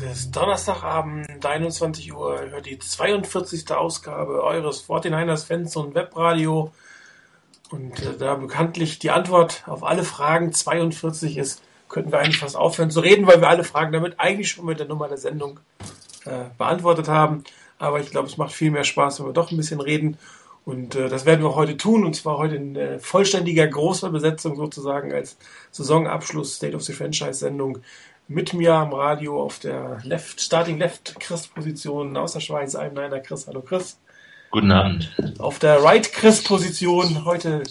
Es ist Donnerstagabend, 21 Uhr, hört die 42. Ausgabe eures 49ers Fans und Webradio. Und äh, da bekanntlich die Antwort auf alle Fragen 42 ist, könnten wir eigentlich fast aufhören zu reden, weil wir alle Fragen damit eigentlich schon mit der Nummer der Sendung äh, beantwortet haben. Aber ich glaube, es macht viel mehr Spaß, wenn wir doch ein bisschen reden. Und äh, das werden wir heute tun, und zwar heute in äh, vollständiger großer Besetzung sozusagen als Saisonabschluss State of the Franchise Sendung mit mir am Radio auf der Left, Starting Left Chris-Position aus der Schweiz, einem Niner Chris. Hallo Chris. Guten Abend. Auf der Right Chris-Position heute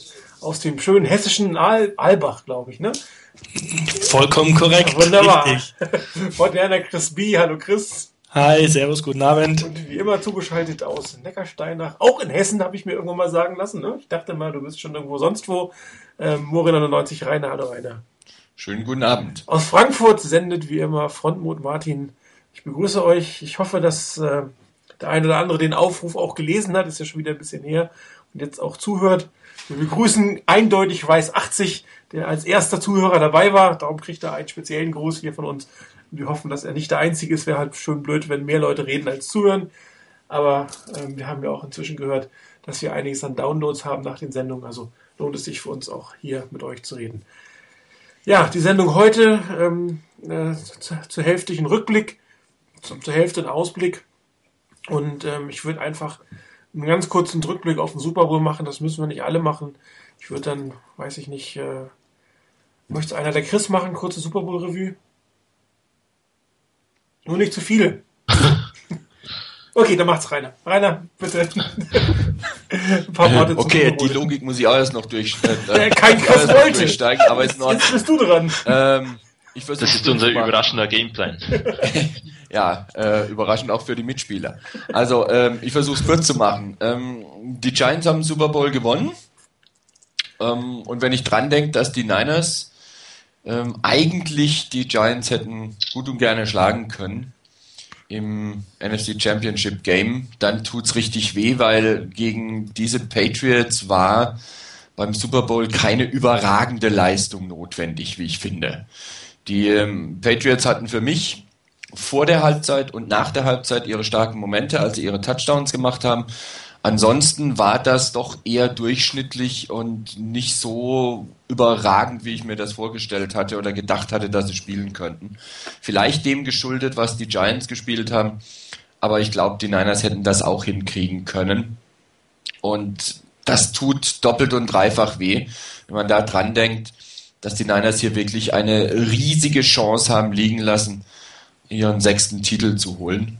aus dem schönen hessischen Al Albach, glaube ich, ne? Vollkommen korrekt. Ja, wunderbar. Fortnite Chris B. Hallo Chris. Hi, servus, guten Abend. Und wie immer zugeschaltet aus Neckarsteinach. Auch in Hessen habe ich mir irgendwann mal sagen lassen. Ne? Ich dachte mal, du bist schon irgendwo sonst wo. Ähm, Morin 99 Rainer, hallo Rainer. Schönen guten Abend. Aus Frankfurt sendet wie immer Frontmut Martin. Ich begrüße euch. Ich hoffe, dass äh, der eine oder andere den Aufruf auch gelesen hat. Ist ja schon wieder ein bisschen her und jetzt auch zuhört. Wir begrüßen eindeutig Weiß 80, der als erster Zuhörer dabei war. Darum kriegt er einen speziellen Gruß hier von uns. Wir hoffen, dass er nicht der Einzige ist. Wäre halt schön blöd, wenn mehr Leute reden als zuhören. Aber ähm, wir haben ja auch inzwischen gehört, dass wir einiges an Downloads haben nach den Sendungen. Also lohnt es sich für uns auch hier mit euch zu reden. Ja, die Sendung heute ähm, äh, zur Hälfte ein Rückblick, zum, zur Hälfte ein Ausblick. Und ähm, ich würde einfach einen ganz kurzen Rückblick auf den Super Bowl machen. Das müssen wir nicht alle machen. Ich würde dann, weiß ich nicht, äh, möchte einer der Chris machen, kurze Super Bowl Revue? Nur nicht zu viel. Okay, dann macht's Rainer. Rainer, bitte. Ein paar Worte Okay, die Logik muss ich auch erst noch durch, äh, Kein Krass wollte. durchsteigen, aber ist noch. Jetzt bist du dran. Ähm, ich das ist unser überraschender Gameplan. ja, äh, überraschend auch für die Mitspieler. Also, ähm, ich versuche es kurz zu machen. Ähm, die Giants haben Super Bowl gewonnen. Ähm, und wenn ich dran denke, dass die Niners ähm, eigentlich die Giants hätten gut und gerne schlagen können, im NFC Championship Game, dann tut's richtig weh, weil gegen diese Patriots war beim Super Bowl keine überragende Leistung notwendig, wie ich finde. Die ähm, Patriots hatten für mich vor der Halbzeit und nach der Halbzeit ihre starken Momente, als sie ihre Touchdowns gemacht haben. Ansonsten war das doch eher durchschnittlich und nicht so überragend, wie ich mir das vorgestellt hatte oder gedacht hatte, dass sie spielen könnten. Vielleicht dem geschuldet, was die Giants gespielt haben, aber ich glaube, die Niners hätten das auch hinkriegen können. Und das tut doppelt und dreifach weh, wenn man da dran denkt, dass die Niners hier wirklich eine riesige Chance haben liegen lassen, ihren sechsten Titel zu holen.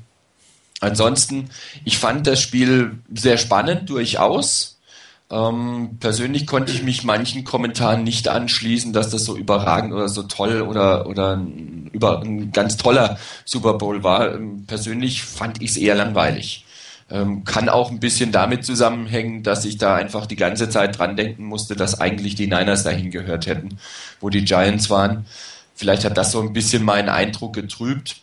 Ansonsten, ich fand das Spiel sehr spannend, durchaus. Ähm, persönlich konnte ich mich manchen Kommentaren nicht anschließen, dass das so überragend oder so toll oder, oder ein, über, ein ganz toller Super Bowl war. Ähm, persönlich fand ich es eher langweilig. Ähm, kann auch ein bisschen damit zusammenhängen, dass ich da einfach die ganze Zeit dran denken musste, dass eigentlich die Niners dahin gehört hätten, wo die Giants waren. Vielleicht hat das so ein bisschen meinen Eindruck getrübt.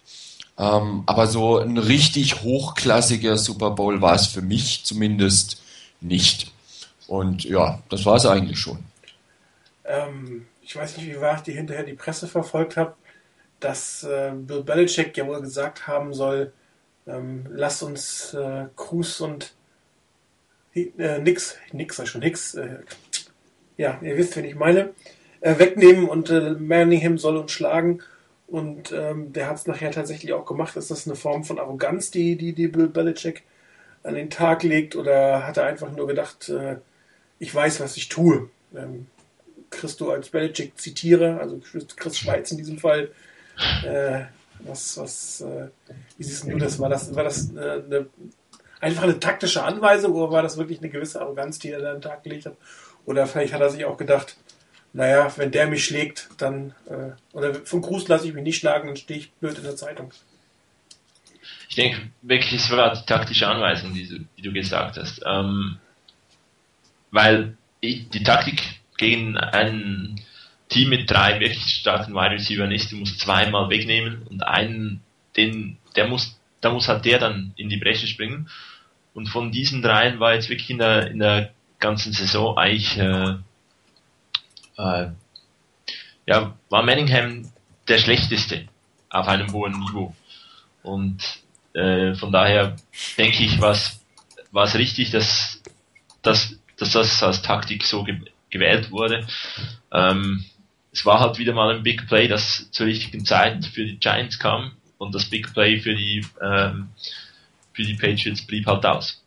Ähm, aber so ein richtig hochklassiger Super Bowl war es für mich zumindest nicht. Und ja, das war es eigentlich schon. Ähm, ich weiß nicht, wie weit ihr hinterher die Presse verfolgt habt, dass äh, Bill Belichick ja wohl gesagt haben soll, ähm, lasst uns äh, Cruz und äh, Nix, Nix sei schon Hicks, äh, ja, ihr wisst, wen ich meine, äh, wegnehmen und äh, Manningham soll uns schlagen. Und ähm, der hat es nachher tatsächlich auch gemacht. Ist das eine Form von Arroganz, die, die, die Bill Belichick an den Tag legt? Oder hat er einfach nur gedacht, äh, ich weiß, was ich tue? Ähm, Christo als Belichick zitiere, also Chris Schweiz in diesem Fall. Äh, was, was, äh, wie siehst du das? War das, war das eine, einfach eine taktische Anweisung oder war das wirklich eine gewisse Arroganz, die er da an den Tag gelegt hat? Oder vielleicht hat er sich auch gedacht, naja, wenn der mich schlägt, dann, äh, oder von Gruß lasse ich mich nicht schlagen, dann stehe ich blöd in der Zeitung. Ich denke wirklich, es war die taktische Anweisung, die du, die du gesagt hast. Ähm, weil ich, die Taktik gegen ein Team mit drei wirklich starken Wide Receiver ist, du musst zweimal wegnehmen und einen, den, der muss, da muss halt der dann in die Bresche springen. Und von diesen dreien war jetzt wirklich in der, in der ganzen Saison eigentlich, äh, äh, ja, war Manningham der schlechteste auf einem hohen Niveau. Und äh, von daher denke ich, war es richtig, dass, dass, dass das als Taktik so ge gewählt wurde. Ähm, es war halt wieder mal ein Big Play, das zur richtigen Zeit für die Giants kam und das Big Play für die ähm, für die Patriots blieb halt aus.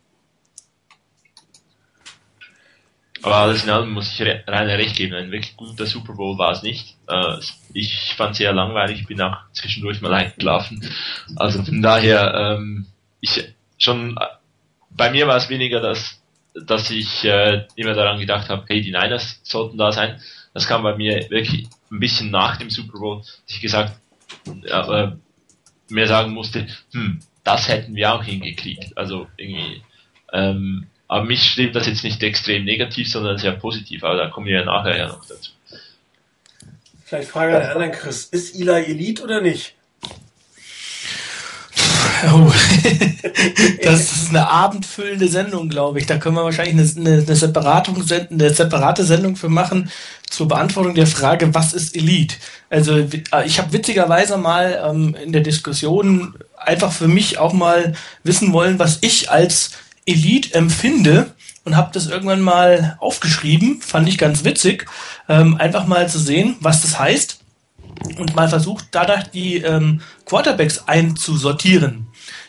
Aber alles in allem muss ich Rainer recht geben, ein wirklich guter Super Bowl war es nicht. Äh, ich fand es sehr langweilig, bin auch zwischendurch mal eingelaufen. Also von daher, ähm, ich schon, bei mir war es weniger, dass, dass ich äh, immer daran gedacht habe, hey, die Niners sollten da sein. Das kam bei mir wirklich ein bisschen nach dem Super Bowl, dass ich gesagt, äh, mir sagen musste, hm, das hätten wir auch hingekriegt. Also irgendwie, ähm, aber mich stimmt das jetzt nicht extrem negativ, sondern sehr positiv, aber da kommen wir ja nachher ja noch dazu. Vielleicht Frage an den anderen Chris. Ist Eli Elite oder nicht? Oh. das ist eine abendfüllende Sendung, glaube ich. Da können wir wahrscheinlich eine, eine, eine, Separatung, eine separate Sendung für machen zur Beantwortung der Frage, was ist Elite? Also ich habe witzigerweise mal ähm, in der Diskussion einfach für mich auch mal wissen wollen, was ich als Elite empfinde und habe das irgendwann mal aufgeschrieben, fand ich ganz witzig, ähm, einfach mal zu sehen, was das heißt und mal versucht, dadurch die ähm, Quarterbacks einzusortieren.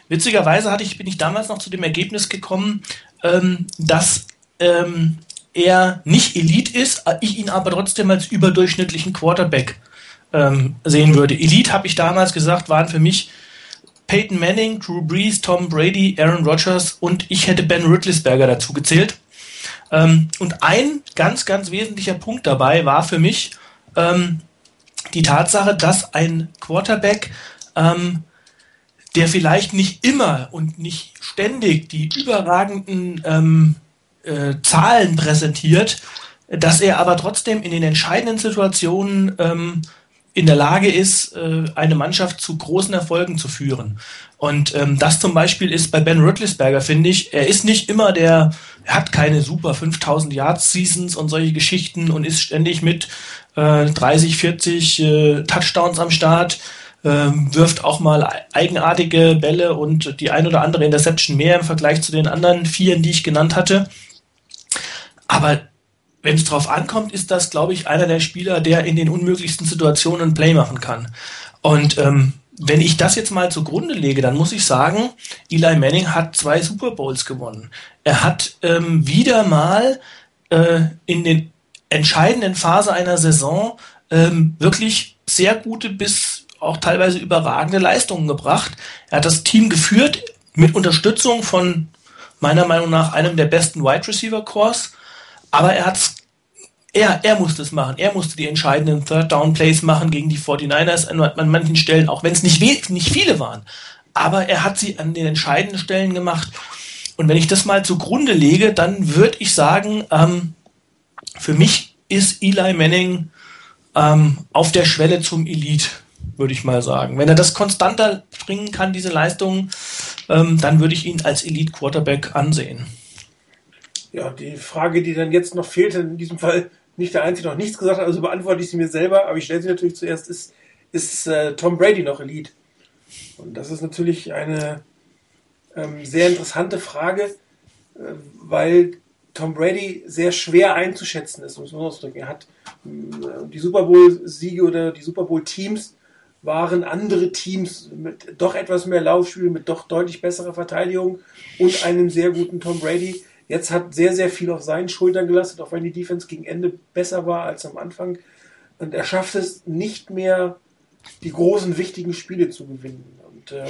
Witzigerweise hatte ich, bin ich damals noch zu dem Ergebnis gekommen, ähm, dass ähm, er nicht Elite ist, ich ihn aber trotzdem als überdurchschnittlichen Quarterback ähm, sehen würde. Elite, habe ich damals gesagt, waren für mich Peyton Manning, Drew Brees, Tom Brady, Aaron Rodgers und ich hätte Ben Rittlisberger dazu gezählt. Ähm, und ein ganz, ganz wesentlicher Punkt dabei war für mich ähm, die Tatsache, dass ein Quarterback, ähm, der vielleicht nicht immer und nicht ständig die überragenden ähm, äh, Zahlen präsentiert, dass er aber trotzdem in den entscheidenden Situationen ähm, in der Lage ist, äh, eine Mannschaft zu großen Erfolgen zu führen. Und ähm, das zum Beispiel ist bei Ben Rüttlisberger, finde ich, er ist nicht immer der, er hat keine super 5000 Yards Seasons und solche Geschichten und ist ständig mit äh, 30, 40 äh, Touchdowns am Start, äh, wirft auch mal eigenartige Bälle und die ein oder andere Interception mehr im Vergleich zu den anderen vieren, die ich genannt hatte. Aber wenn es drauf ankommt, ist das, glaube ich, einer der Spieler, der in den unmöglichsten Situationen Play machen kann. Und ähm, wenn ich das jetzt mal zugrunde lege, dann muss ich sagen, Eli Manning hat zwei Super Bowls gewonnen. Er hat ähm, wieder mal äh, in den entscheidenden Phase einer Saison ähm, wirklich sehr gute bis auch teilweise überragende Leistungen gebracht. Er hat das Team geführt mit Unterstützung von meiner Meinung nach einem der besten Wide Receiver Cores aber er hat's er, er musste es machen. Er musste die entscheidenden Third Down Plays machen gegen die 49ers an, manchen Stellen, auch wenn es nicht, nicht viele waren. Aber er hat sie an den entscheidenden Stellen gemacht. Und wenn ich das mal zugrunde lege, dann würde ich sagen, ähm, für mich ist Eli Manning ähm, auf der Schwelle zum Elite, würde ich mal sagen. Wenn er das konstanter bringen kann, diese Leistung, ähm, dann würde ich ihn als Elite Quarterback ansehen. Ja, die Frage, die dann jetzt noch fehlt, in diesem Fall nicht der Einzige noch nichts gesagt hat, also beantworte ich sie mir selber, aber ich stelle sie natürlich zuerst, ist, ist äh, Tom Brady noch Elite? Und das ist natürlich eine ähm, sehr interessante Frage, äh, weil Tom Brady sehr schwer einzuschätzen ist, muss man ausdrücken. Er hat äh, die Super Bowl-Siege oder die Super Bowl-Teams waren andere Teams mit doch etwas mehr Laufspiel, mit doch deutlich besserer Verteidigung und einem sehr guten Tom Brady. Jetzt hat sehr, sehr viel auf seinen Schultern gelastet, auch wenn die Defense gegen Ende besser war als am Anfang. Und er schafft es nicht mehr, die großen, wichtigen Spiele zu gewinnen. Und ähm,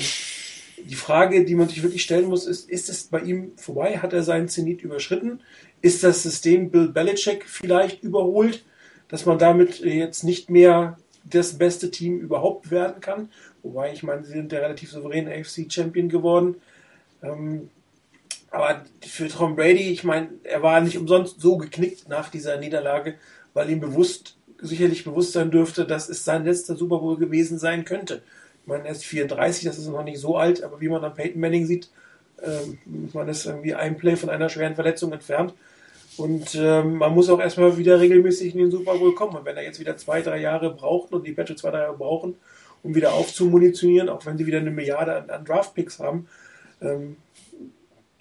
die Frage, die man sich wirklich stellen muss, ist, ist es bei ihm vorbei? Hat er seinen Zenit überschritten? Ist das System Bill Belichick vielleicht überholt, dass man damit jetzt nicht mehr das beste Team überhaupt werden kann? Wobei, ich meine, sie sind ja relativ souverän AFC-Champion geworden. Ähm, aber für Tom Brady, ich meine, er war nicht umsonst so geknickt nach dieser Niederlage, weil ihm bewusst, sicherlich bewusst sein dürfte, dass es sein letzter Super Bowl gewesen sein könnte. Ich meine, er ist 34, das ist noch nicht so alt, aber wie man an Peyton Manning sieht, ähm, man ist irgendwie ein Play von einer schweren Verletzung entfernt. Und ähm, man muss auch erstmal wieder regelmäßig in den Super Bowl kommen. Und wenn er jetzt wieder zwei, drei Jahre braucht und die Patriots zwei, drei Jahre brauchen, um wieder aufzumunitionieren, auch wenn sie wieder eine Milliarde an, an Draftpicks haben. Ähm,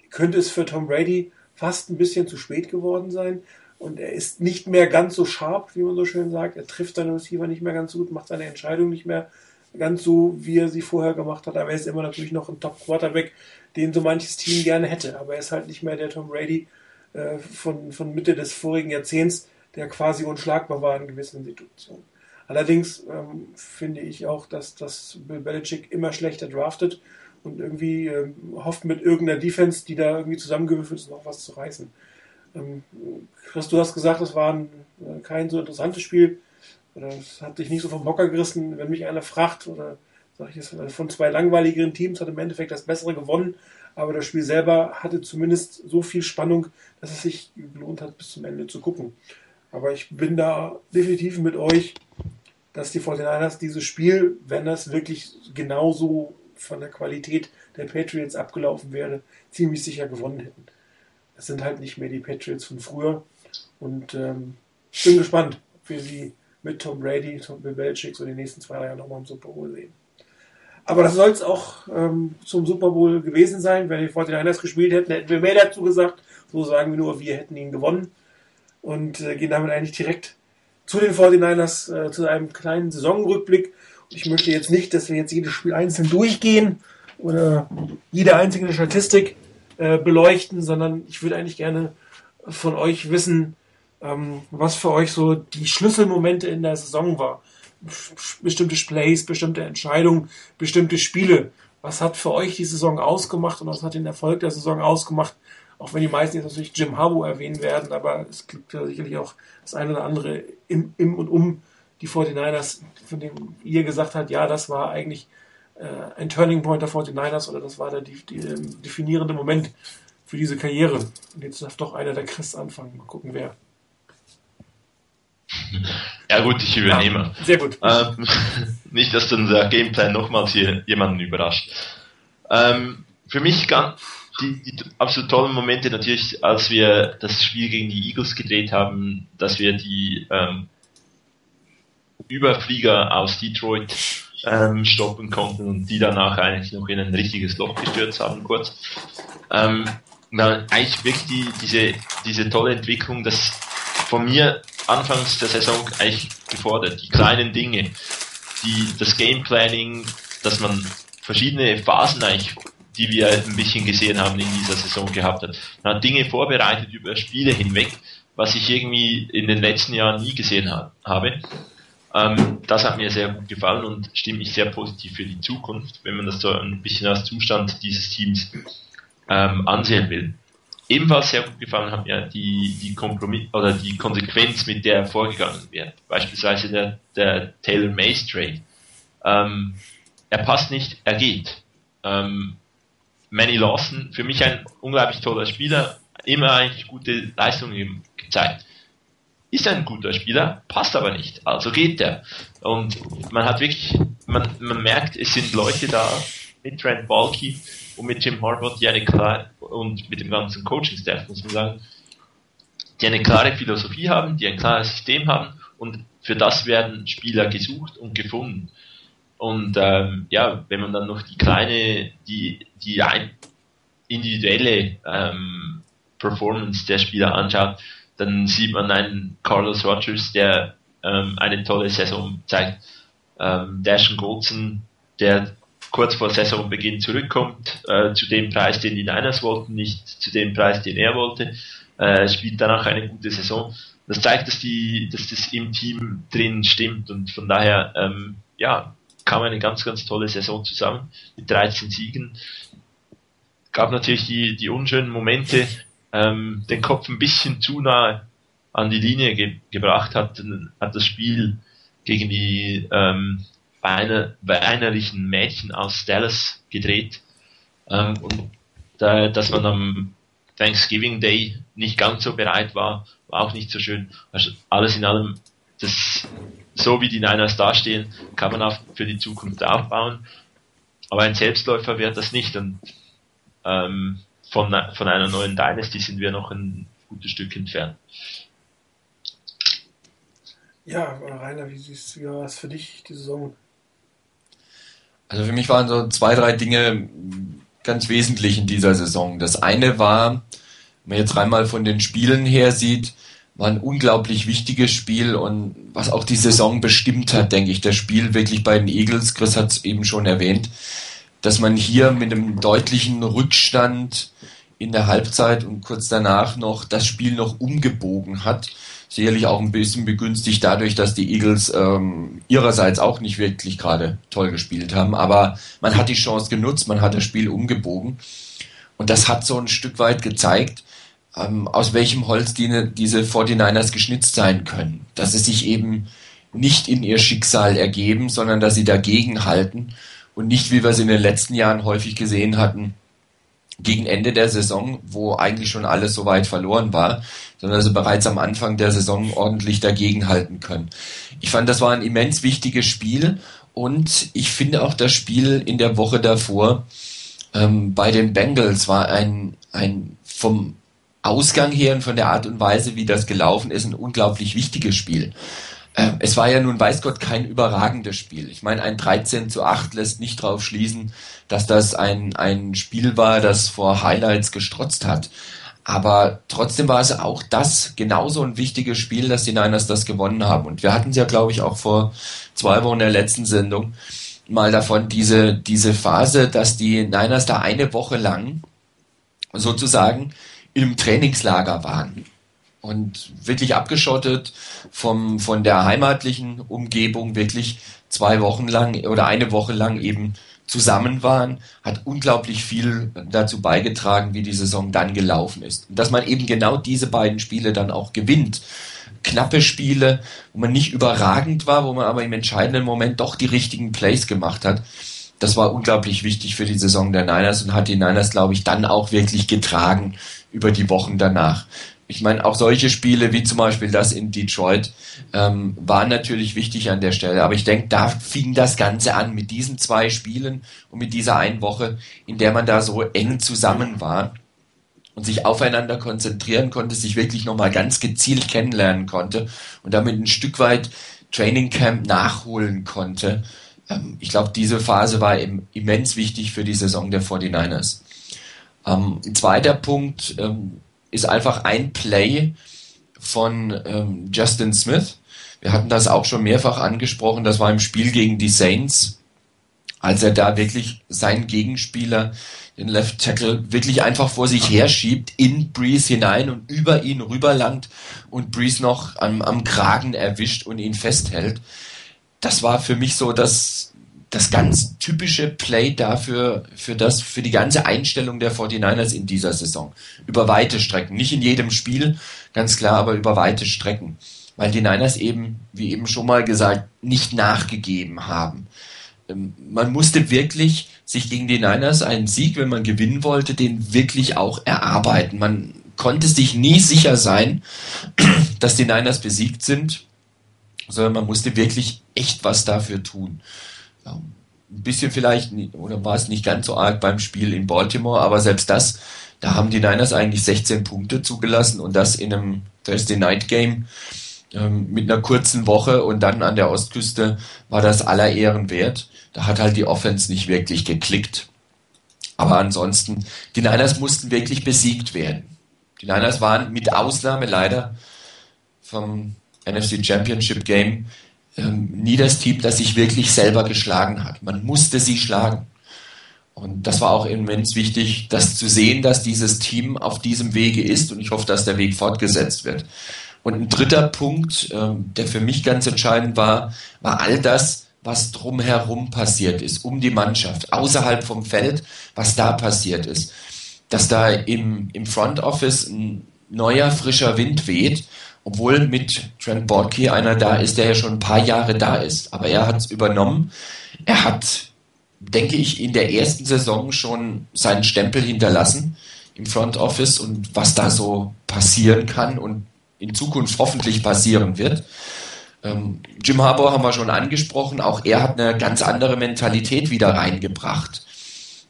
könnte es für Tom Brady fast ein bisschen zu spät geworden sein. Und er ist nicht mehr ganz so scharf, wie man so schön sagt. Er trifft seine Receiver nicht mehr ganz so gut, macht seine Entscheidung nicht mehr ganz so, wie er sie vorher gemacht hat. Aber er ist immer natürlich noch ein Top-Quarterback, den so manches Team gerne hätte. Aber er ist halt nicht mehr der Tom Brady äh, von, von Mitte des vorigen Jahrzehnts, der quasi unschlagbar war in gewissen Situationen. Allerdings ähm, finde ich auch, dass, dass Bill Belichick immer schlechter draftet und irgendwie ähm, hofft mit irgendeiner Defense, die da irgendwie zusammengewürfelt ist, noch was zu reißen. Ähm, Chris, du hast gesagt, es war ein, äh, kein so interessantes Spiel. Es hat dich nicht so vom Bocker gerissen, wenn mich einer fragt, oder sage ich jetzt, von zwei langweiligeren Teams hat im Endeffekt das Bessere gewonnen, aber das Spiel selber hatte zumindest so viel Spannung, dass es sich gelohnt hat, bis zum Ende zu gucken. Aber ich bin da definitiv mit euch, dass die 49ers dieses Spiel, wenn das wirklich genauso von der Qualität der Patriots abgelaufen wäre, ziemlich sicher gewonnen hätten. Das sind halt nicht mehr die Patriots von früher. Und ähm, bin gespannt, ob wir sie mit Tom Brady, Tom Bill Belichick so die nächsten zwei Jahre nochmal im Super Bowl sehen. Aber das soll es auch ähm, zum Super Bowl gewesen sein. Wenn die 49ers gespielt hätten, hätten wir mehr dazu gesagt. So sagen wir nur, wir hätten ihn gewonnen. Und äh, gehen damit eigentlich direkt zu den 49ers, äh, zu einem kleinen Saisonrückblick. Ich möchte jetzt nicht, dass wir jetzt jedes Spiel einzeln durchgehen oder jede einzelne Statistik äh, beleuchten, sondern ich würde eigentlich gerne von euch wissen, ähm, was für euch so die Schlüsselmomente in der Saison war. Bestimmte Plays, bestimmte Entscheidungen, bestimmte Spiele. Was hat für euch die Saison ausgemacht und was hat den Erfolg der Saison ausgemacht? Auch wenn die meisten jetzt natürlich Jim Harbaugh erwähnen werden, aber es gibt ja sicherlich auch das eine oder andere im, im und um die 49ers, von dem ihr gesagt habt, ja, das war eigentlich äh, ein Turning Point der 49ers oder das war der die, die, ähm, definierende Moment für diese Karriere. Und jetzt darf doch einer der Chris anfangen. Mal gucken, wer. Ja gut, ich übernehme. Ja, sehr gut. Ähm, nicht, dass dann der Gameplan nochmals hier jemanden überrascht. Ähm, für mich ganz die, die absolut tollen Momente natürlich, als wir das Spiel gegen die Eagles gedreht haben, dass wir die ähm, Überflieger aus Detroit ähm, stoppen konnten und die danach eigentlich noch in ein richtiges Loch gestürzt haben, kurz. Ähm, dann eigentlich wirklich die, diese, diese tolle Entwicklung, das von mir anfangs der Saison eigentlich gefordert, die kleinen Dinge, die, das Gameplanning, dass man verschiedene Phasen eigentlich, die wir ein bisschen gesehen haben in dieser Saison gehabt hat. Man hat Dinge vorbereitet über Spiele hinweg, was ich irgendwie in den letzten Jahren nie gesehen ha habe. Ähm, das hat mir sehr gut gefallen und stimmt mich sehr positiv für die Zukunft, wenn man das so ein bisschen als Zustand dieses Teams ähm, ansehen will. Ebenfalls sehr gut gefallen hat mir die, die Kompromiss oder die Konsequenz, mit der er vorgegangen wird. Beispielsweise der, der Taylor Mays Trade. Ähm, er passt nicht, er geht. Ähm, Manny Lawson, für mich ein unglaublich toller Spieler, immer eigentlich gute Leistungen gezeigt ist ein guter Spieler, passt aber nicht, also geht der. Und man hat wirklich, man, man merkt, es sind Leute da mit Trent Balky und mit Jim Harbaugh, die eine klare, und mit dem ganzen Coaching-Staff, muss man sagen, die eine klare Philosophie haben, die ein klares System haben und für das werden Spieler gesucht und gefunden. Und ähm, ja, wenn man dann noch die kleine, die, die individuelle ähm, Performance der Spieler anschaut, dann sieht man einen Carlos Rogers, der ähm, eine tolle Saison zeigt. Ähm, Dashon Goldson, der kurz vor Saisonbeginn zurückkommt, äh, zu dem Preis, den die Niners wollten, nicht zu dem Preis, den er wollte, äh, spielt danach eine gute Saison. Das zeigt, dass die, dass das im Team drin stimmt und von daher, ähm, ja, kam eine ganz, ganz tolle Saison zusammen mit 13 Siegen. Gab natürlich die, die unschönen Momente, ähm, den Kopf ein bisschen zu nah an die Linie ge gebracht hat, hat das Spiel gegen die ähm, weiner, weinerlichen Mädchen aus Dallas gedreht. Ähm, und da, dass man am Thanksgiving Day nicht ganz so bereit war, war auch nicht so schön. Also alles in allem, das, so wie die Niners dastehen, kann man auch für die Zukunft aufbauen. Aber ein Selbstläufer wird das nicht. Und ähm, von, von einer neuen Dynasty sind wir noch ein gutes Stück entfernt. Ja, Rainer, wie siehst du, es für dich, die Saison? Also für mich waren so zwei, drei Dinge ganz wesentlich in dieser Saison. Das eine war, wenn man jetzt einmal von den Spielen her sieht, war ein unglaublich wichtiges Spiel und was auch die Saison bestimmt hat, denke ich, das Spiel wirklich bei den Eagles, Chris hat es eben schon erwähnt, dass man hier mit einem deutlichen Rückstand in der Halbzeit und kurz danach noch das Spiel noch umgebogen hat. Sicherlich auch ein bisschen begünstigt dadurch, dass die Eagles ähm, ihrerseits auch nicht wirklich gerade toll gespielt haben. Aber man hat die Chance genutzt, man hat das Spiel umgebogen. Und das hat so ein Stück weit gezeigt, ähm, aus welchem Holz die, diese 49ers geschnitzt sein können. Dass sie sich eben nicht in ihr Schicksal ergeben, sondern dass sie dagegen halten und nicht, wie wir es in den letzten Jahren häufig gesehen hatten, gegen Ende der Saison, wo eigentlich schon alles so weit verloren war, sondern sie bereits am Anfang der Saison ordentlich dagegenhalten können. Ich fand, das war ein immens wichtiges Spiel und ich finde auch das Spiel in der Woche davor ähm, bei den Bengals war ein, ein vom Ausgang her und von der Art und Weise, wie das gelaufen ist, ein unglaublich wichtiges Spiel. Ähm, es war ja nun, weiß Gott, kein überragendes Spiel. Ich meine, ein 13 zu 8 lässt nicht darauf schließen, dass das ein, ein Spiel war, das vor Highlights gestrotzt hat. Aber trotzdem war es auch das genauso ein wichtiges Spiel, dass die Niners das gewonnen haben. Und wir hatten es ja, glaube ich, auch vor zwei Wochen der letzten Sendung mal davon, diese, diese Phase, dass die Niners da eine Woche lang sozusagen im Trainingslager waren und wirklich abgeschottet vom, von der heimatlichen Umgebung, wirklich zwei Wochen lang oder eine Woche lang eben zusammen waren, hat unglaublich viel dazu beigetragen, wie die Saison dann gelaufen ist. Und dass man eben genau diese beiden Spiele dann auch gewinnt. Knappe Spiele, wo man nicht überragend war, wo man aber im entscheidenden Moment doch die richtigen Plays gemacht hat. Das war unglaublich wichtig für die Saison der Niners und hat die Niners, glaube ich, dann auch wirklich getragen über die Wochen danach. Ich meine, auch solche Spiele wie zum Beispiel das in Detroit ähm, waren natürlich wichtig an der Stelle. Aber ich denke, da fing das Ganze an mit diesen zwei Spielen und mit dieser einen Woche, in der man da so eng zusammen war und sich aufeinander konzentrieren konnte, sich wirklich nochmal ganz gezielt kennenlernen konnte und damit ein Stück weit Training Camp nachholen konnte. Ähm, ich glaube, diese Phase war immens wichtig für die Saison der 49ers. Ähm, ein zweiter Punkt, ähm, ist einfach ein Play von ähm, Justin Smith. Wir hatten das auch schon mehrfach angesprochen. Das war im Spiel gegen die Saints, als er da wirklich seinen Gegenspieler, den Left Tackle, wirklich einfach vor sich herschiebt, in Breeze hinein und über ihn rüberlangt und Breeze noch am, am Kragen erwischt und ihn festhält. Das war für mich so das, das ganz typische Play dafür, für das, für die ganze Einstellung der 49ers in dieser Saison. Über weite Strecken. Nicht in jedem Spiel, ganz klar, aber über weite Strecken. Weil die Niners eben, wie eben schon mal gesagt, nicht nachgegeben haben. Ähm, man musste wirklich sich gegen die Niners einen Sieg, wenn man gewinnen wollte, den wirklich auch erarbeiten. Man konnte sich nie sicher sein, dass die Niners besiegt sind, sondern man musste wirklich echt was dafür tun ein bisschen vielleicht, oder war es nicht ganz so arg beim Spiel in Baltimore, aber selbst das, da haben die Niners eigentlich 16 Punkte zugelassen und das in einem Thursday Night Game ähm, mit einer kurzen Woche und dann an der Ostküste war das aller Ehren wert. Da hat halt die Offense nicht wirklich geklickt. Aber ansonsten, die Niners mussten wirklich besiegt werden. Die Niners waren mit Ausnahme leider vom NFC Championship Game ähm, nie das Team, das sich wirklich selber geschlagen hat. Man musste sie schlagen. Und das war auch immens wichtig, das zu sehen, dass dieses Team auf diesem Wege ist und ich hoffe, dass der Weg fortgesetzt wird. Und ein dritter Punkt, ähm, der für mich ganz entscheidend war, war all das, was drumherum passiert ist, um die Mannschaft, außerhalb vom Feld, was da passiert ist. Dass da im, im Front Office ein neuer, frischer Wind weht obwohl mit Trent Bortke einer da ist, der ja schon ein paar Jahre da ist. Aber er hat es übernommen. Er hat, denke ich, in der ersten Saison schon seinen Stempel hinterlassen im Front Office und was da so passieren kann und in Zukunft hoffentlich passieren wird. Ähm, Jim Harbour haben wir schon angesprochen, auch er hat eine ganz andere Mentalität wieder reingebracht.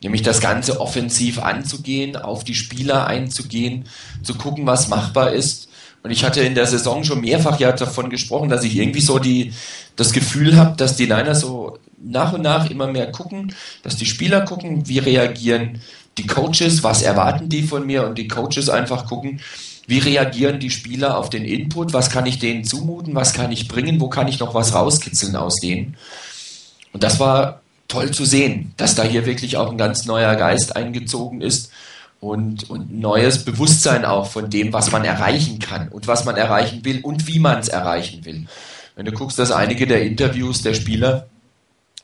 Nämlich das Ganze offensiv anzugehen, auf die Spieler einzugehen, zu gucken, was machbar ist und ich hatte in der Saison schon mehrfach ja davon gesprochen, dass ich irgendwie so die, das Gefühl habe, dass die Niners so nach und nach immer mehr gucken, dass die Spieler gucken, wie reagieren die Coaches, was erwarten die von mir und die Coaches einfach gucken, wie reagieren die Spieler auf den Input, was kann ich denen zumuten, was kann ich bringen, wo kann ich noch was rauskitzeln aus denen. Und das war toll zu sehen, dass da hier wirklich auch ein ganz neuer Geist eingezogen ist und, und neues Bewusstsein auch von dem, was man erreichen kann und was man erreichen will und wie man es erreichen will. Wenn du guckst, dass einige der Interviews der Spieler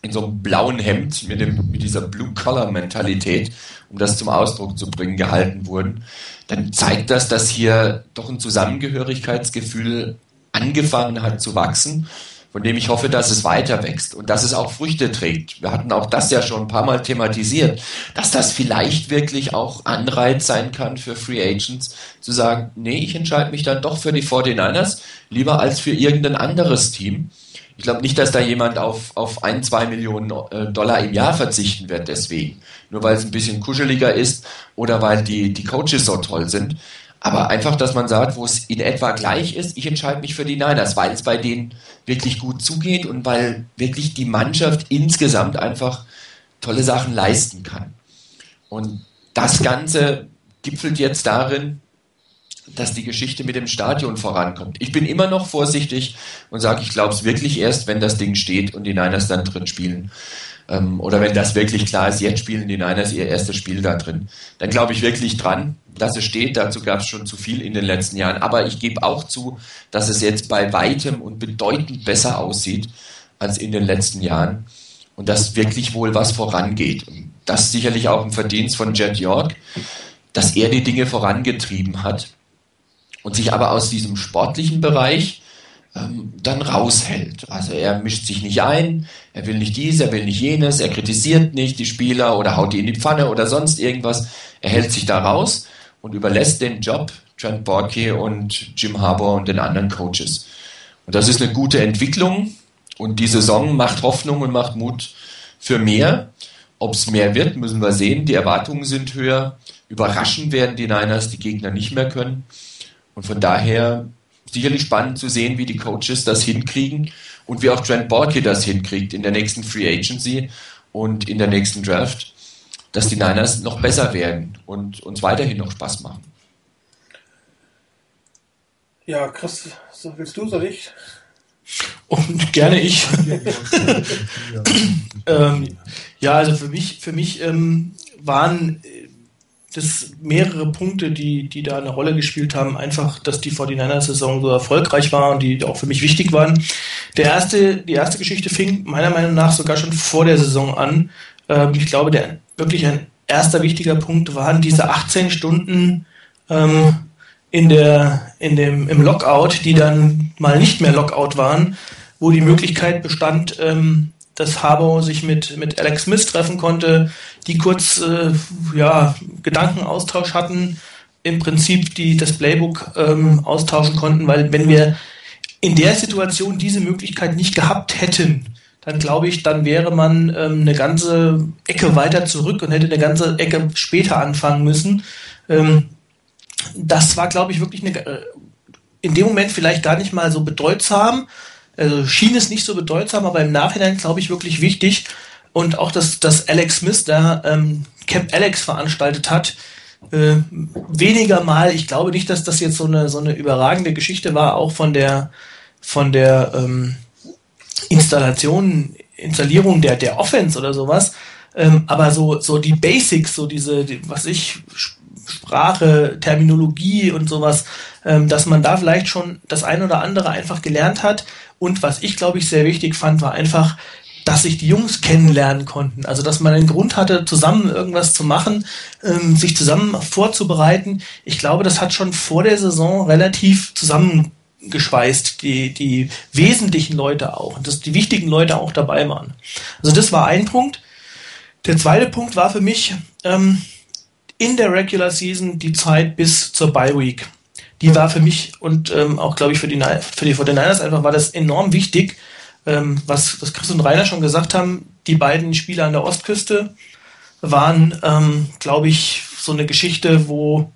in so einem blauen Hemd mit, dem, mit dieser Blue-Collar-Mentalität, um das zum Ausdruck zu bringen, gehalten wurden, dann zeigt das, dass hier doch ein Zusammengehörigkeitsgefühl angefangen hat zu wachsen von dem ich hoffe, dass es weiter wächst und dass es auch Früchte trägt. Wir hatten auch das ja schon ein paar Mal thematisiert, dass das vielleicht wirklich auch Anreiz sein kann für Free Agents, zu sagen, nee, ich entscheide mich dann doch für die 49ers, lieber als für irgendein anderes Team. Ich glaube nicht, dass da jemand auf, auf ein, zwei Millionen äh, Dollar im Jahr verzichten wird deswegen. Nur weil es ein bisschen kuscheliger ist oder weil die, die Coaches so toll sind. Aber einfach, dass man sagt, wo es in etwa gleich ist, ich entscheide mich für die Niners, weil es bei denen wirklich gut zugeht und weil wirklich die Mannschaft insgesamt einfach tolle Sachen leisten kann. Und das Ganze gipfelt jetzt darin, dass die Geschichte mit dem Stadion vorankommt. Ich bin immer noch vorsichtig und sage, ich glaube es wirklich erst, wenn das Ding steht und die Niners dann drin spielen. Ähm, oder wenn das wirklich klar ist, jetzt spielen die Niners ihr erstes Spiel da drin. Dann glaube ich wirklich dran, dass es steht. Dazu gab es schon zu viel in den letzten Jahren. Aber ich gebe auch zu, dass es jetzt bei weitem und bedeutend besser aussieht als in den letzten Jahren. Und dass wirklich wohl was vorangeht. Das ist sicherlich auch ein Verdienst von Jet York, dass er die Dinge vorangetrieben hat und sich aber aus diesem sportlichen Bereich ähm, dann raushält. Also er mischt sich nicht ein, er will nicht dies, er will nicht jenes, er kritisiert nicht die Spieler oder haut die in die Pfanne oder sonst irgendwas. Er hält sich da raus und überlässt den Job Trent Borke und Jim Harbour und den anderen Coaches. Und das ist eine gute Entwicklung und die Saison macht Hoffnung und macht Mut für mehr. Ob es mehr wird, müssen wir sehen. Die Erwartungen sind höher. Überraschen werden die Niners die Gegner nicht mehr können. Und von daher sicherlich spannend zu sehen, wie die Coaches das hinkriegen und wie auch Trent Borke das hinkriegt in der nächsten Free Agency und in der nächsten Draft, dass die Niners noch besser werden und uns weiterhin noch Spaß machen. Ja, Chris, willst du, soll ich? Und gerne ich. ähm, ja, also für mich, für mich ähm, waren das mehrere Punkte, die, die da eine Rolle gespielt haben. Einfach, dass die 49er-Saison so erfolgreich war und die auch für mich wichtig waren. Der erste, die erste Geschichte fing meiner Meinung nach sogar schon vor der Saison an. Ähm, ich glaube, der wirklich ein erster wichtiger Punkt waren diese 18 Stunden ähm, in der, in dem, im Lockout, die dann mal nicht mehr Lockout waren, wo die Möglichkeit bestand, ähm, dass Harbour sich mit, mit Alex Smith treffen konnte, die kurz äh, ja, Gedankenaustausch hatten, im Prinzip die das Playbook ähm, austauschen konnten, weil wenn wir in der Situation diese Möglichkeit nicht gehabt hätten, dann glaube ich, dann wäre man ähm, eine ganze Ecke weiter zurück und hätte eine ganze Ecke später anfangen müssen. Ähm, das war, glaube ich, wirklich eine, äh, in dem Moment vielleicht gar nicht mal so bedeutsam, also schien es nicht so bedeutsam, aber im Nachhinein glaube ich wirklich wichtig. Und auch, dass, dass Alex Smith da ähm, Camp Alex veranstaltet hat, äh, weniger mal, ich glaube nicht, dass das jetzt so eine, so eine überragende Geschichte war, auch von der, von der ähm, Installation, Installierung der, der Offense oder sowas. Ähm, aber so, so die Basics, so diese, die, was ich, Sprache, Terminologie und sowas, ähm, dass man da vielleicht schon das ein oder andere einfach gelernt hat. Und was ich, glaube ich, sehr wichtig fand, war einfach, dass sich die Jungs kennenlernen konnten. Also dass man einen Grund hatte, zusammen irgendwas zu machen, ähm, sich zusammen vorzubereiten. Ich glaube, das hat schon vor der Saison relativ zusammengeschweißt, die, die wesentlichen Leute auch, dass die wichtigen Leute auch dabei waren. Also das war ein Punkt. Der zweite Punkt war für mich, ähm, in der Regular Season die Zeit bis zur Bye Week. Die war für mich und ähm, auch, glaube ich, für die, für die 49ers einfach war das enorm wichtig, ähm, was, was Chris und Rainer schon gesagt haben. Die beiden Spieler an der Ostküste waren, ähm, glaube ich, so eine Geschichte, wo,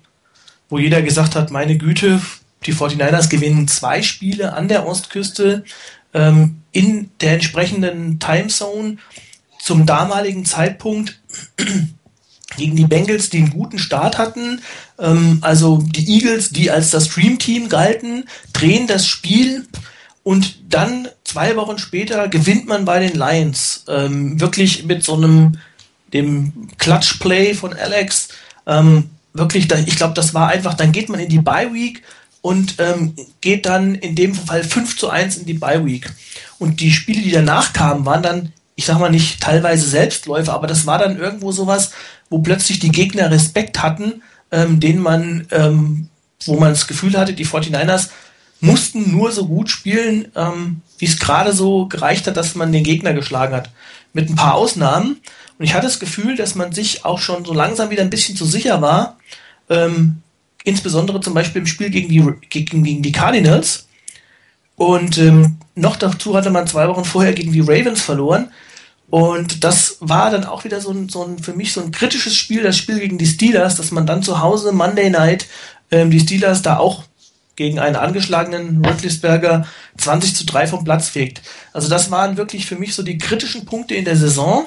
wo jeder gesagt hat, meine Güte, die 49ers gewinnen zwei Spiele an der Ostküste. Ähm, in der entsprechenden Timezone zum damaligen Zeitpunkt gegen die Bengals, die einen guten Start hatten. Ähm, also die Eagles, die als das Dream-Team galten, drehen das Spiel und dann zwei Wochen später gewinnt man bei den Lions. Ähm, wirklich mit so einem dem Clutch-Play von Alex. Ähm, wirklich, ich glaube, das war einfach, dann geht man in die Bye-Week und ähm, geht dann in dem Fall 5 zu 1 in die Bye-Week. Und die Spiele, die danach kamen, waren dann, ich sag mal nicht teilweise Selbstläufer, aber das war dann irgendwo sowas, wo plötzlich die Gegner Respekt hatten, ähm, den man, ähm, wo man das Gefühl hatte, die 49ers mussten nur so gut spielen, ähm, wie es gerade so gereicht hat, dass man den Gegner geschlagen hat. Mit ein paar Ausnahmen. Und ich hatte das Gefühl, dass man sich auch schon so langsam wieder ein bisschen zu sicher war, ähm, insbesondere zum Beispiel im Spiel gegen die, gegen, gegen die Cardinals. Und ähm, noch dazu hatte man zwei Wochen vorher gegen die Ravens verloren. Und das war dann auch wieder so ein, so ein für mich so ein kritisches Spiel, das Spiel gegen die Steelers, dass man dann zu Hause Monday Night ähm, die Steelers da auch gegen einen angeschlagenen Rüttlisberger 20 zu 3 vom Platz fegt. Also das waren wirklich für mich so die kritischen Punkte in der Saison.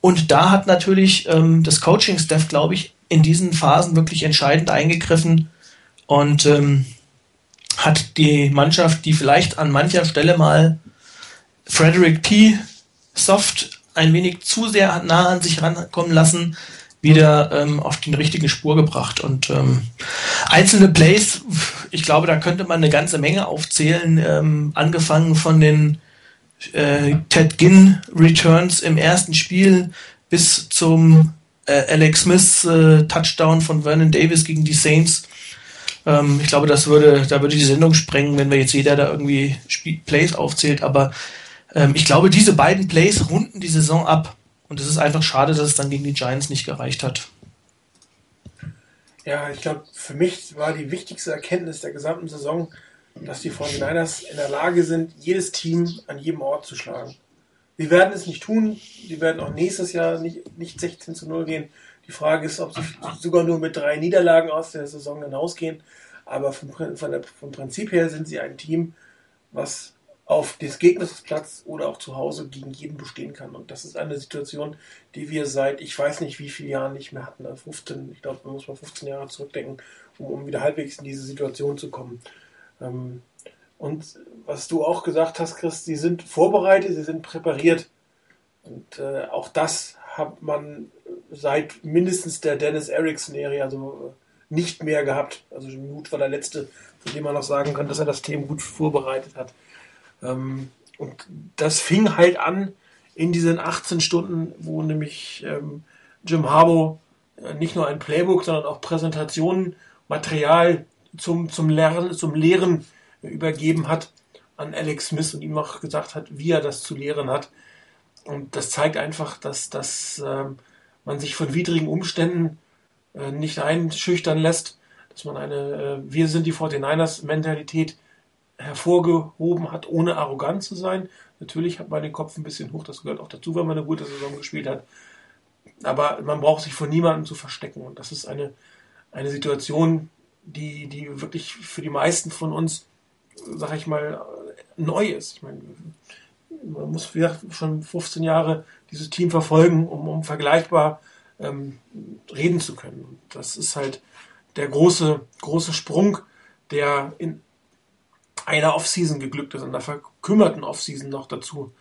Und da hat natürlich ähm, das Coaching-Staff, glaube ich, in diesen Phasen wirklich entscheidend eingegriffen und ähm, hat die Mannschaft, die vielleicht an mancher Stelle mal Frederick P. Soft ein wenig zu sehr nah an sich rankommen lassen, wieder ähm, auf die richtige Spur gebracht. Und ähm, einzelne Plays, ich glaube, da könnte man eine ganze Menge aufzählen, ähm, angefangen von den äh, Ted Ginn Returns im ersten Spiel bis zum äh, Alex Smith äh, Touchdown von Vernon Davis gegen die Saints. Ähm, ich glaube, das würde, da würde die Sendung sprengen, wenn wir jetzt jeder da irgendwie Spiel Plays aufzählt. Aber ähm, ich glaube, diese beiden Plays runden die Saison ab. Und es ist einfach schade, dass es dann gegen die Giants nicht gereicht hat. Ja, ich glaube, für mich war die wichtigste Erkenntnis der gesamten Saison, dass die 49ers in der Lage sind, jedes Team an jedem Ort zu schlagen. Sie werden es nicht tun. Sie werden auch nächstes Jahr nicht, nicht 16 zu 0 gehen. Die Frage ist, ob sie sogar nur mit drei Niederlagen aus der Saison hinausgehen. Aber vom, der, vom Prinzip her sind sie ein Team, was auf des Gegners Platz oder auch zu Hause gegen jeden bestehen kann. Und das ist eine Situation, die wir seit ich weiß nicht wie vielen Jahren nicht mehr hatten. 15, ich glaube, man muss mal 15 Jahre zurückdenken, um, um wieder halbwegs in diese Situation zu kommen. Ähm, und was du auch gesagt hast, Chris, sie sind vorbereitet, sie sind präpariert. Und äh, auch das hat man seit mindestens der Dennis Erickson-Serie also nicht mehr gehabt. Also Mut war der letzte, von dem man noch sagen kann, dass er das Thema gut vorbereitet hat. Ähm, und das fing halt an in diesen 18 Stunden, wo nämlich ähm, Jim Harbaugh äh, nicht nur ein Playbook, sondern auch Präsentationen, Material zum, zum Lernen, zum Lehren übergeben hat an Alex Smith und ihm auch gesagt hat, wie er das zu lehren hat. Und das zeigt einfach, dass, dass äh, man sich von widrigen Umständen äh, nicht einschüchtern lässt, dass man eine äh, Wir sind die 49ers Mentalität hervorgehoben hat, ohne arrogant zu sein. Natürlich hat man den Kopf ein bisschen hoch, das gehört auch dazu, wenn man eine gute Saison gespielt hat. Aber man braucht sich vor niemandem zu verstecken. Und das ist eine, eine Situation, die, die wirklich für die meisten von uns, sag ich mal, neu ist. Ich meine, man muss wieder schon 15 Jahre dieses Team verfolgen, um, um vergleichbar ähm, reden zu können. Und das ist halt der große, große Sprung, der in einer Offseason geglückt ist, einer verkümmerten Offseason noch dazu.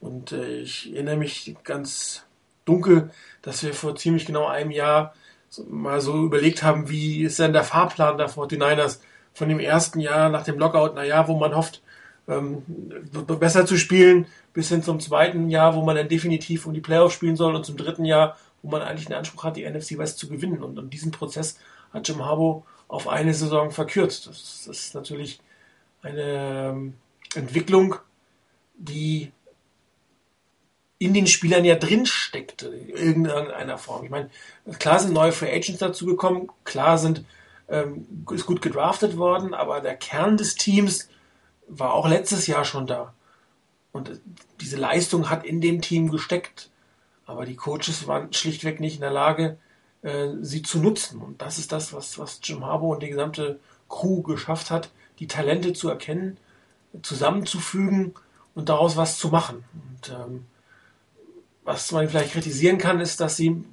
Und äh, ich erinnere mich ganz dunkel, dass wir vor ziemlich genau einem Jahr so, mal so überlegt haben, wie ist denn der Fahrplan der 49ers von dem ersten Jahr nach dem Lockout, naja, wo man hofft, ähm, besser zu spielen, bis hin zum zweiten Jahr, wo man dann definitiv um die Playoffs spielen soll und zum dritten Jahr, wo man eigentlich den Anspruch hat, die NFC West zu gewinnen. Und, und diesen Prozess hat Jim Harbaugh auf eine Saison verkürzt. Das, ist natürlich eine ähm, Entwicklung, die in den Spielern ja drin steckte, in irgendeiner Form. Ich meine, klar sind neue Free Agents dazugekommen, klar sind, ähm, ist gut gedraftet worden, aber der Kern des Teams war auch letztes Jahr schon da. Und diese Leistung hat in dem Team gesteckt. Aber die Coaches waren schlichtweg nicht in der Lage, äh, sie zu nutzen. Und das ist das, was, was Jim Harbour und die gesamte Crew geschafft hat, die Talente zu erkennen, zusammenzufügen und daraus was zu machen. Und ähm, was man vielleicht kritisieren kann, ist, dass sie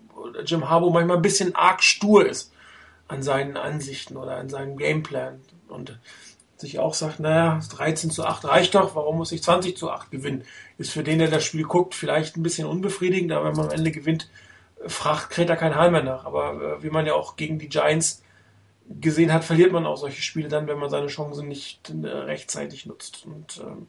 Jim Harbour manchmal ein bisschen arg stur ist an seinen Ansichten oder an seinem Gameplan und sich auch sagt, naja, 13 zu 8 reicht doch, warum muss ich 20 zu 8 gewinnen? Ist für den, der das Spiel guckt, vielleicht ein bisschen unbefriedigend, aber wenn man am Ende gewinnt, fragt, kräht da kein Hahn mehr nach. Aber äh, wie man ja auch gegen die Giants gesehen hat, verliert man auch solche Spiele dann, wenn man seine Chancen nicht äh, rechtzeitig nutzt. Und ähm,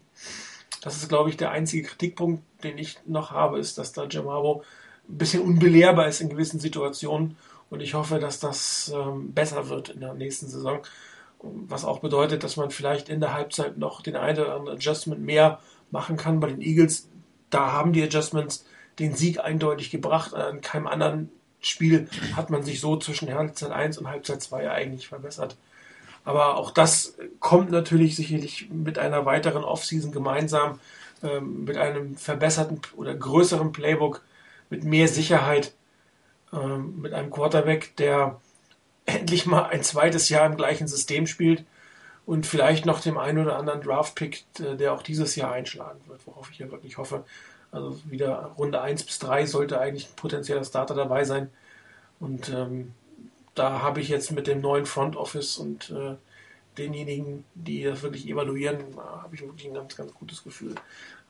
das ist, glaube ich, der einzige Kritikpunkt, den ich noch habe, ist, dass da Jim Harbaugh ein bisschen unbelehrbar ist in gewissen Situationen. Und ich hoffe, dass das ähm, besser wird in der nächsten Saison. Was auch bedeutet, dass man vielleicht in der Halbzeit noch den einen oder anderen Adjustment mehr machen kann. Bei den Eagles, da haben die Adjustments den Sieg eindeutig gebracht. An keinem anderen Spiel hat man sich so zwischen Halbzeit 1 und Halbzeit 2 eigentlich verbessert. Aber auch das kommt natürlich sicherlich mit einer weiteren Offseason gemeinsam, ähm, mit einem verbesserten oder größeren Playbook, mit mehr Sicherheit, ähm, mit einem Quarterback, der endlich mal ein zweites Jahr im gleichen System spielt und vielleicht noch dem einen oder anderen Draft-Pick, äh, der auch dieses Jahr einschlagen wird, worauf ich ja wirklich hoffe. Also wieder Runde 1 bis 3 sollte eigentlich ein potenzieller Starter dabei sein. Und ähm, da habe ich jetzt mit dem neuen Front Office und äh, denjenigen, die das wirklich evaluieren, habe ich wirklich ein ganz, ganz gutes Gefühl.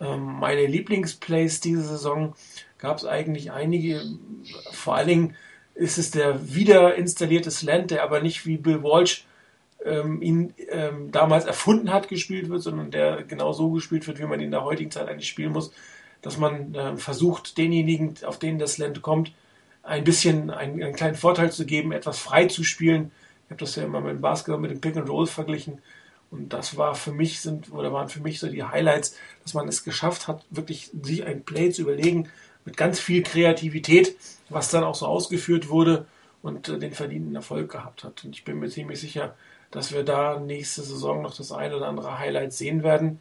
Ähm, meine Lieblingsplays diese Saison gab es eigentlich einige. Vor allen Dingen ist es der wieder installierte Slant, der aber nicht wie Bill Walsh ähm, ihn ähm, damals erfunden hat, gespielt wird, sondern der genau so gespielt wird, wie man ihn in der heutigen Zeit eigentlich spielen muss, dass man äh, versucht, denjenigen, auf denen das Slant kommt, ein bisschen einen, einen, kleinen Vorteil zu geben, etwas frei zu spielen. Ich habe das ja immer mit dem Basketball, mit dem Pick and Roll verglichen. Und das war für mich sind oder waren für mich so die Highlights, dass man es geschafft hat, wirklich sich ein Play zu überlegen mit ganz viel Kreativität, was dann auch so ausgeführt wurde und äh, den verdienten Erfolg gehabt hat. Und ich bin mir ziemlich sicher, dass wir da nächste Saison noch das eine oder andere Highlight sehen werden.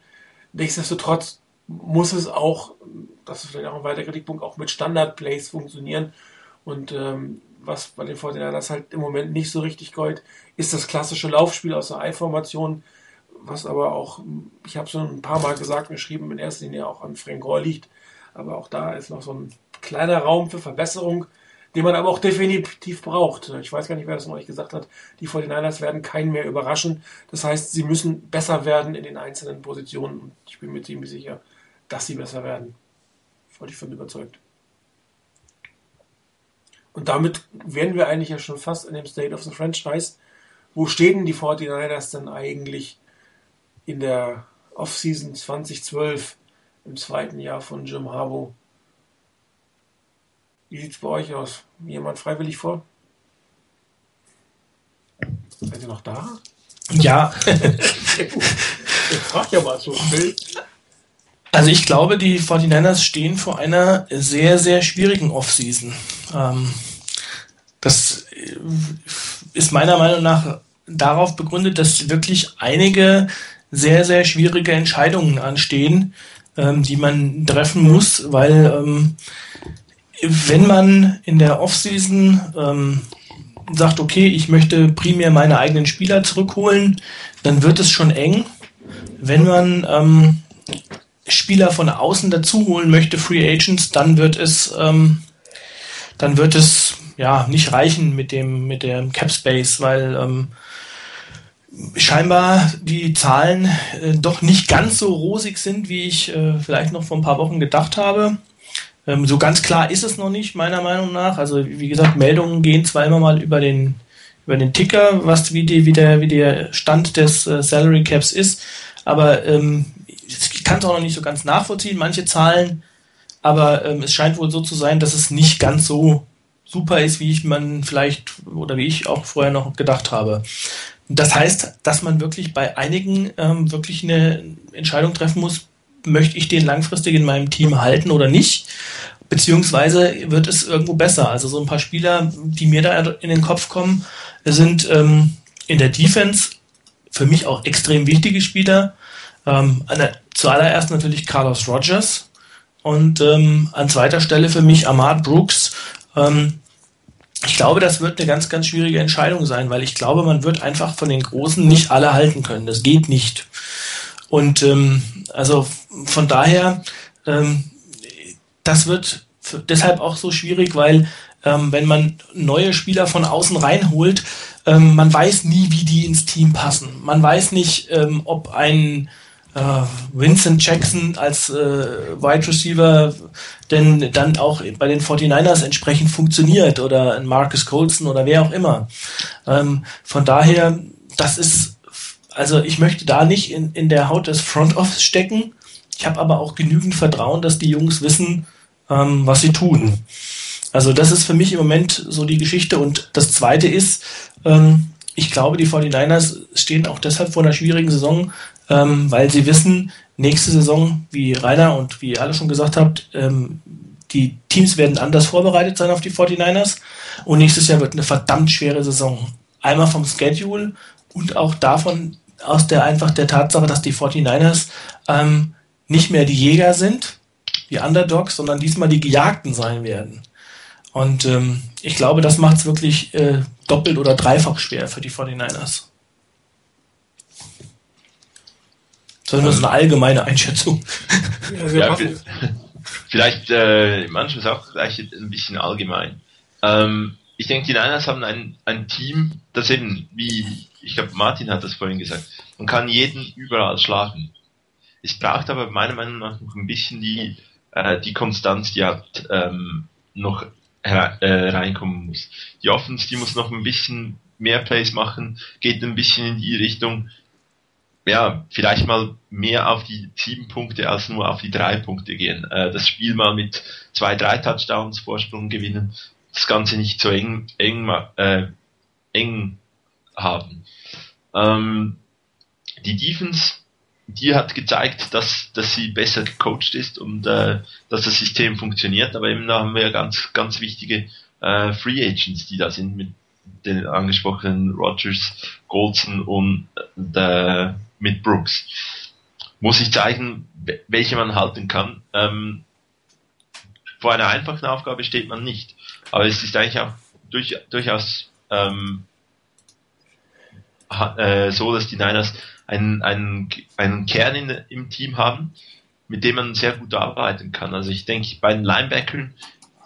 Nichtsdestotrotz muss es auch, das ist vielleicht auch ein weiterer Kritikpunkt, auch mit Standard-Plays funktionieren. Und ähm, was bei den 49ers halt im Moment nicht so richtig gold, ist das klassische Laufspiel aus der I-Formation, was aber auch, ich habe es schon ein paar Mal gesagt und geschrieben, in erster Linie auch an Frank Rohr liegt. Aber auch da ist noch so ein kleiner Raum für Verbesserung, den man aber auch definitiv braucht. Ich weiß gar nicht, wer das nicht gesagt hat. Die 49ers werden keinen mehr überraschen. Das heißt, sie müssen besser werden in den einzelnen Positionen. Und ich bin mir ziemlich sicher, dass sie besser werden. Voll ich von überzeugt. Und damit wären wir eigentlich ja schon fast in dem State of the Franchise. Wo stehen die 49ers denn eigentlich in der Offseason 2012 im zweiten Jahr von Jim Harbaugh? Wie sieht es bei euch aus? Jemand freiwillig vor? Seid ihr noch da? Ja. ich frag ja mal so. Also ich glaube, die 49ers stehen vor einer sehr, sehr schwierigen Offseason. Ähm, das äh, ist meiner Meinung nach darauf begründet, dass wirklich einige sehr, sehr schwierige Entscheidungen anstehen, ähm, die man treffen muss, weil ähm, wenn man in der Offseason ähm, sagt, okay, ich möchte primär meine eigenen Spieler zurückholen, dann wird es schon eng. Wenn man ähm, Spieler von außen dazu holen möchte, Free Agents, dann wird es, ähm, dann wird es ja nicht reichen mit dem mit dem Cap Space, weil ähm, scheinbar die Zahlen äh, doch nicht ganz so rosig sind, wie ich äh, vielleicht noch vor ein paar Wochen gedacht habe. Ähm, so ganz klar ist es noch nicht, meiner Meinung nach. Also wie gesagt, Meldungen gehen zwar immer mal über den über den Ticker, was wie, die, wie, der, wie der Stand des äh, Salary Caps ist, aber ähm, ich kann es auch noch nicht so ganz nachvollziehen, manche Zahlen, aber ähm, es scheint wohl so zu sein, dass es nicht ganz so super ist, wie ich man vielleicht oder wie ich auch vorher noch gedacht habe. Das heißt, dass man wirklich bei einigen ähm, wirklich eine Entscheidung treffen muss, möchte ich den langfristig in meinem Team halten oder nicht? Beziehungsweise wird es irgendwo besser. Also so ein paar Spieler, die mir da in den Kopf kommen, sind ähm, in der Defense für mich auch extrem wichtige Spieler. Ähm, der, zuallererst natürlich Carlos Rogers und ähm, an zweiter Stelle für mich Ahmad Brooks. Ähm, ich glaube, das wird eine ganz, ganz schwierige Entscheidung sein, weil ich glaube, man wird einfach von den Großen nicht alle halten können. Das geht nicht. Und ähm, also von daher, ähm, das wird deshalb auch so schwierig, weil ähm, wenn man neue Spieler von außen reinholt, ähm, man weiß nie, wie die ins Team passen. Man weiß nicht, ähm, ob ein äh, Vincent Jackson als äh, Wide Receiver denn dann auch bei den 49ers entsprechend funktioniert oder ein Marcus Colson oder wer auch immer. Ähm, von daher, das ist, also ich möchte da nicht in, in der Haut des Front Office stecken. Ich habe aber auch genügend Vertrauen, dass die Jungs wissen, ähm, was sie tun. Also das ist für mich im Moment so die Geschichte. Und das Zweite ist, ähm, ich glaube, die 49ers stehen auch deshalb vor einer schwierigen Saison, ähm, weil sie wissen, nächste Saison, wie Rainer und wie ihr alle schon gesagt habt, ähm, die Teams werden anders vorbereitet sein auf die 49ers und nächstes Jahr wird eine verdammt schwere Saison. Einmal vom Schedule und auch davon aus der einfach der Tatsache, dass die 49ers ähm, nicht mehr die Jäger sind, die Underdogs, sondern diesmal die Gejagten sein werden. Und ähm, ich glaube, das macht es wirklich äh, doppelt oder dreifach schwer für die 49ers. Das ist nur so eine allgemeine Einschätzung. Ja, vielleicht äh, manchmal auch gleich ein bisschen allgemein. Ähm, ich denke, die Niners haben ein, ein Team, das eben, wie ich glaube, Martin hat das vorhin gesagt, man kann jeden überall schlagen. Es braucht aber meiner Meinung nach noch ein bisschen die, äh, die Konstanz, die hat ähm, noch äh, reinkommen muss. Die Offense, die muss noch ein bisschen mehr Plays machen, geht ein bisschen in die Richtung, ja, vielleicht mal mehr auf die sieben Punkte als nur auf die drei Punkte gehen. Äh, das Spiel mal mit zwei, drei Touchdowns Vorsprung gewinnen, das Ganze nicht so eng, eng, äh, eng haben. Ähm, die Defense die hat gezeigt, dass, dass sie besser gecoacht ist und äh, dass das System funktioniert. Aber eben da haben wir ja ganz, ganz wichtige äh, Free Agents, die da sind mit den angesprochenen Rogers, Goldson und äh, mit Brooks. Muss ich zeigen, welche man halten kann. Ähm, vor einer einfachen Aufgabe steht man nicht. Aber es ist eigentlich auch durch, durchaus ähm, äh, so, dass die Niners einen, einen, einen Kern in, im Team haben, mit dem man sehr gut arbeiten kann. Also ich denke, bei den Linebackern,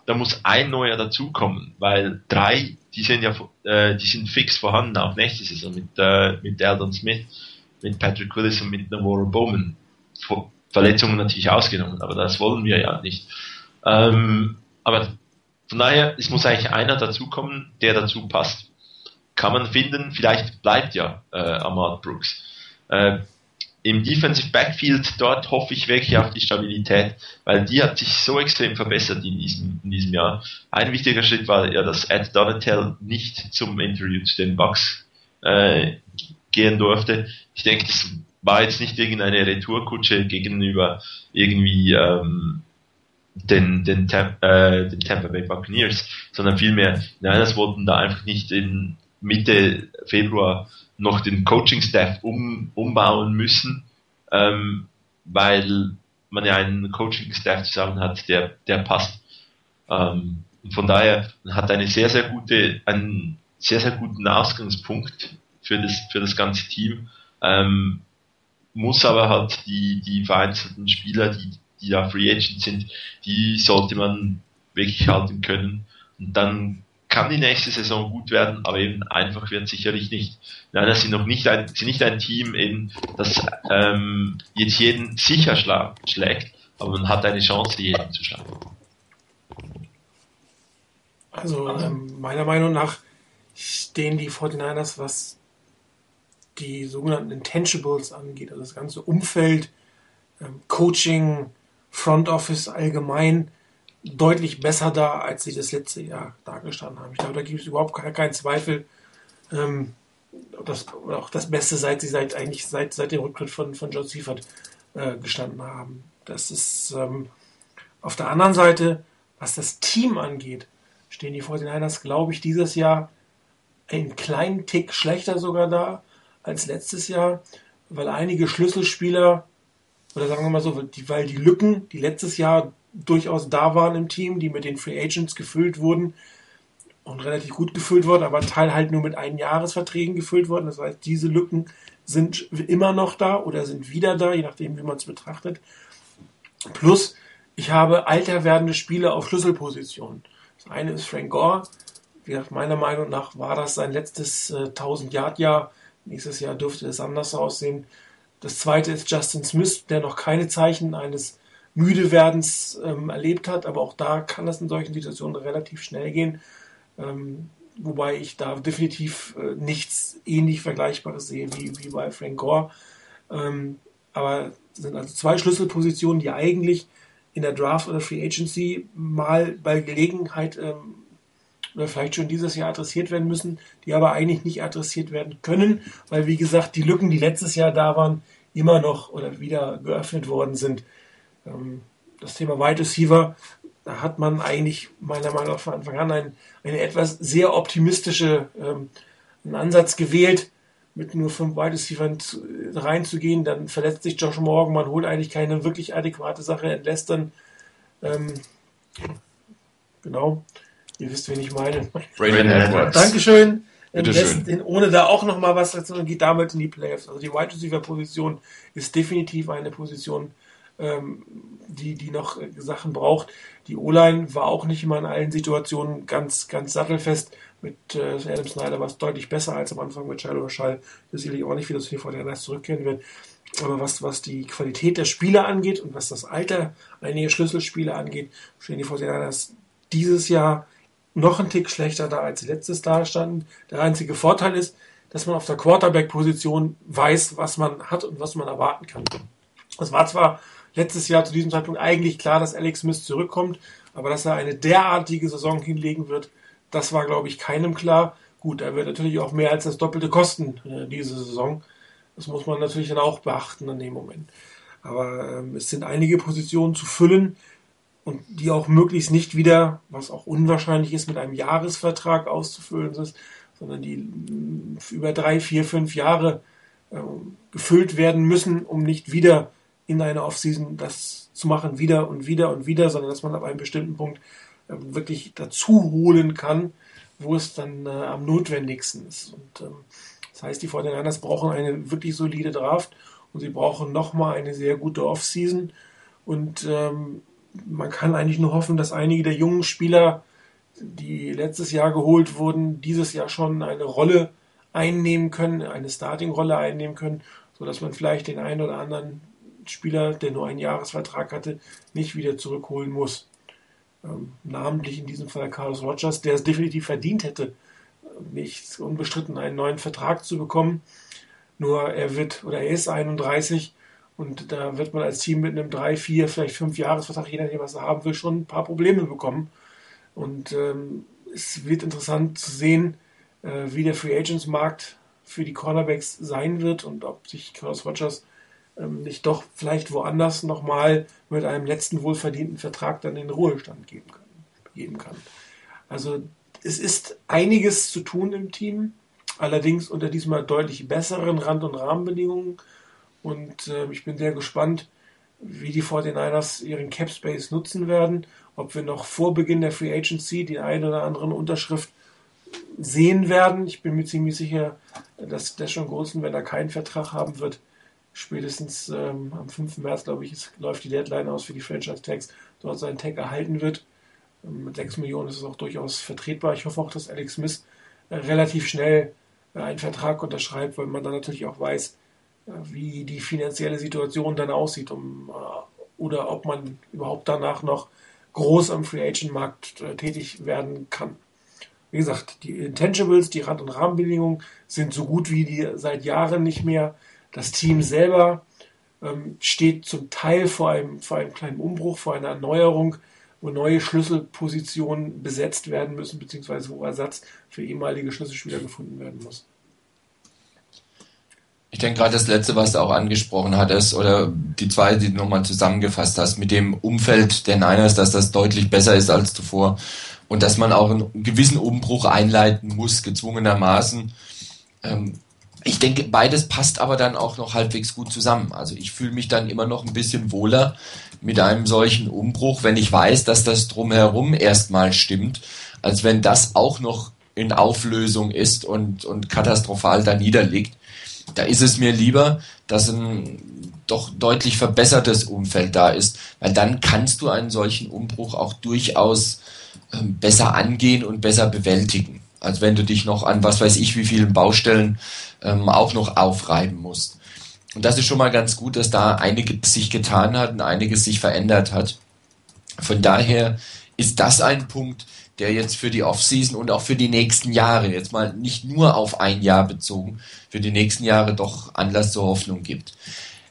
da muss ein neuer dazukommen, weil drei, die sind ja, äh, die sind fix vorhanden, auch nächste Saison mit, äh, mit Eldon Smith, mit Patrick Willis und mit Navarro Bowman. Verletzungen natürlich ausgenommen, aber das wollen wir ja nicht. Ähm, aber von daher, es muss eigentlich einer dazukommen, der dazu passt. Kann man finden, vielleicht bleibt ja äh, Ahmad Brooks. Äh, Im Defensive Backfield, dort hoffe ich wirklich auf die Stabilität, weil die hat sich so extrem verbessert in diesem, in diesem Jahr. Ein wichtiger Schritt war ja, dass Ed Donatel nicht zum Interview zu den Bucks äh, gehen durfte. Ich denke, das war jetzt nicht irgendeine Retourkutsche gegenüber irgendwie ähm, den, den, äh, den Tampa Bay Buccaneers, sondern vielmehr, nein, das wollten da einfach nicht in Mitte Februar noch den Coaching-Staff um, umbauen müssen, ähm, weil man ja einen Coaching-Staff zusammen hat, der, der passt. Ähm, von daher hat eine sehr, sehr gute, einen sehr, sehr guten Ausgangspunkt für das, für das ganze Team. Ähm, muss aber halt die, die vereinzelten Spieler, die, die da Free Agent sind, die sollte man wirklich halten können. Und dann kann die nächste Saison gut werden, aber eben einfach wird sicherlich nicht. Nein, das sind noch nicht ein, sind nicht ein Team eben, das ähm, jetzt jeden sicher schla schlägt, aber man hat eine Chance, jeden zu schlagen. Also ähm, meiner Meinung nach stehen die 49ers, was die sogenannten Intangibles angeht, also das ganze Umfeld, ähm, Coaching, Front Office allgemein, deutlich besser da, als sie das letzte Jahr dargestanden haben. Ich glaube, da gibt es überhaupt keinen Zweifel. Ähm, das, auch das Beste, seit sie seit eigentlich seit, seit dem Rücktritt von, von John Seifert äh, gestanden haben. Das ist ähm, auf der anderen Seite, was das Team angeht, stehen die 49ers, glaube ich, dieses Jahr einen kleinen Tick schlechter sogar da als letztes Jahr, weil einige Schlüsselspieler, oder sagen wir mal so, weil die Lücken, die letztes Jahr durchaus da waren im Team, die mit den Free Agents gefüllt wurden und relativ gut gefüllt worden, aber Teil halt nur mit Einjahresverträgen gefüllt worden. Das heißt, diese Lücken sind immer noch da oder sind wieder da, je nachdem, wie man es betrachtet. Plus, ich habe alter werdende Spiele auf Schlüsselpositionen. Das eine ist Frank Gore. Wie gesagt, meiner Meinung nach war das sein letztes äh, 1000-Yard-Jahr. Nächstes Jahr dürfte es anders aussehen. Das zweite ist Justin Smith, der noch keine Zeichen eines Müdewerdens ähm, erlebt hat, aber auch da kann das in solchen Situationen relativ schnell gehen. Ähm, wobei ich da definitiv äh, nichts ähnlich Vergleichbares sehe wie, wie bei Frank Gore. Ähm, aber es sind also zwei Schlüsselpositionen, die eigentlich in der Draft oder Free Agency mal bei Gelegenheit ähm, oder vielleicht schon dieses Jahr adressiert werden müssen, die aber eigentlich nicht adressiert werden können, weil wie gesagt die Lücken, die letztes Jahr da waren, immer noch oder wieder geöffnet worden sind. Ähm, das Thema Wide Receiver, da hat man eigentlich meiner Meinung nach von Anfang an ein, eine etwas sehr optimistische ähm, einen Ansatz gewählt, mit nur fünf Wide Receivers reinzugehen. Dann verletzt sich Josh Morgan, man holt eigentlich keine wirklich adäquate Sache, entlässt dann ähm, genau, ihr wisst, wen ich meine. Brandon Edwards. Dankeschön. Den, ohne da auch nochmal was dazu und geht damit in die Playoffs. Also die Wide Receiver Position ist definitiv eine Position, ähm, die, die noch äh, Sachen braucht. Die O-Line war auch nicht immer in allen Situationen ganz, ganz sattelfest. Mit äh, Adam Snyder war es deutlich besser als am Anfang mit Shiloh Schall. Das sicherlich auch nicht wieder zu den Niners zurückkehren wird. Aber was, was die Qualität der Spieler angeht und was das Alter einiger Schlüsselspieler angeht, stehen die 49ers dieses Jahr noch ein Tick schlechter da, als letztes da standen. Der einzige Vorteil ist, dass man auf der Quarterback-Position weiß, was man hat und was man erwarten kann. Es war zwar letztes Jahr zu diesem Zeitpunkt eigentlich klar, dass Alex Smith zurückkommt, aber dass er eine derartige Saison hinlegen wird, das war, glaube ich, keinem klar. Gut, er wird natürlich auch mehr als das Doppelte kosten äh, diese Saison. Das muss man natürlich dann auch beachten in dem Moment. Aber ähm, es sind einige Positionen zu füllen und die auch möglichst nicht wieder, was auch unwahrscheinlich ist, mit einem Jahresvertrag auszufüllen ist, sondern die mh, über drei, vier, fünf Jahre ähm, gefüllt werden müssen, um nicht wieder in einer Offseason das zu machen, wieder und wieder und wieder, sondern dass man ab einem bestimmten Punkt äh, wirklich dazu holen kann, wo es dann äh, am notwendigsten ist. Und ähm, das heißt, die 49ers brauchen eine wirklich solide Draft und sie brauchen nochmal eine sehr gute Offseason. Und ähm, man kann eigentlich nur hoffen, dass einige der jungen Spieler, die letztes Jahr geholt wurden, dieses Jahr schon eine Rolle einnehmen können, eine Starting-Rolle einnehmen können, sodass man vielleicht den einen oder anderen Spieler, der nur einen Jahresvertrag hatte, nicht wieder zurückholen muss. Ähm, namentlich in diesem Fall Carlos Rogers, der es definitiv verdient hätte, nicht unbestritten einen neuen Vertrag zu bekommen. Nur er wird oder er ist 31 und da wird man als Team mit einem 3, 4, vielleicht 5 Jahresvertrag, je nachdem, was er haben will, schon ein paar Probleme bekommen. Und ähm, es wird interessant zu sehen, äh, wie der Free Agents Markt für die Cornerbacks sein wird und ob sich Carlos Rogers ähm, nicht doch vielleicht woanders nochmal mit einem letzten wohlverdienten Vertrag dann in den Ruhestand geben kann. Geben kann. Also es ist einiges zu tun im Team, allerdings unter diesmal deutlich besseren Rand- und Rahmenbedingungen. Und äh, ich bin sehr gespannt, wie die 49ers ihren Cap Space nutzen werden, ob wir noch vor Beginn der Free Agency die eine oder andere Unterschrift sehen werden. Ich bin mir ziemlich sicher, dass der schon Großen, wenn er keinen Vertrag haben wird, spätestens ähm, am 5. März, glaube ich, ist, läuft die Deadline aus für die Franchise Tags, dort seinen Tag erhalten wird. Ähm, mit 6 Millionen ist es auch durchaus vertretbar. Ich hoffe auch, dass Alex Smith äh, relativ schnell äh, einen Vertrag unterschreibt, weil man dann natürlich auch weiß, wie die finanzielle Situation dann aussieht um, äh, oder ob man überhaupt danach noch groß am Free Agent Markt äh, tätig werden kann. Wie gesagt, die Intangibles, die Rand- und Rahmenbedingungen sind so gut wie die seit Jahren nicht mehr. Das Team selber ähm, steht zum Teil vor einem, vor einem kleinen Umbruch, vor einer Erneuerung, wo neue Schlüsselpositionen besetzt werden müssen, beziehungsweise wo Ersatz für ehemalige Schlüsselspieler gefunden werden muss. Ich denke gerade das letzte, was du auch angesprochen hattest, oder die zwei, die du nochmal zusammengefasst hast, mit dem Umfeld der Niners, dass das deutlich besser ist als zuvor und dass man auch einen gewissen Umbruch einleiten muss, gezwungenermaßen. Ähm, ich denke, beides passt aber dann auch noch halbwegs gut zusammen. Also ich fühle mich dann immer noch ein bisschen wohler, mit einem solchen Umbruch, wenn ich weiß, dass das drumherum erstmal stimmt, als wenn das auch noch in Auflösung ist und, und katastrophal da niederliegt. Da ist es mir lieber, dass ein doch deutlich verbessertes Umfeld da ist, weil dann kannst du einen solchen Umbruch auch durchaus ähm, besser angehen und besser bewältigen, als wenn du dich noch an was weiß ich wie vielen Baustellen ähm, auch noch aufreiben musst. Und das ist schon mal ganz gut, dass da einiges sich getan hat und einiges sich verändert hat. Von daher ist das ein Punkt, der jetzt für die Offseason und auch für die nächsten Jahre, jetzt mal nicht nur auf ein Jahr bezogen, für die nächsten Jahre doch Anlass zur Hoffnung gibt.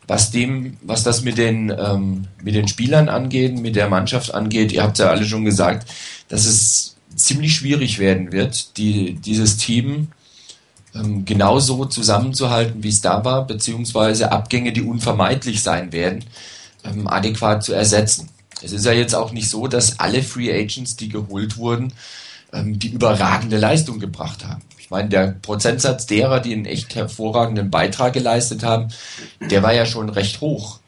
Was dem, was das mit den, ähm, mit den Spielern angeht, mit der Mannschaft angeht, ihr habt ja alle schon gesagt, dass es ziemlich schwierig werden wird, die, dieses Team ähm, genauso zusammenzuhalten, wie es da war, beziehungsweise Abgänge, die unvermeidlich sein werden, ähm, adäquat zu ersetzen. Es ist ja jetzt auch nicht so, dass alle Free Agents, die geholt wurden, ähm, die überragende Leistung gebracht haben. Ich meine, der Prozentsatz derer, die einen echt hervorragenden Beitrag geleistet haben, der war ja schon recht hoch.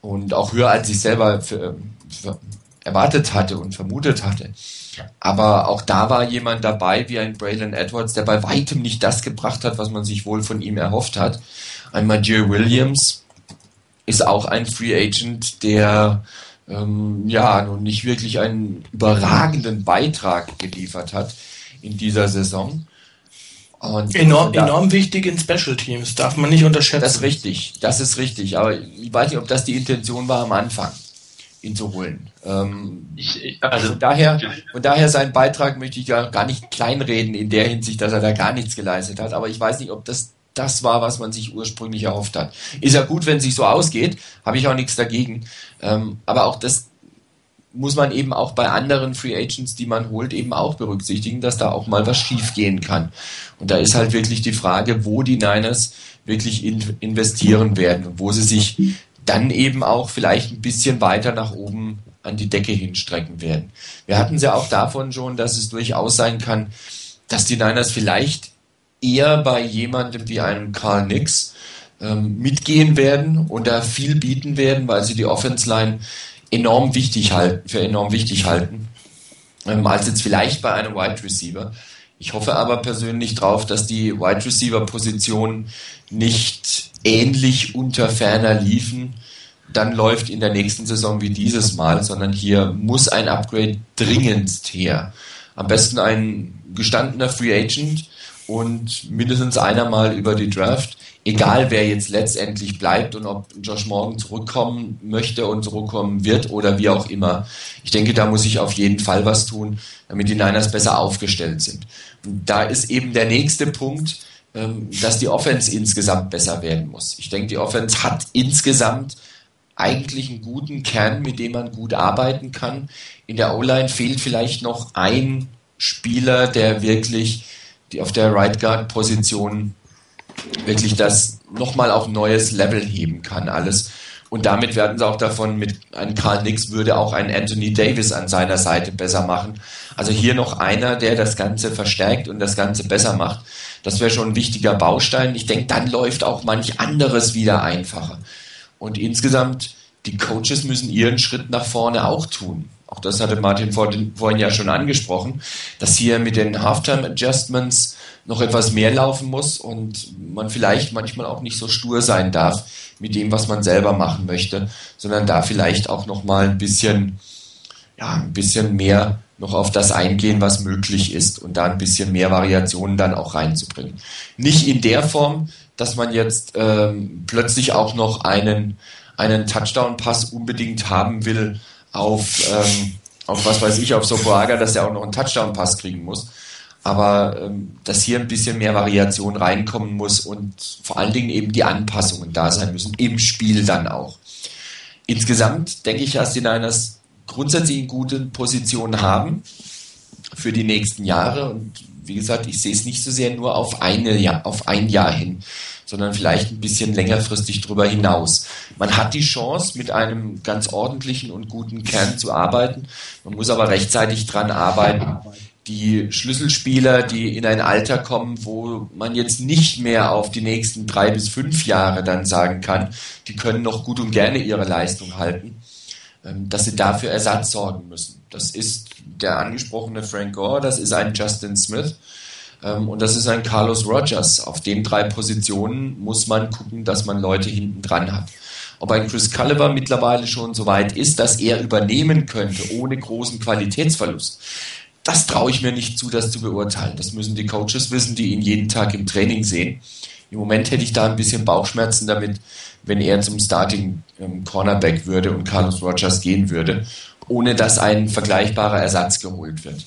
Und auch höher, als ich selber für, für erwartet hatte und vermutet hatte. Aber auch da war jemand dabei, wie ein Braylon Edwards, der bei weitem nicht das gebracht hat, was man sich wohl von ihm erhofft hat. Ein Major Williams ist auch ein Free Agent, der ähm, ja nun nicht wirklich einen überragenden Beitrag geliefert hat in dieser Saison. Und enorm, da, enorm wichtig in Special Teams, darf man nicht unterschätzen. Das ist richtig, das ist richtig. Aber ich weiß nicht, ob das die Intention war am Anfang, ihn zu holen. Ähm, ich, also von daher, von daher seinen Beitrag möchte ich ja gar nicht kleinreden in der Hinsicht, dass er da gar nichts geleistet hat. Aber ich weiß nicht, ob das das war, was man sich ursprünglich erhofft hat. Ist ja gut, wenn es sich so ausgeht, habe ich auch nichts dagegen. Ähm, aber auch das muss man eben auch bei anderen Free Agents, die man holt, eben auch berücksichtigen, dass da auch mal was schief gehen kann. Und da ist halt wirklich die Frage, wo die Niners wirklich in, investieren werden und wo sie sich dann eben auch vielleicht ein bisschen weiter nach oben an die Decke hinstrecken werden. Wir hatten es ja auch davon schon, dass es durchaus sein kann, dass die Niners vielleicht eher bei jemandem wie einem Carl Nix ähm, mitgehen werden und da viel bieten werden, weil sie die Offense Line enorm wichtig halten, für enorm wichtig halten, ähm, als jetzt vielleicht bei einem Wide Receiver. Ich hoffe aber persönlich drauf, dass die Wide Receiver Position nicht ähnlich unter ferner liefen, dann läuft in der nächsten Saison wie dieses Mal, sondern hier muss ein Upgrade dringendst her. Am besten ein gestandener Free Agent, und mindestens einer mal über die Draft. Egal wer jetzt letztendlich bleibt und ob Josh Morgan zurückkommen möchte und zurückkommen wird oder wie auch immer. Ich denke, da muss ich auf jeden Fall was tun, damit die Niners besser aufgestellt sind. Und da ist eben der nächste Punkt, ähm, dass die Offense insgesamt besser werden muss. Ich denke, die Offense hat insgesamt eigentlich einen guten Kern, mit dem man gut arbeiten kann. In der O-Line fehlt vielleicht noch ein Spieler, der wirklich die auf der Right Guard Position wirklich das nochmal auf neues Level heben kann, alles. Und damit werden sie auch davon, mit einem Karl Nix würde auch ein Anthony Davis an seiner Seite besser machen. Also hier noch einer, der das Ganze verstärkt und das Ganze besser macht. Das wäre schon ein wichtiger Baustein. Ich denke, dann läuft auch manch anderes wieder einfacher. Und insgesamt, die Coaches müssen ihren Schritt nach vorne auch tun auch das hatte Martin vorhin ja schon angesprochen, dass hier mit den Halftime Adjustments noch etwas mehr laufen muss und man vielleicht manchmal auch nicht so stur sein darf mit dem, was man selber machen möchte, sondern da vielleicht auch noch mal ein bisschen, ja, ein bisschen mehr noch auf das eingehen, was möglich ist und da ein bisschen mehr Variationen dann auch reinzubringen. Nicht in der Form, dass man jetzt ähm, plötzlich auch noch einen, einen Touchdown-Pass unbedingt haben will, auf, ähm, auf was weiß ich, auf Sopoaga, dass er auch noch einen Touchdown-Pass kriegen muss. Aber ähm, dass hier ein bisschen mehr Variation reinkommen muss und vor allen Dingen eben die Anpassungen da sein müssen, im Spiel dann auch. Insgesamt denke ich, dass die Niners grundsätzlich in guten Positionen haben für die nächsten Jahre. Und wie gesagt, ich sehe es nicht so sehr nur auf, eine auf ein Jahr hin sondern vielleicht ein bisschen längerfristig darüber hinaus. Man hat die Chance, mit einem ganz ordentlichen und guten Kern zu arbeiten. Man muss aber rechtzeitig dran arbeiten. Die Schlüsselspieler, die in ein Alter kommen, wo man jetzt nicht mehr auf die nächsten drei bis fünf Jahre dann sagen kann, die können noch gut und gerne ihre Leistung halten ähm, dass sie dafür Ersatz sorgen müssen. Das ist der angesprochene Frank Gore, das ist ein Justin Smith und das ist ein Carlos Rogers. Auf den drei Positionen muss man gucken, dass man Leute hinten dran hat. Ob ein Chris Culliver mittlerweile schon so weit ist, dass er übernehmen könnte, ohne großen Qualitätsverlust. Das traue ich mir nicht zu, das zu beurteilen. Das müssen die Coaches wissen, die ihn jeden Tag im Training sehen. Im Moment hätte ich da ein bisschen Bauchschmerzen damit, wenn er zum Starting ähm, Cornerback würde und Carlos Rogers gehen würde, ohne dass ein vergleichbarer Ersatz geholt wird.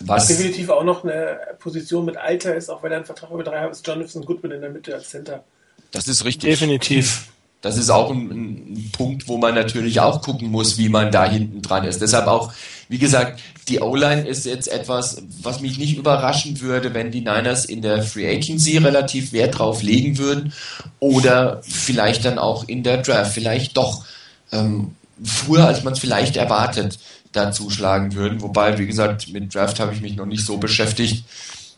Was definitiv auch noch eine Position mit Alter ist, auch wenn er einen Vertrag über drei Jahre ist, Jonathan Goodman in der Mitte als Center. Das ist richtig. Definitiv. Das ist auch ein, ein, Punkt, wo man natürlich auch gucken muss, wie man da hinten dran ist. Deshalb auch, wie gesagt, die O-Line ist jetzt etwas, was mich nicht überraschen würde, wenn die Niners in der Free Agency relativ Wert drauf legen würden oder vielleicht dann auch in der Draft, vielleicht doch ähm, früher, als man es vielleicht erwartet, da zuschlagen würden. Wobei, wie gesagt, mit Draft habe ich mich noch nicht so beschäftigt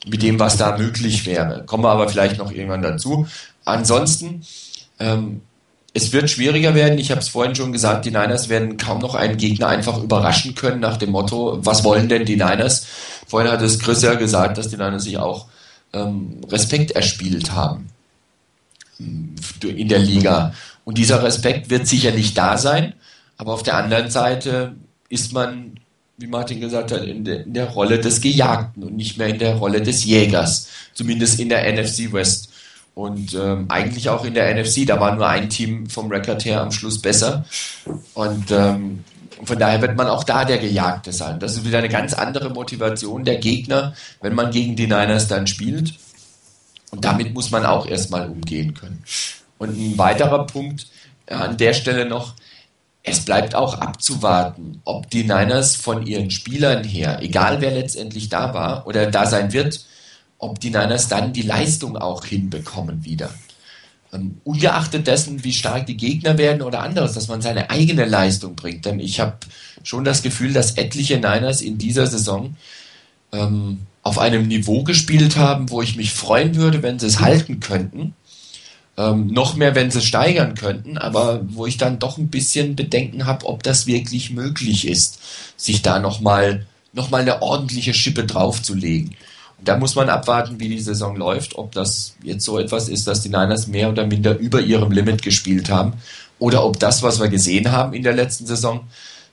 mit dem, was da möglich wäre. Kommen wir aber vielleicht noch irgendwann dazu. Ansonsten, ähm, es wird schwieriger werden. Ich habe es vorhin schon gesagt, die Niners werden kaum noch einen Gegner einfach überraschen können nach dem Motto, was wollen denn die Niners? Vorhin hat es Chris ja gesagt, dass die Niners sich auch ähm, Respekt erspielt haben in der Liga. Und dieser Respekt wird sicherlich da sein, aber auf der anderen Seite ist man, wie Martin gesagt hat, in der, in der Rolle des Gejagten und nicht mehr in der Rolle des Jägers, zumindest in der NFC West. Und ähm, eigentlich auch in der NFC, da war nur ein Team vom Rekord her am Schluss besser. Und ähm, von daher wird man auch da der Gejagte sein. Das ist wieder eine ganz andere Motivation der Gegner, wenn man gegen die Niners dann spielt. Und damit muss man auch erstmal umgehen können. Und ein weiterer Punkt äh, an der Stelle noch, es bleibt auch abzuwarten, ob die Niners von ihren Spielern her, egal wer letztendlich da war oder da sein wird, ob die Niners dann die Leistung auch hinbekommen wieder. Ähm, ungeachtet dessen, wie stark die Gegner werden oder anderes, dass man seine eigene Leistung bringt. Denn ich habe schon das Gefühl, dass etliche Niners in dieser Saison ähm, auf einem Niveau gespielt haben, wo ich mich freuen würde, wenn sie es halten könnten. Ähm, noch mehr, wenn sie steigern könnten, aber wo ich dann doch ein bisschen Bedenken habe, ob das wirklich möglich ist, sich da nochmal noch mal eine ordentliche Schippe draufzulegen. Da muss man abwarten, wie die Saison läuft, ob das jetzt so etwas ist, dass die Niners mehr oder minder über ihrem Limit gespielt haben oder ob das, was wir gesehen haben in der letzten Saison,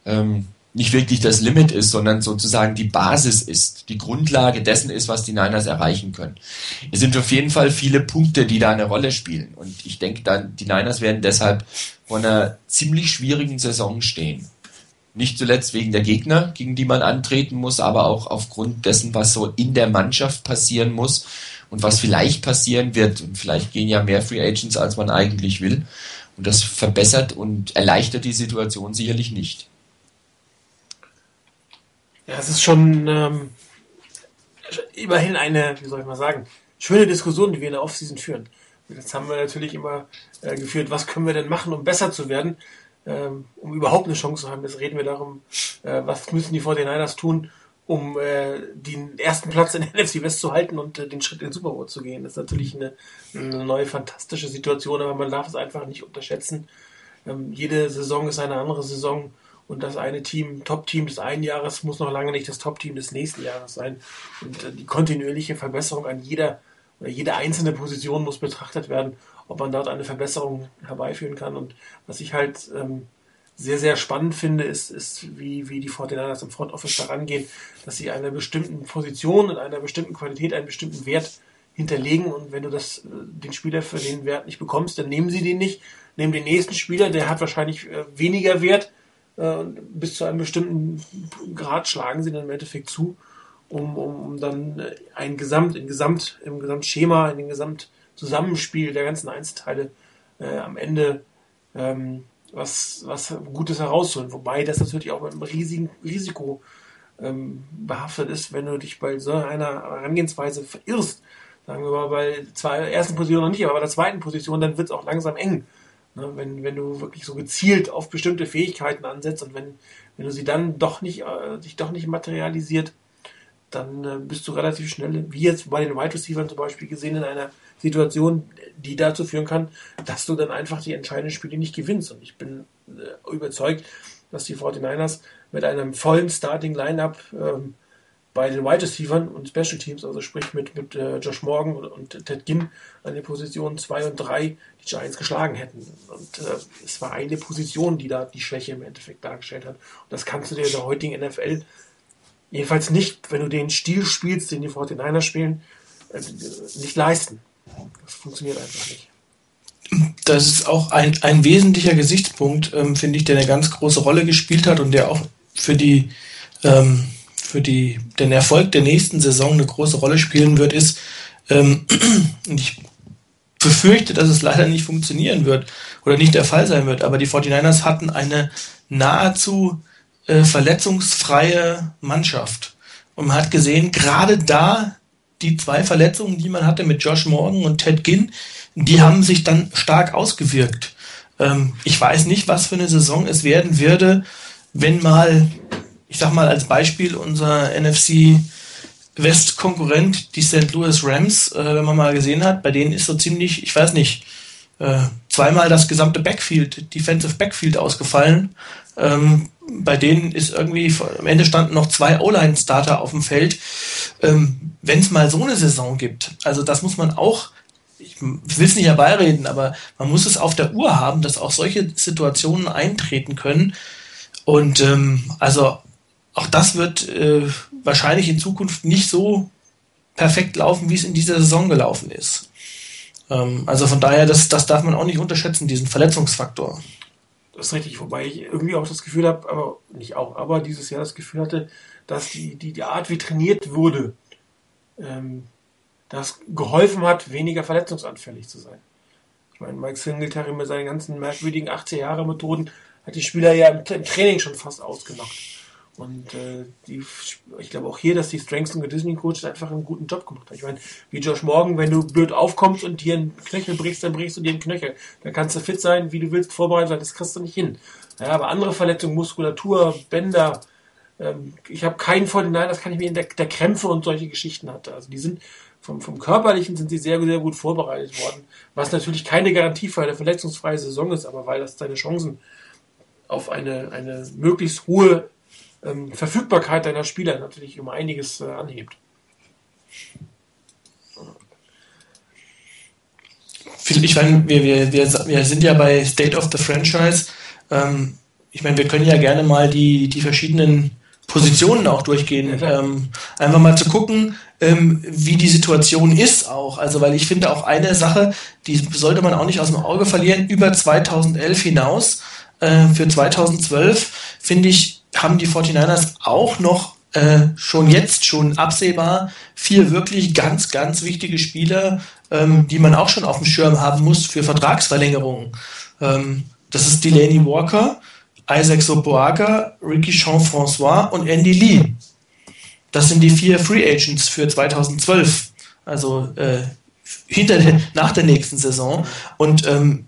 ähm, nicht wirklich das Limit ist, sondern sozusagen die Basis ist, die Grundlage dessen ist, was die Niners erreichen können. Es sind auf jeden Fall viele Punkte, die da eine Rolle spielen. Und ich denke dann, die Niners werden deshalb vor einer ziemlich schwierigen Saison stehen. Nicht zuletzt wegen der Gegner, gegen die man antreten muss, aber auch aufgrund dessen, was so in der Mannschaft passieren muss und was vielleicht passieren wird. Und vielleicht gehen ja mehr Free Agents, als man eigentlich will. Und das verbessert und erleichtert die Situation sicherlich nicht. Ja, es ist schon ähm, immerhin eine, wie soll ich mal sagen, schöne Diskussion, die wir in der Offseason führen. Jetzt haben wir natürlich immer äh, geführt, was können wir denn machen, um besser zu werden ähm, um überhaupt eine Chance zu haben. Jetzt reden wir darum, äh, was müssen die 49ers tun, um äh, den ersten Platz in der NFC West zu halten und äh, den Schritt in den Super Bowl zu gehen. Das ist natürlich eine, eine neue fantastische Situation, aber man darf es einfach nicht unterschätzen. Ähm, jede Saison ist eine andere Saison und das eine Team, Top-Team des einen Jahres, muss noch lange nicht das Top-Team des nächsten Jahres sein. Und äh, die kontinuierliche Verbesserung an jeder oder jede einzelne Position muss betrachtet werden ob man dort eine Verbesserung herbeiführen kann. Und was ich halt ähm, sehr, sehr spannend finde, ist, ist wie, wie die Fortinanders im Front Office da rangehen, dass sie einer bestimmten Position, in einer bestimmten Qualität, einen bestimmten Wert hinterlegen und wenn du das, äh, den Spieler für den Wert nicht bekommst, dann nehmen sie den nicht, nehmen den nächsten Spieler, der hat wahrscheinlich äh, weniger Wert, bis zu einem bestimmten Grad schlagen sie dann im Endeffekt zu, um, um, dann ein Gesamt, in Gesamt, im Gesamtschema, in den Gesamt Zusammenspiel der ganzen Einzelteile äh, am Ende ähm, was, was Gutes herausholen. Wobei das natürlich auch mit einem riesigen Risiko ähm, behaftet ist, wenn du dich bei so einer Herangehensweise verirrst. Sagen wir mal, bei der ersten Position noch nicht, aber bei der zweiten Position, dann wird es auch langsam eng. Ne, wenn, wenn du wirklich so gezielt auf bestimmte Fähigkeiten ansetzt und wenn, wenn du sie dann doch nicht, äh, sich doch nicht materialisiert, dann äh, bist du relativ schnell, wie jetzt bei den Wide Receivers zum Beispiel gesehen, in einer Situation, die dazu führen kann, dass du dann einfach die entscheidenden Spiele nicht gewinnst. Und ich bin äh, überzeugt, dass die 49ers mit einem vollen Starting Lineup ähm, bei den Wide Receivers und Special Teams, also sprich mit, mit äh, Josh Morgan und, Ted Ginn an den Positionen 2 und 3 die Giants geschlagen hätten. Und äh, es war eine Position, die da die Schwäche im Endeffekt dargestellt hat. Und das kannst du dir in der heutigen NFL jedenfalls nicht, wenn du den Stil spielst, den die 49ers spielen, äh, nicht leisten. Das funktioniert einfach nicht. Das ist auch ein, ein wesentlicher Gesichtspunkt, ähm, finde ich, der eine ganz große Rolle gespielt hat und der auch für die ähm, für die, den Erfolg der nächsten Saison eine große Rolle spielen wird, ist, ähm, ich befürchte, dass es leider nicht funktionieren wird oder nicht der Fall sein wird, aber die 49ers hatten eine nahezu äh, verletzungsfreie Mannschaft. Und man hat gesehen, gerade da die zwei Verletzungen, die man hatte mit Josh Morgan und Ted Ginn, die haben sich dann stark ausgewirkt. Ähm, ich weiß nicht, was für eine Saison es werden würde, wenn mal ich sag mal als Beispiel unser NFC West-Konkurrent, die St. Louis Rams, äh, wenn man mal gesehen hat, bei denen ist so ziemlich, ich weiß nicht, äh, zweimal das gesamte Backfield, Defensive Backfield ausgefallen. Ähm, bei denen ist irgendwie, am Ende standen noch zwei O-Line-Starter auf dem Feld. Ähm, wenn es mal so eine Saison gibt, also das muss man auch, ich will es nicht herbeireden, aber man muss es auf der Uhr haben, dass auch solche Situationen eintreten können. Und ähm, also auch das wird äh, wahrscheinlich in Zukunft nicht so perfekt laufen, wie es in dieser Saison gelaufen ist. Ähm, also von daher, das, das darf man auch nicht unterschätzen, diesen Verletzungsfaktor. Das ist richtig, wobei ich irgendwie auch das Gefühl habe, aber nicht auch, aber dieses Jahr das Gefühl hatte, dass die, die, die Art, wie trainiert wurde, ähm, das geholfen hat, weniger verletzungsanfällig zu sein. Ich meine, Mike Singletary mit seinen ganzen merkwürdigen 80 Jahre Methoden hat die Spieler ja im, im Training schon fast ausgemacht. Und äh, die, ich glaube auch hier, dass die Strengths und Conditioning Coaches einfach einen guten Job gemacht haben. Ich meine, wie Josh Morgan, wenn du blöd aufkommst und dir einen Knöchel brichst, dann brichst du dir einen Knöchel. Dann kannst du fit sein, wie du willst, vorbereitet sein, das kriegst du nicht hin. Ja, aber andere Verletzungen, Muskulatur, Bänder, ähm, ich habe keinen von nein, das kann ich mir in der, der Krämpfe und solche Geschichten hatte. Also die sind vom, vom Körperlichen sind sie sehr, sehr gut vorbereitet worden. Was natürlich keine Garantie für eine verletzungsfreie Saison ist, aber weil das deine Chancen auf eine, eine möglichst hohe ähm, Verfügbarkeit deiner Spieler natürlich um einiges äh, anhebt. Ich meine, wir, wir, wir, sind ja bei State of the Franchise. Ähm, ich meine, wir können ja gerne mal die, die verschiedenen Positionen auch durchgehen. Ähm, einfach mal zu gucken, ähm, wie die Situation ist auch. Also, weil ich finde auch eine Sache, die sollte man auch nicht aus dem Auge verlieren, über 2011 hinaus, äh, für 2012, finde ich, haben die 49ers auch noch äh, schon jetzt, schon absehbar, vier wirklich ganz, ganz wichtige Spieler, ähm, die man auch schon auf dem Schirm haben muss für Vertragsverlängerungen. Ähm, das ist Delaney Walker, Isaac Sopoaga, Ricky Jean-François und Andy Lee. Das sind die vier Free Agents für 2012. Also äh, hinter nach der nächsten Saison. Und ähm,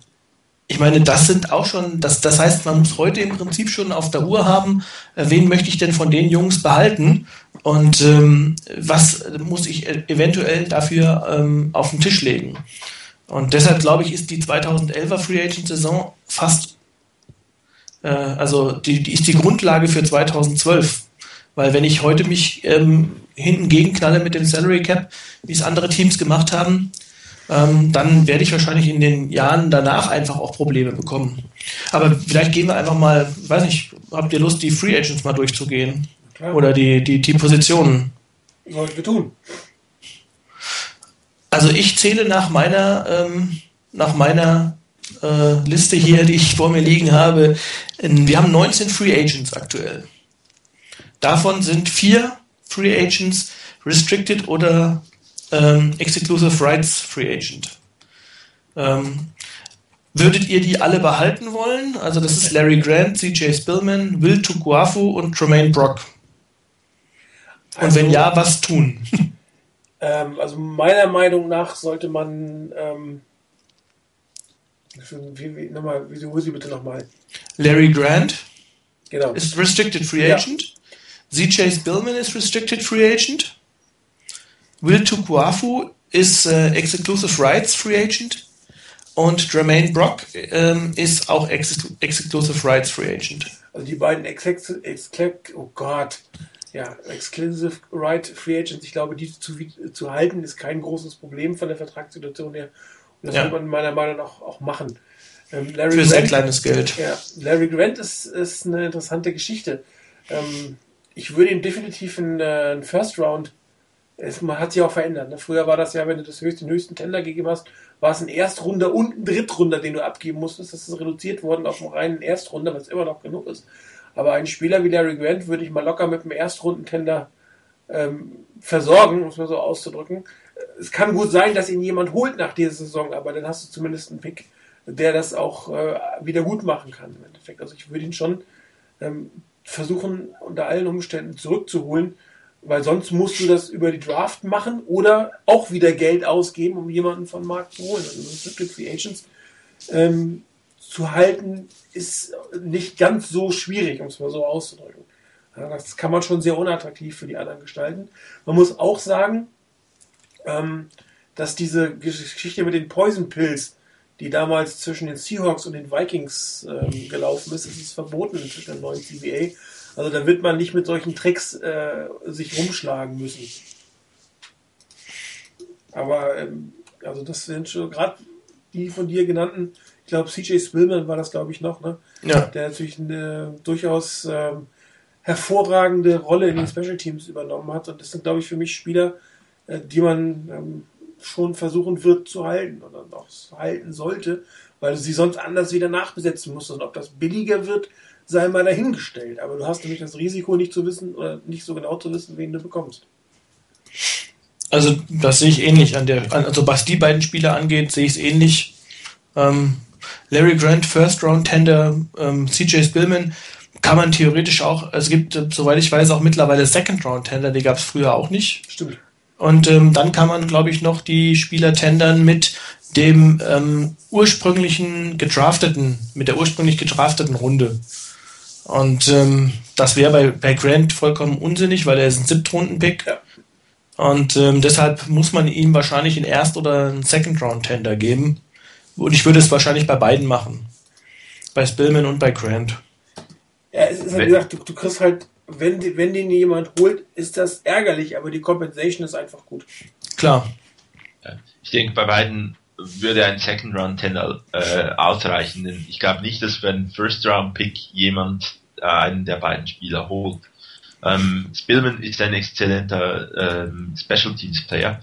ich meine, das sind auch schon, das, das heißt, man muss heute im Prinzip schon auf der Uhr haben, äh, wen möchte ich denn von den Jungs behalten und ähm, was muss ich e-, eventuell dafür ähm, auf den Tisch legen. Und deshalb glaube ich, ist die 2011er Free Agent Saison fast, äh, also die, die ist die Grundlage für 2012. Weil wenn ich heute mich ähm, hinten gegenknalle mit dem Salary Cap, wie es andere Teams gemacht haben, ähm, dann werde ich wahrscheinlich in den Jahren danach einfach auch Probleme bekommen. Aber vielleicht gehen wir einfach mal, weiß nicht, habt ihr Lust, die Free Agents mal durchzugehen? Klar. Oder die, die, die Positionen? Wollen wir tun. Also ich zähle nach meiner, ähm, nach meiner äh, Liste hier, die ich vor mir liegen habe, wir haben 19 Free Agents aktuell. Davon sind vier Free Agents restricted oder ähm, Exclusive Rights Free Agent. Ähm, würdet ihr die alle behalten wollen? Also das ist Larry Grant, CJ Spillman, Will Tuguafu und Tremaine Brock. Und also, wenn ja, was tun? Ähm, also meiner Meinung nach sollte man ähm, wie, wie, nochmal, wie, hol sie bitte nochmal. Larry Grant genau. ist Restricted Free Agent. Ja. CJ Spillman ist Restricted Free Agent. Will Tukuafu ist äh, Exclusive Rights Free Agent. Und Jermaine Brock ähm, ist auch Ex Exclusive Rights Free Agent. Also die beiden Ex oh Gott, ja, Exclusive Right Free Agents, ich glaube, die zu, zu halten, ist kein großes Problem von der Vertragssituation her. Und das ja. wird man meiner Meinung nach auch, auch machen. Ähm, Larry Für sehr kleines Geld. Ja, Larry Grant ist, ist eine interessante Geschichte. Ähm, ich würde ihm definitiv einen, äh, einen First Round, es, hat sich auch verändert. Ne? Früher war das ja, wenn du das höchsten, den höchsten Tender gegeben hast, war es ein Erstrunder und ein Drittrunder, den du abgeben musstest. Das ist reduziert worden auf einen reinen Erstrunder, was immer noch genug ist. Aber einen Spieler wie Larry Grant würde ich mal locker mit einem Erstrundentender ähm, versorgen, muss man so auszudrücken. Es kann gut sein, dass ihn jemand holt nach dieser Saison, aber dann hast du zumindest einen Pick, der das auch äh, wieder gut machen kann im Endeffekt. Also ich würde ihn schon ähm, versuchen, unter allen Umständen zurückzuholen, weil sonst musst du das über die Draft machen oder auch wieder Geld ausgeben, um jemanden von Markt zu holen. Also Restricted Free Agents ähm, zu halten, ist nicht ganz so schwierig, um es mal so auszudrücken. Das kann man schon sehr unattraktiv für die anderen gestalten. Man muss auch sagen, ähm, dass diese Geschichte mit den Poison Pills, die damals zwischen den Seahawks und den Vikings ähm, gelaufen ist, das ist verboten in der neuen CBA. Also da wird man nicht mit solchen Tricks äh, sich rumschlagen müssen. Aber ähm, also das sind schon gerade die von dir genannten, ich glaube CJ Spillman war das glaube ich noch, ne? Ja. Der natürlich eine durchaus ähm, hervorragende Rolle in den Special Teams übernommen hat. Und das sind glaube ich für mich Spieler, äh, die man ähm, schon versuchen wird zu halten oder auch halten sollte, weil du sie sonst anders wieder nachbesetzen musst. Und ob das billiger wird, sei mal dahingestellt. Aber du hast nämlich das Risiko, nicht zu wissen oder nicht so genau zu wissen, wen du bekommst. Also das sehe ich ähnlich an der, also was die beiden Spieler angeht, sehe ich es ähnlich. Ähm, Larry Grant, First Round Tender, ähm, CJ Spillman kann man theoretisch auch, es gibt, äh, soweit ich weiß, auch mittlerweile Second Round Tender, die gab es früher auch nicht. Stimmt. Und ähm, dann kann man, glaube ich, noch die Spieler tendern mit dem ähm, ursprünglichen gedrafteten, mit der ursprünglich gedrafteten Runde. Und ähm, das wäre bei, bei Grant vollkommen unsinnig, weil er ist ein Siebtrunden-Pick. Ja. Und ähm, deshalb muss man ihm wahrscheinlich einen Erst- oder einen Second-Round-Tender geben. Und ich würde es wahrscheinlich bei beiden machen. Bei Spillman und bei Grant. Ja, es ist halt gesagt, du, du kriegst halt, wenn, wenn den jemand holt, ist das ärgerlich, aber die Compensation ist einfach gut. Klar. Ich denke, bei beiden würde ein Second Round Tender äh, ausreichen. Denn ich glaube nicht, dass für einen First Round Pick jemand äh, einen der beiden Spieler holt. Ähm, Spillman ist ein exzellenter ähm, Special Teams Player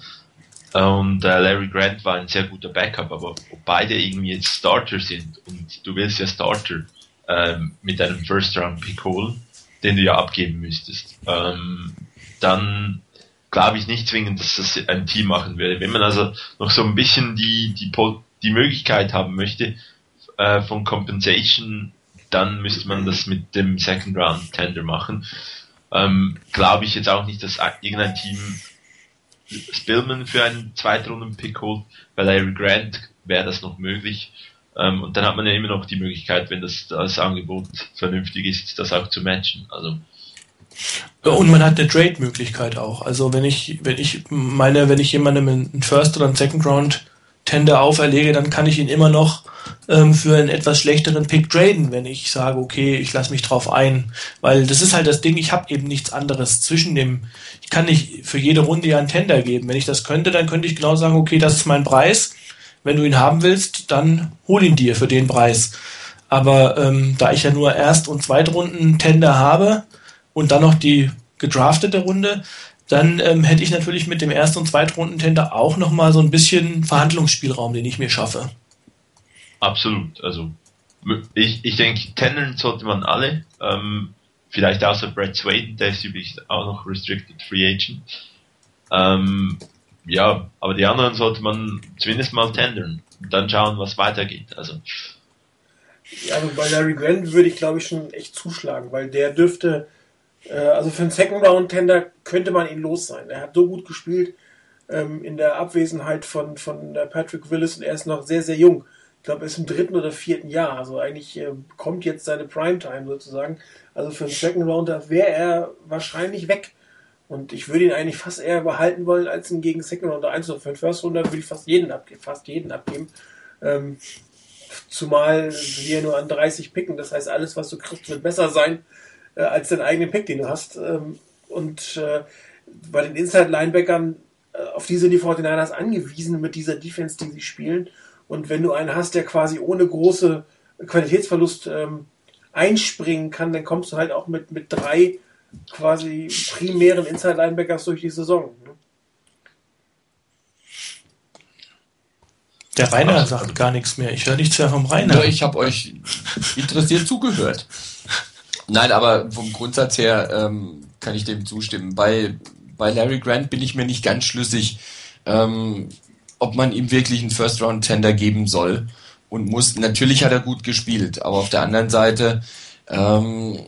und äh, Larry Grant war ein sehr guter Backup, aber ob beide irgendwie jetzt Starter sind und du willst ja Starter ähm, mit einem First Round Pick holen, den du ja abgeben müsstest, ähm, dann glaube ich nicht zwingend, dass das ein Team machen würde. Wenn man also noch so ein bisschen die, die, die Möglichkeit haben möchte äh, von Compensation, dann müsste man das mit dem Second Round Tender machen. Ähm, glaube ich jetzt auch nicht, dass irgendein Team Spillman für einen Zweitrunden-Pick holt. Bei Larry Grant wäre das noch möglich. Ähm, und dann hat man ja immer noch die Möglichkeit, wenn das, das Angebot vernünftig ist, das auch zu matchen. Also und man hat eine Trade-Möglichkeit auch. Also wenn ich, wenn ich meine, wenn ich jemandem einen First oder einen Second Round Tender auferlege, dann kann ich ihn immer noch ähm, für einen etwas schlechteren Pick traden, wenn ich sage, okay, ich lasse mich drauf ein. Weil das ist halt das Ding, ich habe eben nichts anderes zwischen dem, ich kann nicht für jede Runde ja einen Tender geben. Wenn ich das könnte, dann könnte ich genau sagen, okay, das ist mein Preis. Wenn du ihn haben willst, dann hol ihn dir für den Preis. Aber ähm, da ich ja nur Erst- und Zweitrunden Tender habe, und dann noch die gedraftete Runde, dann ähm, hätte ich natürlich mit dem Erst- und Zweitrundentender auch nochmal so ein bisschen Verhandlungsspielraum, den ich mir schaffe. Absolut. Also ich, ich denke, kennen sollte man alle. Ähm, vielleicht außer Brad Swaden, der ist übrigens auch noch Restricted Free Agent. Ähm, ja, aber die anderen sollte man zumindest mal tendern und dann schauen, was weitergeht. Also ja, also bei Larry Grant würde ich glaube ich schon echt zuschlagen, weil der dürfte also für einen Second Round Tender könnte man ihn los sein. Er hat so gut gespielt ähm, in der Abwesenheit von, von Patrick Willis und er ist noch sehr, sehr jung. Ich glaube, er ist im dritten oder vierten Jahr. Also eigentlich äh, kommt jetzt seine Primetime sozusagen. Also für einen Second Rounder wäre er wahrscheinlich weg. Und ich würde ihn eigentlich fast eher behalten wollen, als ihn gegen Second Rounder einzusetzen. Für den First Rounder würde ich fast jeden, abge fast jeden abgeben. Ähm, zumal wir nur an 30 picken. Das heißt, alles, was du kriegst, wird besser sein äh, als dein eigenen Pick, den du hast. Ähm, und äh, bei den Inside-Linebackern, äh, auf die sind die 49ers angewiesen mit dieser Defense, die sie spielen. Und wenn du einen hast, der quasi ohne große Qualitätsverlust ähm, einspringen kann, dann kommst du halt auch mit, mit drei quasi primären Inside-Linebackers durch die Saison. Ne? Der Rainer sagt gar nichts mehr. Ich höre nichts mehr vom Rainer. Ja, ich habe euch interessiert zugehört. Nein, aber vom Grundsatz her ähm, kann ich dem zustimmen. Bei, bei Larry Grant bin ich mir nicht ganz schlüssig. Ähm, ob man ihm wirklich einen First-Round-Tender geben soll und muss. Natürlich hat er gut gespielt, aber auf der anderen Seite, ähm,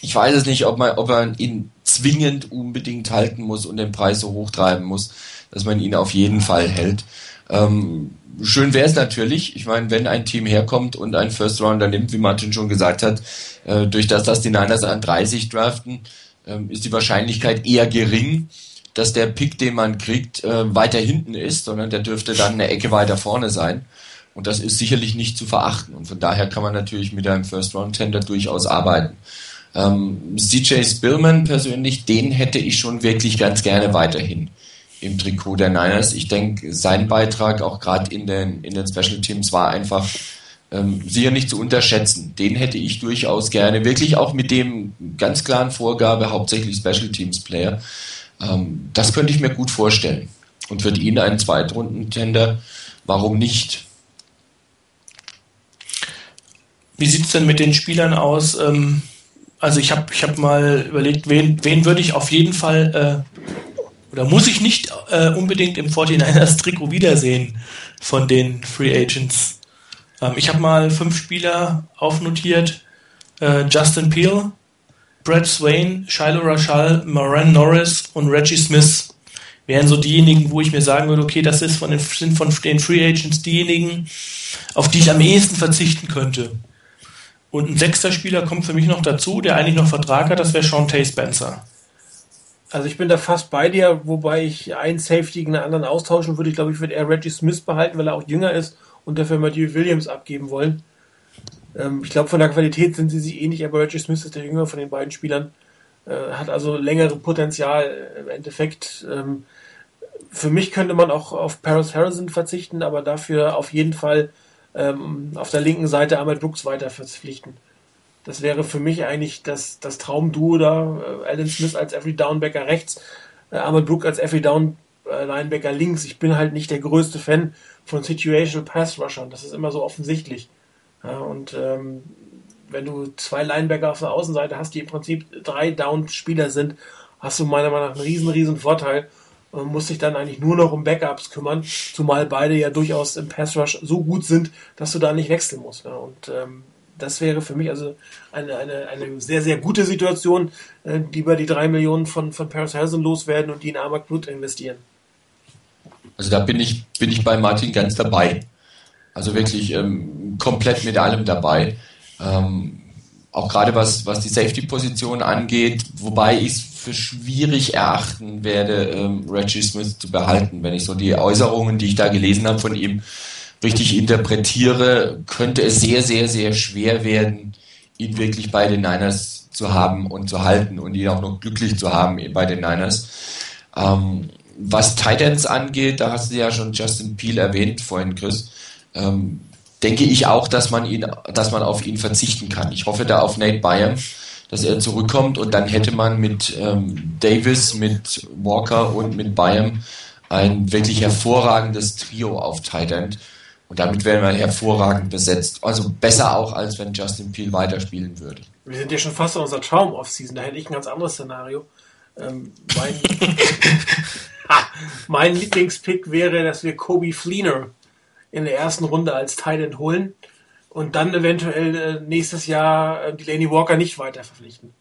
ich weiß es nicht, ob man, ob man ihn zwingend unbedingt halten muss und den Preis so hoch treiben muss, dass man ihn auf jeden Fall hält. Ähm, schön wäre es natürlich, ich meine, wenn ein Team herkommt und einen First Rounder nimmt, wie Martin schon gesagt hat, äh, durch das, dass die Niners an 30 draften, äh, ist die Wahrscheinlichkeit eher gering, dass der Pick, den man kriegt, äh, weiter hinten ist, sondern der dürfte dann eine Ecke weiter vorne sein. Und das ist sicherlich nicht zu verachten. Und von daher kann man natürlich mit einem First-Round-Tender durchaus arbeiten. Ähm, CJ Spillman persönlich, den hätte ich schon wirklich ganz gerne weiterhin im Trikot der Niners. Ich denke, sein Beitrag auch gerade in den, in den Special Teams war einfach ähm, sicher nicht zu unterschätzen. Den hätte ich durchaus gerne, wirklich auch mit dem ganz klaren Vorgabe, hauptsächlich Special Teams Player, ähm, das könnte ich mir gut vorstellen. Und für ihn einen Zweitrunden-Tender, warum nicht? Wie sieht es denn mit den Spielern aus? Ähm, also ich habe ich hab mal überlegt, wen, wen würde ich auf jeden Fall äh, oder muss ich nicht äh, unbedingt im 49ers Trikot wiedersehen von den Free Agents? Ähm, ich habe mal fünf Spieler aufnotiert. Äh, Justin Peel, Brad Swain, Shiloh Rashal, Moran Norris und Reggie Smith wären so diejenigen, wo ich mir sagen würde, okay, das ist von den, sind von den Free Agents diejenigen, auf die ich am ehesten verzichten könnte. Und ein sechster Spieler kommt für mich noch dazu, der eigentlich noch Vertrag hat, das wäre Sean Tay Spencer. Also ich bin da fast bei dir, wobei ich einen Safety gegen einen anderen austauschen würde. Ich glaube, ich würde eher Reggie Smith behalten, weil er auch jünger ist und dafür Matthew Williams abgeben wollen. Ähm, ich glaube, von der Qualität sind sie sich ähnlich, aber Reggie Smith ist der jüngere von den beiden Spielern. Äh, hat also längere Potenzial im Endeffekt. Ähm, für mich könnte man auch auf Paris Harrison verzichten, aber dafür auf jeden Fall ähm, auf der linken Seite Ahmed Brooks weiter verpflichten. Das wäre für mich eigentlich das, das Traumduo da. Äh, Alan Smith als Every Downbacker rechts, äh, Ahmed Brooks als Every Down äh, Linebacker links. Ich bin halt nicht der größte Fan von Situational Pass Rushern. Das ist immer so offensichtlich. Ja, und ähm, wenn du zwei Linebacker auf der Außenseite hast, die im Prinzip drei Down-Spieler sind, hast du meiner Meinung nach einen riesen, riesen Vorteil und musst dich dann eigentlich nur noch um Backups kümmern, zumal beide ja durchaus im Pass Rush so gut sind, dass du da nicht wechseln musst. Ja. Und ähm, das wäre für mich also eine, eine, eine sehr, sehr gute Situation, äh, die bei die drei Millionen von, von Paris Harrison loswerden und die in Armag Blut investieren. Also da bin ich, bin ich bei Martin ganz dabei. Also wirklich ähm, komplett mit allem dabei. Ähm, auch gerade was, was die Safety-Position angeht, wobei ich es für schwierig erachten werde, ähm, Reggie Smith zu behalten. Wenn ich so die Äußerungen, die ich da gelesen habe von ihm, richtig interpretiere, könnte es sehr, sehr, sehr schwer werden, ihn wirklich bei den Niners zu haben und zu halten und ihn auch noch glücklich zu haben bei den Niners. Ähm, was Titans angeht, da hast du ja schon Justin Peel erwähnt vorhin, Chris ähm, denke ich auch, dass man ihn, dass man auf ihn verzichten kann. Ich hoffe da auf Nate Bayern, dass er zurückkommt und dann hätte man mit ähm, Davis, mit Walker und mit Bayern ein wirklich hervorragendes Trio auf Tight. Und damit wären wir hervorragend besetzt. Also besser auch, als wenn Justin Peel weiterspielen würde. Wir sind ja schon fast in unserer Traum-Off-Season. Da hätte ich ein ganz anderes Szenario. Ähm, mein, mein Lieblingspick wäre, dass wir Kobe Fleener in der ersten Runde als Tight holen und dann eventuell äh, nächstes Jahr äh, Delaney Walker nicht weiter verpflichten.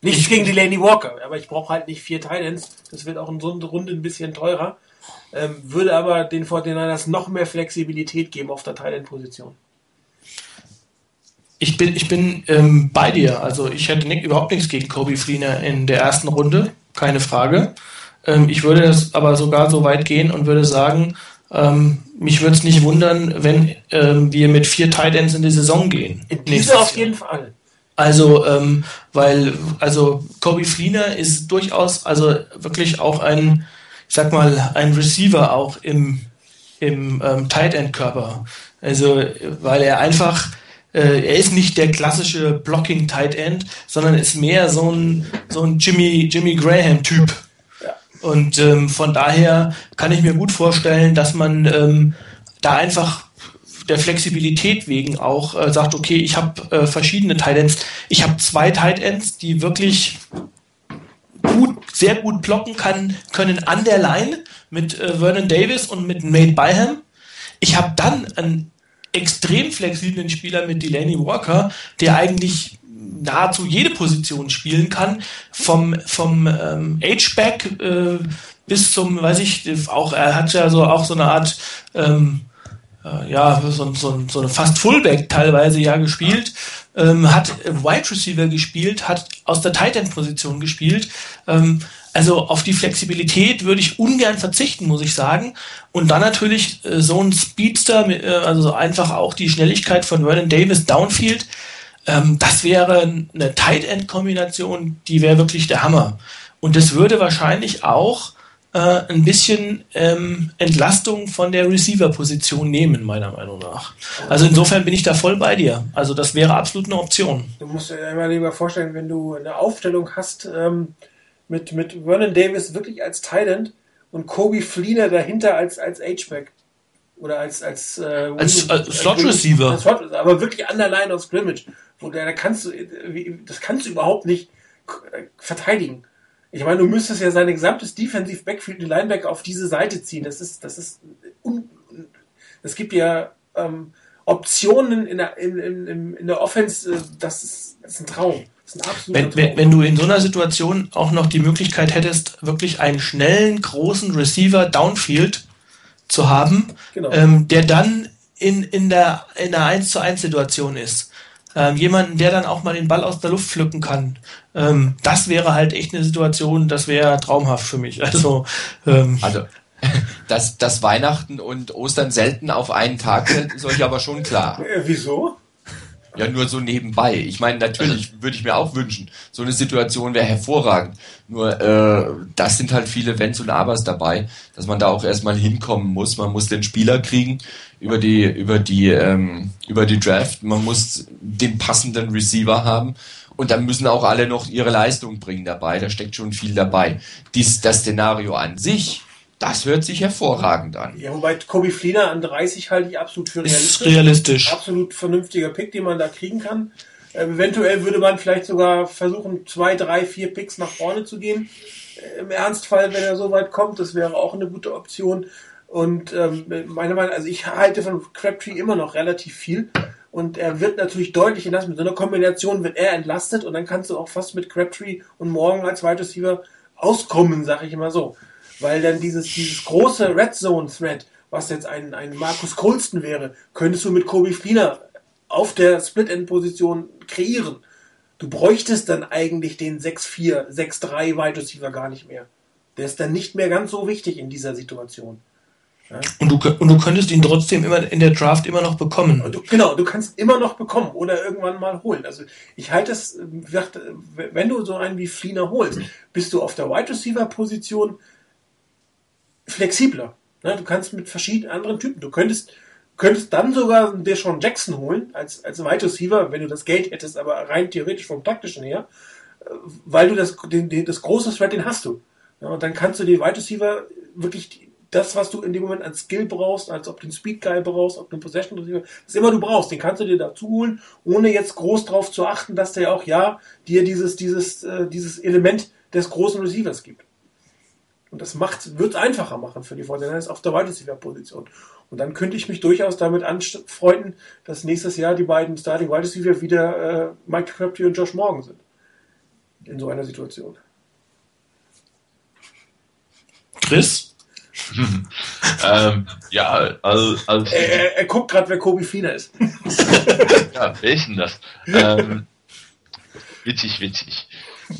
Nichts gegen Delaney Walker, aber ich brauche halt nicht vier Titans. Das wird auch in so einer Runde ein bisschen teurer. Ähm, würde aber den 49ers noch mehr Flexibilität geben auf der Thailand-Position. Ich bin, ich bin ähm, bei dir. Also ich hätte nicht, überhaupt nichts gegen Kobe Fleener in der ersten Runde, keine Frage. Ähm, ich würde das aber sogar so weit gehen und würde sagen, ähm, mich würde es nicht wundern, wenn ähm, wir mit vier Tight Ends in die Saison gehen. In dieser auf jeden Fall. Also, ähm, weil, also Kobe Fleener ist durchaus, also wirklich auch ein, ich sag mal, ein Receiver auch im, im ähm, Tight End Körper. Also, weil er einfach, äh, er ist nicht der klassische Blocking Tight End, sondern ist mehr so ein, so ein Jimmy, Jimmy Graham Typ. Und ähm, von daher kann ich mir gut vorstellen, dass man ähm, da einfach der Flexibilität wegen auch äh, sagt, okay, ich habe äh, verschiedene Tight Ends. Ich habe zwei Tight Ends, die wirklich gut, sehr gut blocken kann, können an der Line mit äh, Vernon Davis und mit Nate Byham. Ich habe dann einen extrem flexiblen Spieler mit Delaney Walker, der eigentlich nahezu jede Position spielen kann, vom, vom ähm, H-Back äh, bis zum, weiß ich, auch, er hat ja so auch so eine Art, ähm, äh, ja, so, so, so eine fast Fullback teilweise ja gespielt, ähm, hat Wide Receiver gespielt, hat aus der Tight End Position gespielt, ähm, also auf die Flexibilität würde ich ungern verzichten, muss ich sagen. Und dann natürlich äh, so ein Speedster, äh, also einfach auch die Schnelligkeit von Vernon Davis Downfield, ähm, das wäre eine Tight End Kombination, die wäre wirklich der Hammer. Und das würde wahrscheinlich auch äh, ein bisschen ähm, Entlastung von der Receiver-Position nehmen, meiner Meinung nach. Also insofern bin ich da voll bei dir. Also das wäre absolut eine Option. Du musst dir einmal lieber vorstellen, wenn du eine Aufstellung hast ähm, mit, mit Vernon Davis wirklich als Tight End und Kobe Fleener dahinter als, als H-Back oder als als, äh, als, Receiver. Als Slot, aber wirklich an der Line of scrimmage, wo der, da kannst du das kannst du überhaupt nicht äh, verteidigen. Ich meine, du müsstest ja sein gesamtes Defensive Backfield, die Linebacker auf diese Seite ziehen. Das ist das ist un, es gibt ja ähm, Optionen in der in, in, in der Offense, äh, das ist, das ist ein Traum. Wenn, wenn, wenn, du in so einer Situation auch noch die Möglichkeit hättest, wirklich einen schnellen, großen Receiver downfield zu haben, genau. ähm, der dann in, in der, in der 1 zu 1 Situation ist. Ähm, jemanden, der dann auch mal den Ball aus der Luft pflücken kann. Ähm, das wäre halt echt eine Situation, das wäre traumhaft für mich. Also, ähm, also dass, dass Weihnachten und Ostern selten auf einen Tag sind, ist euch aber schon klar. Äh, wieso? Ja, nur so nebenbei. Ich meine, natürlich würde ich mir auch wünschen, so eine Situation wäre hervorragend. Nur äh, das sind halt viele Wenns und Abers dabei, dass man da auch erstmal hinkommen muss. Man muss den Spieler kriegen über die über die ähm, über die Draft. Man muss den passenden Receiver haben und dann müssen auch alle noch ihre Leistung bringen dabei. Da steckt schon viel dabei. Dies, das Szenario an sich das hört sich hervorragend an. Ja, wobei Kobe Fleener an 30 halte ich absolut für realistisch. Ist realistisch. Absolut vernünftiger Pick, den man da kriegen kann. Äh, eventuell würde man vielleicht sogar versuchen, zwei, drei, vier Picks nach vorne zu gehen. Äh, Im Ernstfall, wenn er so weit kommt, das wäre auch eine gute Option. Und ähm, meine Meinung, also ich halte von Crabtree immer noch relativ viel. Und er wird natürlich deutlich entlastet. Mit so einer Kombination wird er entlastet und dann kannst du auch fast mit Crabtree und morgen als Wide Receiver auskommen, sag ich immer so weil dann dieses, dieses große Red Zone Thread, was jetzt ein, ein Markus Colston wäre, könntest du mit Kobe Fliener auf der Split-End-Position kreieren. Du bräuchtest dann eigentlich den 6-4, 6-3 Wide Receiver gar nicht mehr. Der ist dann nicht mehr ganz so wichtig in dieser Situation. Ja? Und, du, und du könntest ihn trotzdem immer in der Draft immer noch bekommen. Du, genau, du kannst immer noch bekommen oder irgendwann mal holen. Also ich halte es, wenn du so einen wie Fliener holst, bist du auf der Wide Receiver Position flexibler. Ne? Du kannst mit verschiedenen anderen Typen. Du könntest, könntest dann sogar dir schon Jackson holen als, als Wide Receiver, wenn du das Geld hättest, aber rein theoretisch vom taktischen her, äh, weil du das, den, den, das große Thread, den hast du. Ja, und dann kannst du die Wide Receiver wirklich das, was du in dem Moment an Skill brauchst, als ob du einen Speed Guy brauchst, ob du einen Possession Receiver, was immer du brauchst, den kannst du dir dazu holen, ohne jetzt groß drauf zu achten, dass der auch ja dir dieses, dieses, äh, dieses Element des großen Receivers gibt. Und das macht, wird es einfacher machen für die 49ers auf der Wide Receiver Position. Und dann könnte ich mich durchaus damit anfreunden, dass nächstes Jahr die beiden Starting Wide Receiver wieder äh, Mike Crabtree und Josh Morgan sind. In so einer Situation. Chris? ähm, ja, als, als Er, er, er guckt gerade, wer Kobe Fleener ist. ja, wer ist denn das? Ähm, witzig, witzig.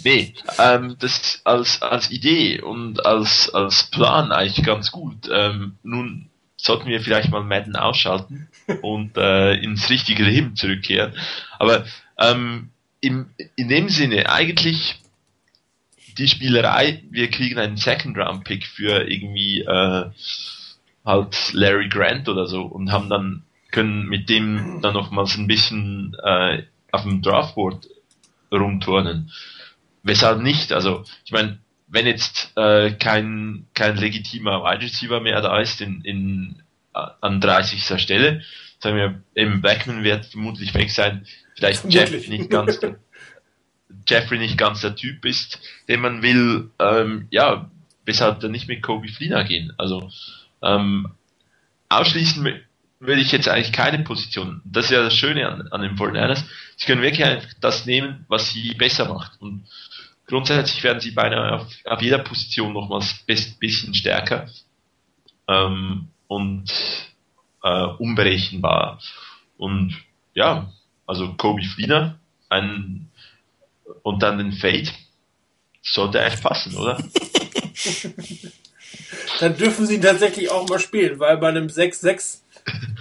Nee, ähm, das als, als Idee und als, als Plan eigentlich ganz gut. Ähm, nun sollten wir vielleicht mal Madden ausschalten und äh, ins richtige Leben zurückkehren. Aber ähm, im, in dem Sinne, eigentlich die Spielerei, wir kriegen einen Second-Round-Pick für irgendwie äh, halt Larry Grant oder so und haben dann können mit dem dann nochmals ein bisschen äh, auf dem Draftboard rumturnen. Weshalb nicht? Also, ich meine, wenn jetzt äh, kein, kein legitimer Wide Receiver mehr da ist in, in, äh, an 30. Stelle, sagen wir, eben Blackman wird vermutlich weg sein, vielleicht Vermutlich. Jeff nicht ganz Jeffrey nicht ganz der Typ ist, den man will, ähm, ja, weshalb dann nicht mit Kobe Fleener gehen. Also ähm, ausschließen würde ich jetzt eigentlich keine Position. Das ist ja das Schöne an, an den 49ers. Sie können wirklich einfach das nehmen, was sie besser macht. Und grundsätzlich werden sie beinahe auf, auf jeder Position nochmals ein bisschen stärker ähm, und äh, unberechenbar. Und ja, also Kobe Fleener, ein und dann den Fade, sollte echt passen, oder? Dann dürfen sie ihn tatsächlich auch mal spielen, weil bei einem 6-6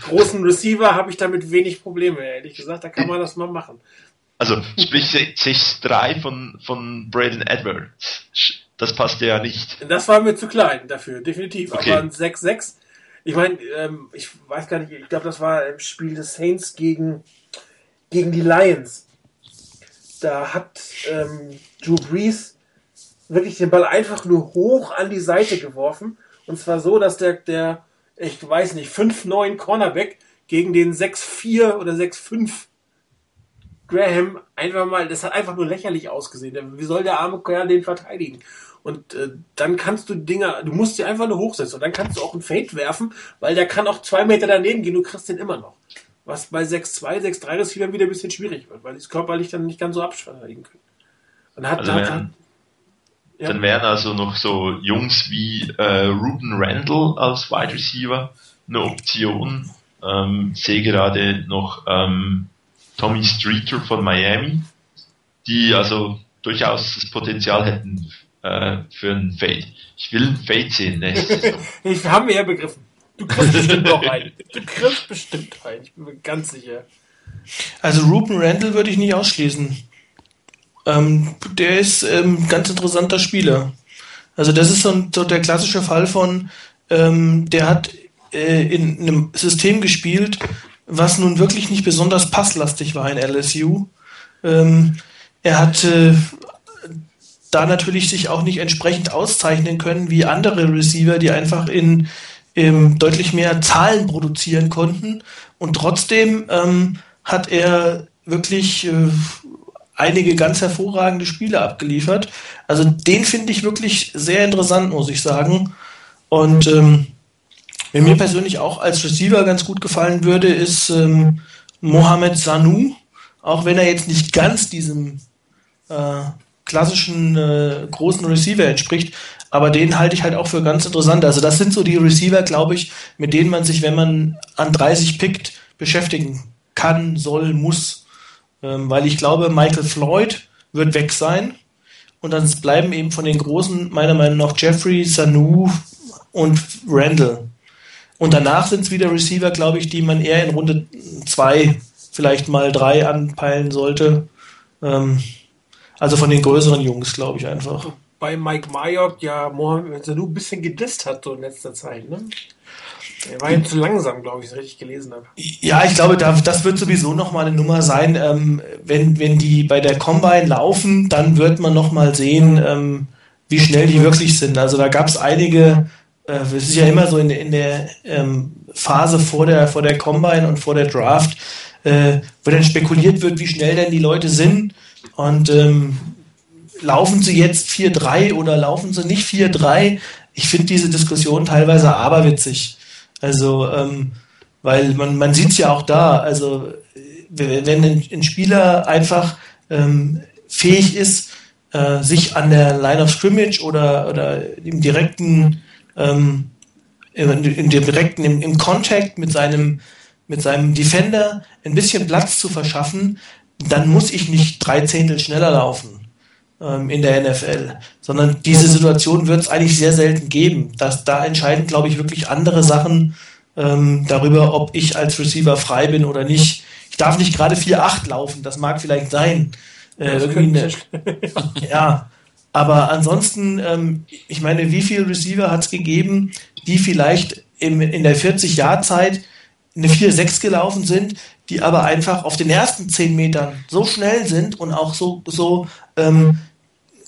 großen Receiver habe ich damit wenig Probleme, ehrlich gesagt. Da kann man das mal machen. Also sprich 6-3 von, von Braden Edwards. Das passt ja nicht. Das war mir zu klein dafür, definitiv. Okay. Aber ein 6-6, ich meine, ähm, ich weiß gar nicht, ich glaube, das war im Spiel des Saints gegen, gegen die Lions. Da hat ähm, Drew Brees wirklich den Ball einfach nur hoch an die Seite geworfen. Und zwar so, dass der, der ich weiß nicht, 5-9 Cornerback gegen den 6-4 oder 6-5 Graham einfach mal, das hat einfach nur lächerlich ausgesehen. Wie soll der arme Kerl den verteidigen? Und äh, dann kannst du Dinger, du musst sie einfach nur hochsetzen und dann kannst du auch einen Fade werfen, weil der kann auch zwei Meter daneben gehen, du kriegst den immer noch. Was bei 6-2, 6-3 Receivern wieder ein bisschen schwierig wird, weil die es körperlich dann nicht ganz so abverteidigen können. Und hat, Also hat, wenn- ja. Dann wären also noch so Jungs wie äh, Ruben Randall als Wide Receiver eine Option. Ähm, sehe gerade noch ähm, Tommy Streeter von Miami, die also durchaus das Potenzial hätten äh, für einen Fade. Ich will einen Fade sehen. Ne? Ich haben wir ja begriffen. Du kriegst bestimmt noch einen. Du kriegst bestimmt einen. Ich bin mir ganz sicher. Also Ruben Randall würde ich nicht ausschließen. Ähm, der ist ähm, ganz interessanter Spieler. Also das ist so, ein, so der klassische Fall von, ähm, der hat äh, in einem System gespielt, was nun wirklich nicht besonders passlastig war in LSU. Ähm, er hat äh, da natürlich sich auch nicht entsprechend auszeichnen können wie andere Receiver, die einfach in ähm, deutlich mehr Zahlen produzieren konnten. Und trotzdem ähm, hat er wirklich äh, einige ganz hervorragende Spiele abgeliefert. Also den finde ich wirklich sehr interessant, muss ich sagen. Und ähm, wer mir persönlich auch als Receiver ganz gut gefallen würde, ist ähm, Mohamed Sanu. Auch wenn er jetzt nicht ganz diesem äh, klassischen äh, großen Receiver entspricht, aber den halte ich halt auch für ganz interessant. Also das sind so die Receiver, glaube ich, mit denen man sich, wenn man an 30 pickt, beschäftigen kann, soll, muss. Ähm, weil ich glaube, Michael Floyd wird weg sein. Und dann bleiben eben von den Großen meiner Meinung nach Jeffrey, Sanu und Randall. Und danach sind es wieder Receiver, glaube ich, die man eher in Runde 2, vielleicht mal 3 anpeilen sollte. Ähm, also von den größeren Jungs, glaube ich einfach. Bei Mike Mayock ja Mohamed Sanu ein bisschen gedisst hat so in letzter Zeit. Ne? Er war ihm zu langsam, glaube ich, wenn ich richtig gelesen habe. Ja, ich glaube, da, das wird sowieso nochmal eine Nummer sein. Ähm, wenn, wenn die bei der Combine laufen, dann wird man nochmal sehen, ähm, wie schnell die wirklich sind. Also da gab es einige, äh, es ist ja immer so in, in der ähm, Phase vor der, vor der Combine und vor der Draft, äh, wo dann spekuliert wird, wie schnell denn die Leute sind. Und ähm, laufen sie jetzt 4-3 oder laufen sie nicht 4-3? Ich finde diese Diskussion teilweise aberwitzig. Also, ähm, weil man, man sieht es ja auch da, also wenn ein, Spieler einfach ähm, fähig ist, äh, sich an der Line of Scrimmage oder, oder im direkten ähm, in, in dem direkten, im, im Contact mit seinem, mit seinem Defender ein bisschen Platz zu verschaffen, dann muss ich nicht drei Zehntel schneller laufen ähm, in der NFL, sondern diese Situation wird es eigentlich sehr selten geben. Dass, da entscheiden, glaube ich, wirklich andere Sachen ähm, darüber, ob ich als Receiver frei bin oder nicht. Ich darf nicht gerade 4-8 laufen, das mag vielleicht sein. Äh, irgendwie eine, ja, aber ansonsten, ähm, ich meine, wie viele Receiver hat es gegeben, die vielleicht im, in der 40-Jahr-Zeit eine 4-6 gelaufen sind, die aber einfach auf den ersten 10 Metern so schnell sind und auch so, so ähm,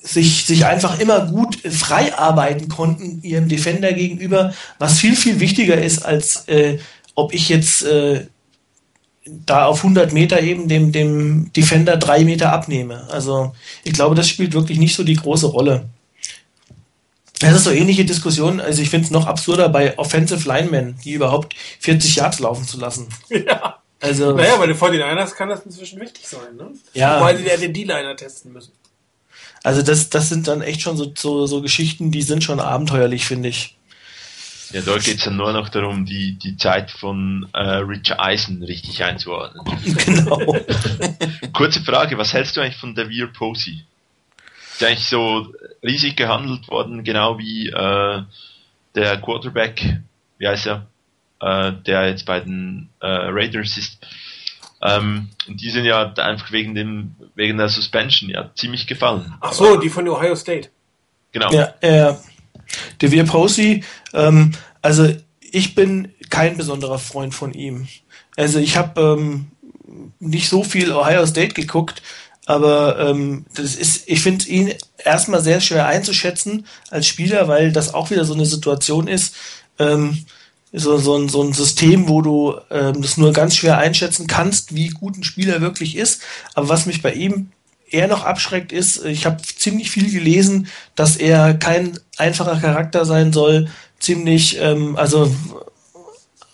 sich, sich einfach immer gut frei arbeiten konnten ihrem Defender gegenüber, was viel, viel wichtiger ist, als äh, ob ich jetzt äh, da auf 100 Meter eben dem, dem Defender drei Meter abnehme. Also ich glaube, das spielt wirklich nicht so die große Rolle. Das ist so ähnliche Diskussion, also ich finde es noch absurder bei Offensive Linemen, die überhaupt 40 Yards laufen zu lassen. Ja. Also, naja, bei den 49ers kann das inzwischen wichtig sein, ne? Ja. Weil sie ja den D-Liner testen müssen. Also das, das sind dann echt schon so, so, so Geschichten, die sind schon abenteuerlich, finde ich. Ja, dort geht es dann nur noch darum, die, die Zeit von äh, Rich Eisen richtig einzuordnen. Genau. Kurze Frage, was hältst du eigentlich von Devere Posey? Ist eigentlich so riesig gehandelt worden, genau wie äh, der Quarterback, wie heißt er, äh, der jetzt bei den äh, Raiders ist. Ähm, und die sind ja einfach wegen dem, wegen der Suspension ja ziemlich gefallen. Ach so, die von Ohio State. Genau. Ja, äh, Devere Posey, ähm, also ich bin kein besonderer Freund von ihm. Also ich habe ähm, nicht so viel Ohio State geguckt, aber ähm, das ist, ich finde ihn erstmal sehr schwer einzuschätzen als Spieler, weil das auch wieder so eine Situation ist. Ähm, so, so, ein, so ein System, wo du ähm, das nur ganz schwer einschätzen kannst, wie gut ein Spieler wirklich ist. Aber was mich bei ihm eher noch abschreckt, ist, ich habe ziemlich viel gelesen, dass er kein einfacher Charakter sein soll, ziemlich, ähm, also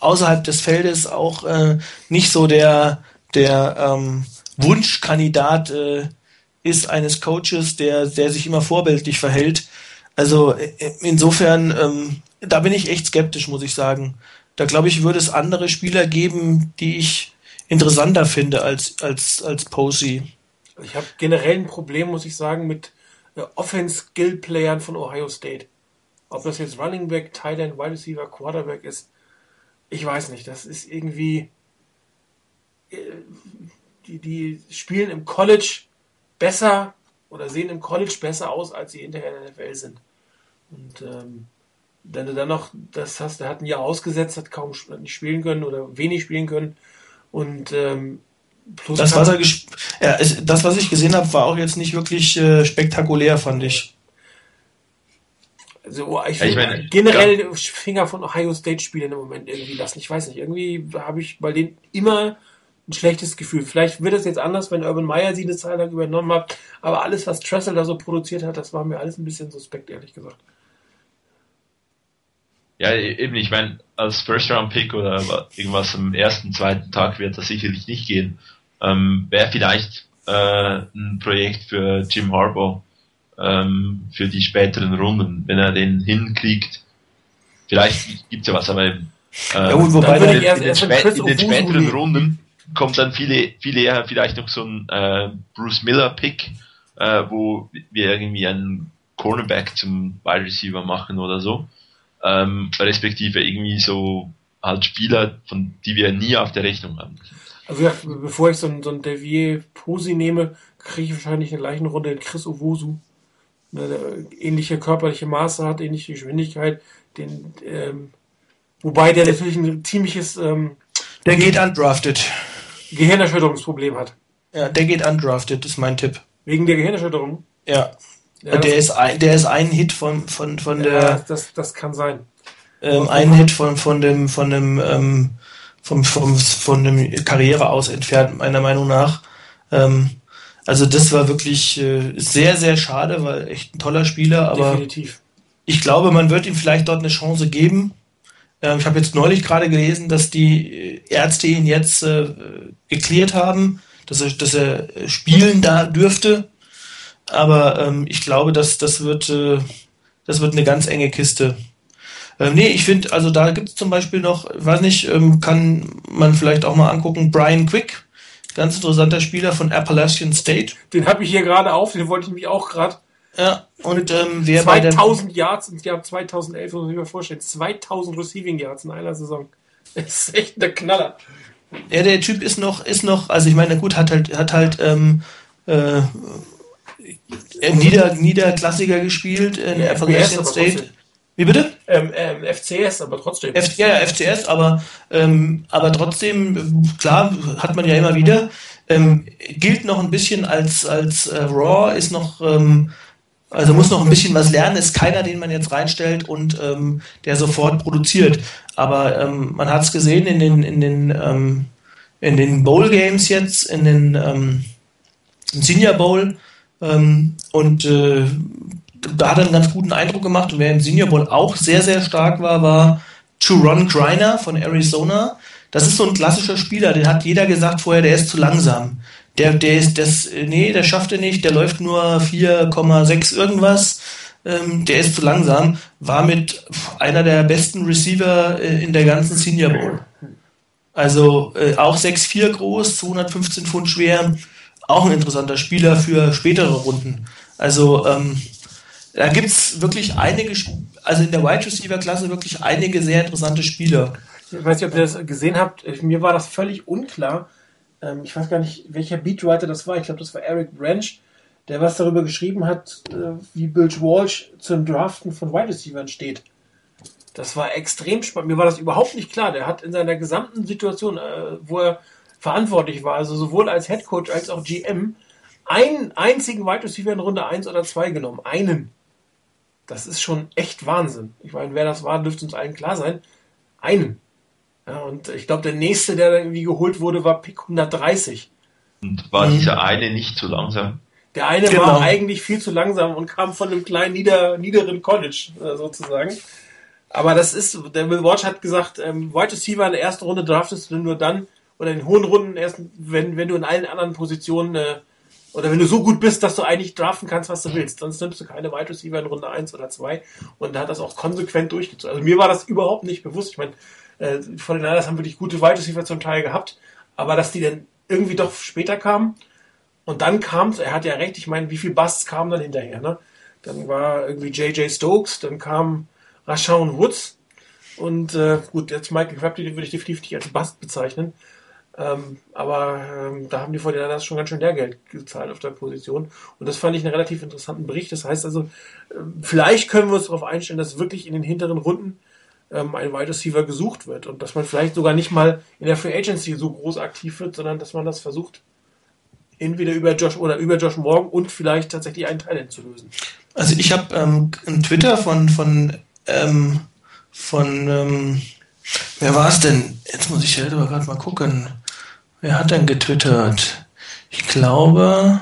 außerhalb des Feldes auch äh, nicht so der, der ähm, Wunschkandidat äh, ist eines Coaches, der, der sich immer vorbildlich verhält. Also äh, insofern ähm, da bin ich echt skeptisch, muss ich sagen. Da glaube ich, würde es andere Spieler geben, die ich interessanter finde als, als, als Posey. Ich habe generell ein Problem, muss ich sagen, mit äh, Offense-Skill-Playern von Ohio State. Ob das jetzt Running Back, Tight End, Wide Receiver, Quarterback ist, ich weiß nicht. Das ist irgendwie. Äh, die, die spielen im College besser oder sehen im College besser aus, als sie hinterher in der NFL sind. Und ähm, wenn du dann noch das hast, er hat ein Jahr ausgesetzt, hat kaum nicht spielen können oder wenig spielen können. Und ähm, das, was er ja, ist, das, was ich gesehen habe, war auch jetzt nicht wirklich äh, spektakulär, fand ich. Also oh, ich, ja, ich meine, generell ja. Finger von Ohio State Spielen im Moment irgendwie lassen. Ich weiß nicht, irgendwie habe ich bei denen immer ein schlechtes Gefühl. Vielleicht wird es jetzt anders, wenn Urban Meyer sie eine Zeit lang übernommen hat. Aber alles, was Tressel da so produziert hat, das war mir alles ein bisschen suspekt, ehrlich gesagt. Ja, eben, ich meine, als First-Round-Pick oder irgendwas am ersten, zweiten Tag wird das sicherlich nicht gehen. Ähm, Wäre vielleicht äh, ein Projekt für Jim Harbaugh ähm, für die späteren Runden, wenn er den hinkriegt. Vielleicht gibt's ja was, aber äh, ja, gut, wobei in, den, in, den, spä in den späteren Runden kommt dann viele, viele eher vielleicht noch so ein äh, Bruce Miller-Pick, äh, wo wir irgendwie einen Cornerback zum Wide Receiver machen oder so ähm, respektive irgendwie so halt Spieler, von die wir nie auf der Rechnung haben. Also ja, bevor ich so einen, so einen Devier Posi nehme, kriege ich wahrscheinlich in der gleichen Runde Chris Owusu. Ne, ähnliche körperliche Maße hat, ähnliche Geschwindigkeit, den, ähm, wobei der natürlich ein ziemliches ähm, der geht undrafted. Gehirnerschütterungsproblem hat. Ja, der geht undrafted, ist mein Tipp. Wegen der Gehirnerschütterung? Ja. Ja, der, ist ein, der ist ein Hit von, von, von ja, der. Das, das kann sein. Ähm, ein Hit von, von dem, von dem, ähm, vom, vom, von dem Karriere aus entfernt, meiner Meinung nach. Ähm, also das war wirklich äh, sehr, sehr schade, weil echt ein toller Spieler, aber Definitiv. ich glaube, man wird ihm vielleicht dort eine Chance geben. Ähm, ich habe jetzt neulich gerade gelesen, dass die Ärzte ihn jetzt äh, geklärt haben, dass er, dass er spielen da dürfte. Aber ähm, ich glaube, dass das wird, äh, das wird eine ganz enge Kiste. Ähm, nee, ich finde, also da gibt es zum Beispiel noch, weiß nicht, ähm, kann man vielleicht auch mal angucken, Brian Quick, ganz interessanter Spieler von Appalachian State. Den habe ich hier gerade auf, den wollte ich mich auch gerade. Ja, und ähm, wer 2000 Yards im Jahr 2011, muss man sich mal vorstellen, 2000 Receiving Yards in einer Saison. Das ist echt der Knaller. Ja, der Typ ist noch, ist noch, also ich meine, gut, hat halt, hat halt ähm, äh, Nieder, Niederklassiker gespielt in ja, Appalachian State. Wie bitte? Ähm, ähm, FCS, aber trotzdem. F ja, ja, FCS, aber, ähm, aber trotzdem, klar, hat man ja immer wieder. Ähm, gilt noch ein bisschen als, als äh, Raw, ist noch, ähm, also muss noch ein bisschen was lernen, ist keiner, den man jetzt reinstellt und ähm, der sofort produziert. Aber ähm, man hat es gesehen in den, in den, ähm, in den Bowl Games jetzt, in den ähm, Senior Bowl. Und äh, da hat er einen ganz guten Eindruck gemacht. Und wer im Senior Bowl auch sehr, sehr stark war, war Turon Griner von Arizona. Das ist so ein klassischer Spieler, den hat jeder gesagt vorher, der ist zu langsam. Der, der ist, das, nee, der schafft er nicht, der läuft nur 4,6 irgendwas. Ähm, der ist zu langsam. War mit einer der besten Receiver äh, in der ganzen Senior Bowl. Also äh, auch 6,4 groß, 215 Pfund schwer. Auch ein interessanter Spieler für spätere Runden. Also ähm, da gibt es wirklich einige, also in der Wide Receiver-Klasse wirklich einige sehr interessante Spieler. Ich weiß nicht, ob ihr das gesehen habt. Mir war das völlig unklar. Ähm, ich weiß gar nicht, welcher Beatwriter das war. Ich glaube, das war Eric Branch, der was darüber geschrieben hat, äh, wie Bill Walsh zum Draften von Wide Receivers steht. Das war extrem spannend. Mir war das überhaupt nicht klar. Der hat in seiner gesamten Situation, äh, wo er verantwortlich war, also sowohl als Head Coach als auch GM, einen einzigen Wide Receiver in Runde 1 oder 2 genommen. Einen. Das ist schon echt Wahnsinn. Ich meine, wer das war, dürfte uns allen klar sein. Einen. Ja, und ich glaube, der nächste, der irgendwie geholt wurde, war Pick 130. Und war mhm. dieser eine nicht zu langsam? Der eine genau. war eigentlich viel zu langsam und kam von einem kleinen nieder, niederen College äh, sozusagen. Aber das ist, der Will Watch hat gesagt, ähm, Wide Receiver in der ersten Runde draftest du nur dann, oder in hohen Runden erst, wenn, wenn du in allen anderen Positionen äh, oder wenn du so gut bist, dass du eigentlich draften kannst, was du willst. Sonst nimmst du keine Wide Receiver in Runde 1 oder 2 und da hat das auch konsequent durchgezogen. Also mir war das überhaupt nicht bewusst. Ich meine, äh, von den Niners haben wirklich gute Wide Receiver zum Teil gehabt, aber dass die dann irgendwie doch später kamen und dann kam er hat ja recht, ich meine, wie viel Busts kamen dann hinterher, ne? Dann war irgendwie JJ Stokes, dann kam Rashawn Woods und äh, gut, jetzt Michael Crabtree, den würde ich definitiv nicht als Bust bezeichnen. Ähm, aber ähm, da haben die Fortinanders schon ganz schön Lehrgeld gezahlt auf der Position. Und das fand ich einen relativ interessanten Bericht. Das heißt also, äh, vielleicht können wir uns darauf einstellen, dass wirklich in den hinteren Runden ähm, ein Wide Receiver gesucht wird und dass man vielleicht sogar nicht mal in der Free Agency so groß aktiv wird, sondern dass man das versucht, entweder über Josh oder über Josh Morgan und vielleicht tatsächlich einen Teil zu lösen. Also ich habe ähm, einen Twitter von von ähm, von ähm, wer war es denn? Jetzt muss ich selber gerade mal gucken. Wer hat denn getwittert? Ich glaube.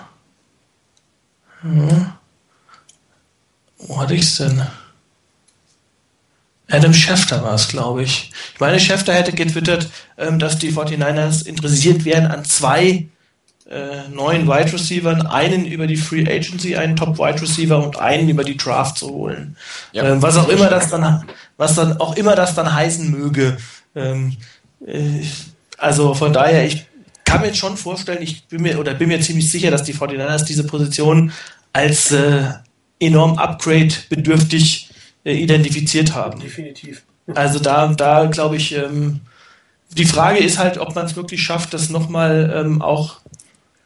Hm, wo hatte ich es denn? Adam Schefter war es, glaube ich. Ich meine, Schefter hätte getwittert, ähm, dass die 49ers interessiert wären an zwei äh, neuen Wide Receivern, einen über die Free Agency, einen Top Wide Receiver und einen über die Draft zu holen. Ja, ähm, was auch immer das dann, was dann auch immer das dann heißen möge. Ähm, äh, also von daher, ich kann mir schon vorstellen, ich bin mir oder bin mir ziemlich sicher, dass die 49ers diese Position als äh, enorm Upgrade bedürftig äh, identifiziert haben. Definitiv. Also da, da glaube ich, ähm, die Frage ist halt, ob man es wirklich schafft, das nochmal ähm, auch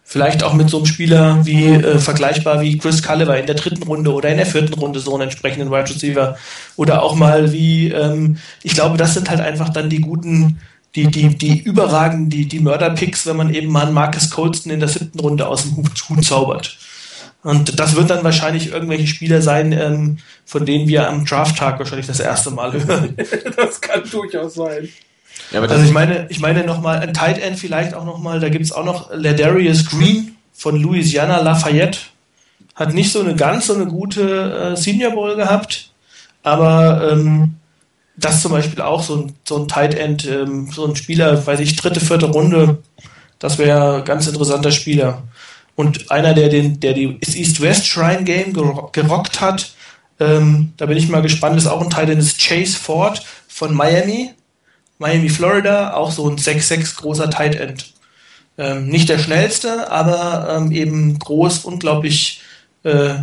vielleicht auch mit so einem Spieler wie äh, vergleichbar wie Chris Culliver in der dritten Runde oder in der vierten Runde so einen entsprechenden Wide Receiver oder auch mal wie ähm, ich glaube, das sind halt einfach dann die guten die, die, die überragen, die, die Mörderpicks, wenn man eben mal einen Marcus Colston in der siebten Runde aus dem Hut, Hut zaubert. Und das wird dann wahrscheinlich irgendwelche Spieler sein, ähm, von denen wir am Drafttag wahrscheinlich das erste Mal hören. das kann durchaus sein. Ja, also ich meine, ich meine nochmal, ein Tight End vielleicht auch nochmal, da gibt es auch noch Ladarius Green von Louisiana Lafayette. Hat nicht so eine ganz so eine gute äh, Senior Bowl gehabt, aber ähm, das zum Beispiel auch so ein, so ein Tight End, ähm, so ein Spieler, weiß ich, dritte, vierte Runde, das wäre ganz interessanter Spieler. Und einer, der den, der die East-West Shrine Game gerockt hat, Ähm, da bin ich mal gespannt. Ist auch ein Teil des Chase Ford von Miami. Miami, Florida, auch so ein 6-6 großer Tight End. Ähm, nicht der schnellste, aber ähm, eben groß, unglaublich äh,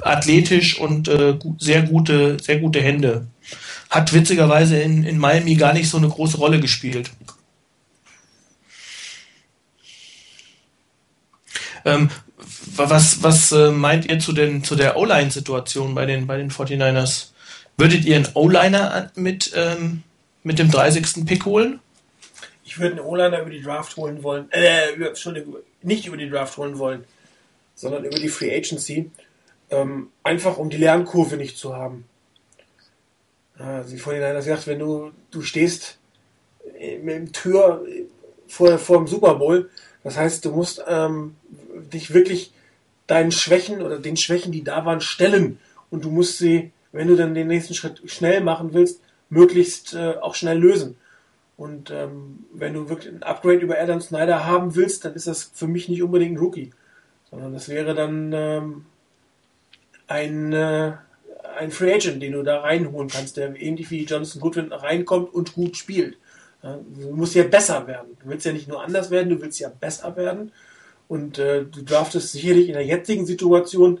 athletisch und äh, gut, sehr gute, sehr gute Hände. Hat witzigerweise in, in Miami gar nicht so eine große Rolle gespielt. Ähm, was was äh, meint ihr zu, den, zu der O-Line-Situation bei den, bei den 49ers? Würdet ihr einen O-Liner mit, ähm, mit dem 30. Pick holen? Ich würde einen O-Liner über die Draft holen wollen. Äh, über, Entschuldigung, nicht über die Draft holen wollen, sondern über die Free Agency. Ähm, einfach um die Lernkurve nicht zu haben. Also die 49ers sagt, wenn du, du stehst mit dem Tür vor, vor dem Super Bowl, das heißt, du musst ähm, dich wirklich deinen Schwächen oder den Schwächen, die da waren, stellen. Und du musst sie, wenn du dann den nächsten Schritt schnell machen willst, möglichst äh, auch schnell lösen. Und ähm, wenn du wirklich ein Upgrade über Adam Snyder haben willst, dann ist das für mich nicht unbedingt ein Rookie, sondern das wäre dann ähm, ein, äh, ein Free Agent, den du da reinholen kannst, der ähnlich wie Jonathan Goodwin reinkommt und gut spielt. Du musst ja besser werden. Du willst ja nicht nur anders werden, du willst ja besser werden. Und äh, du draftest sicherlich in der jetzigen Situation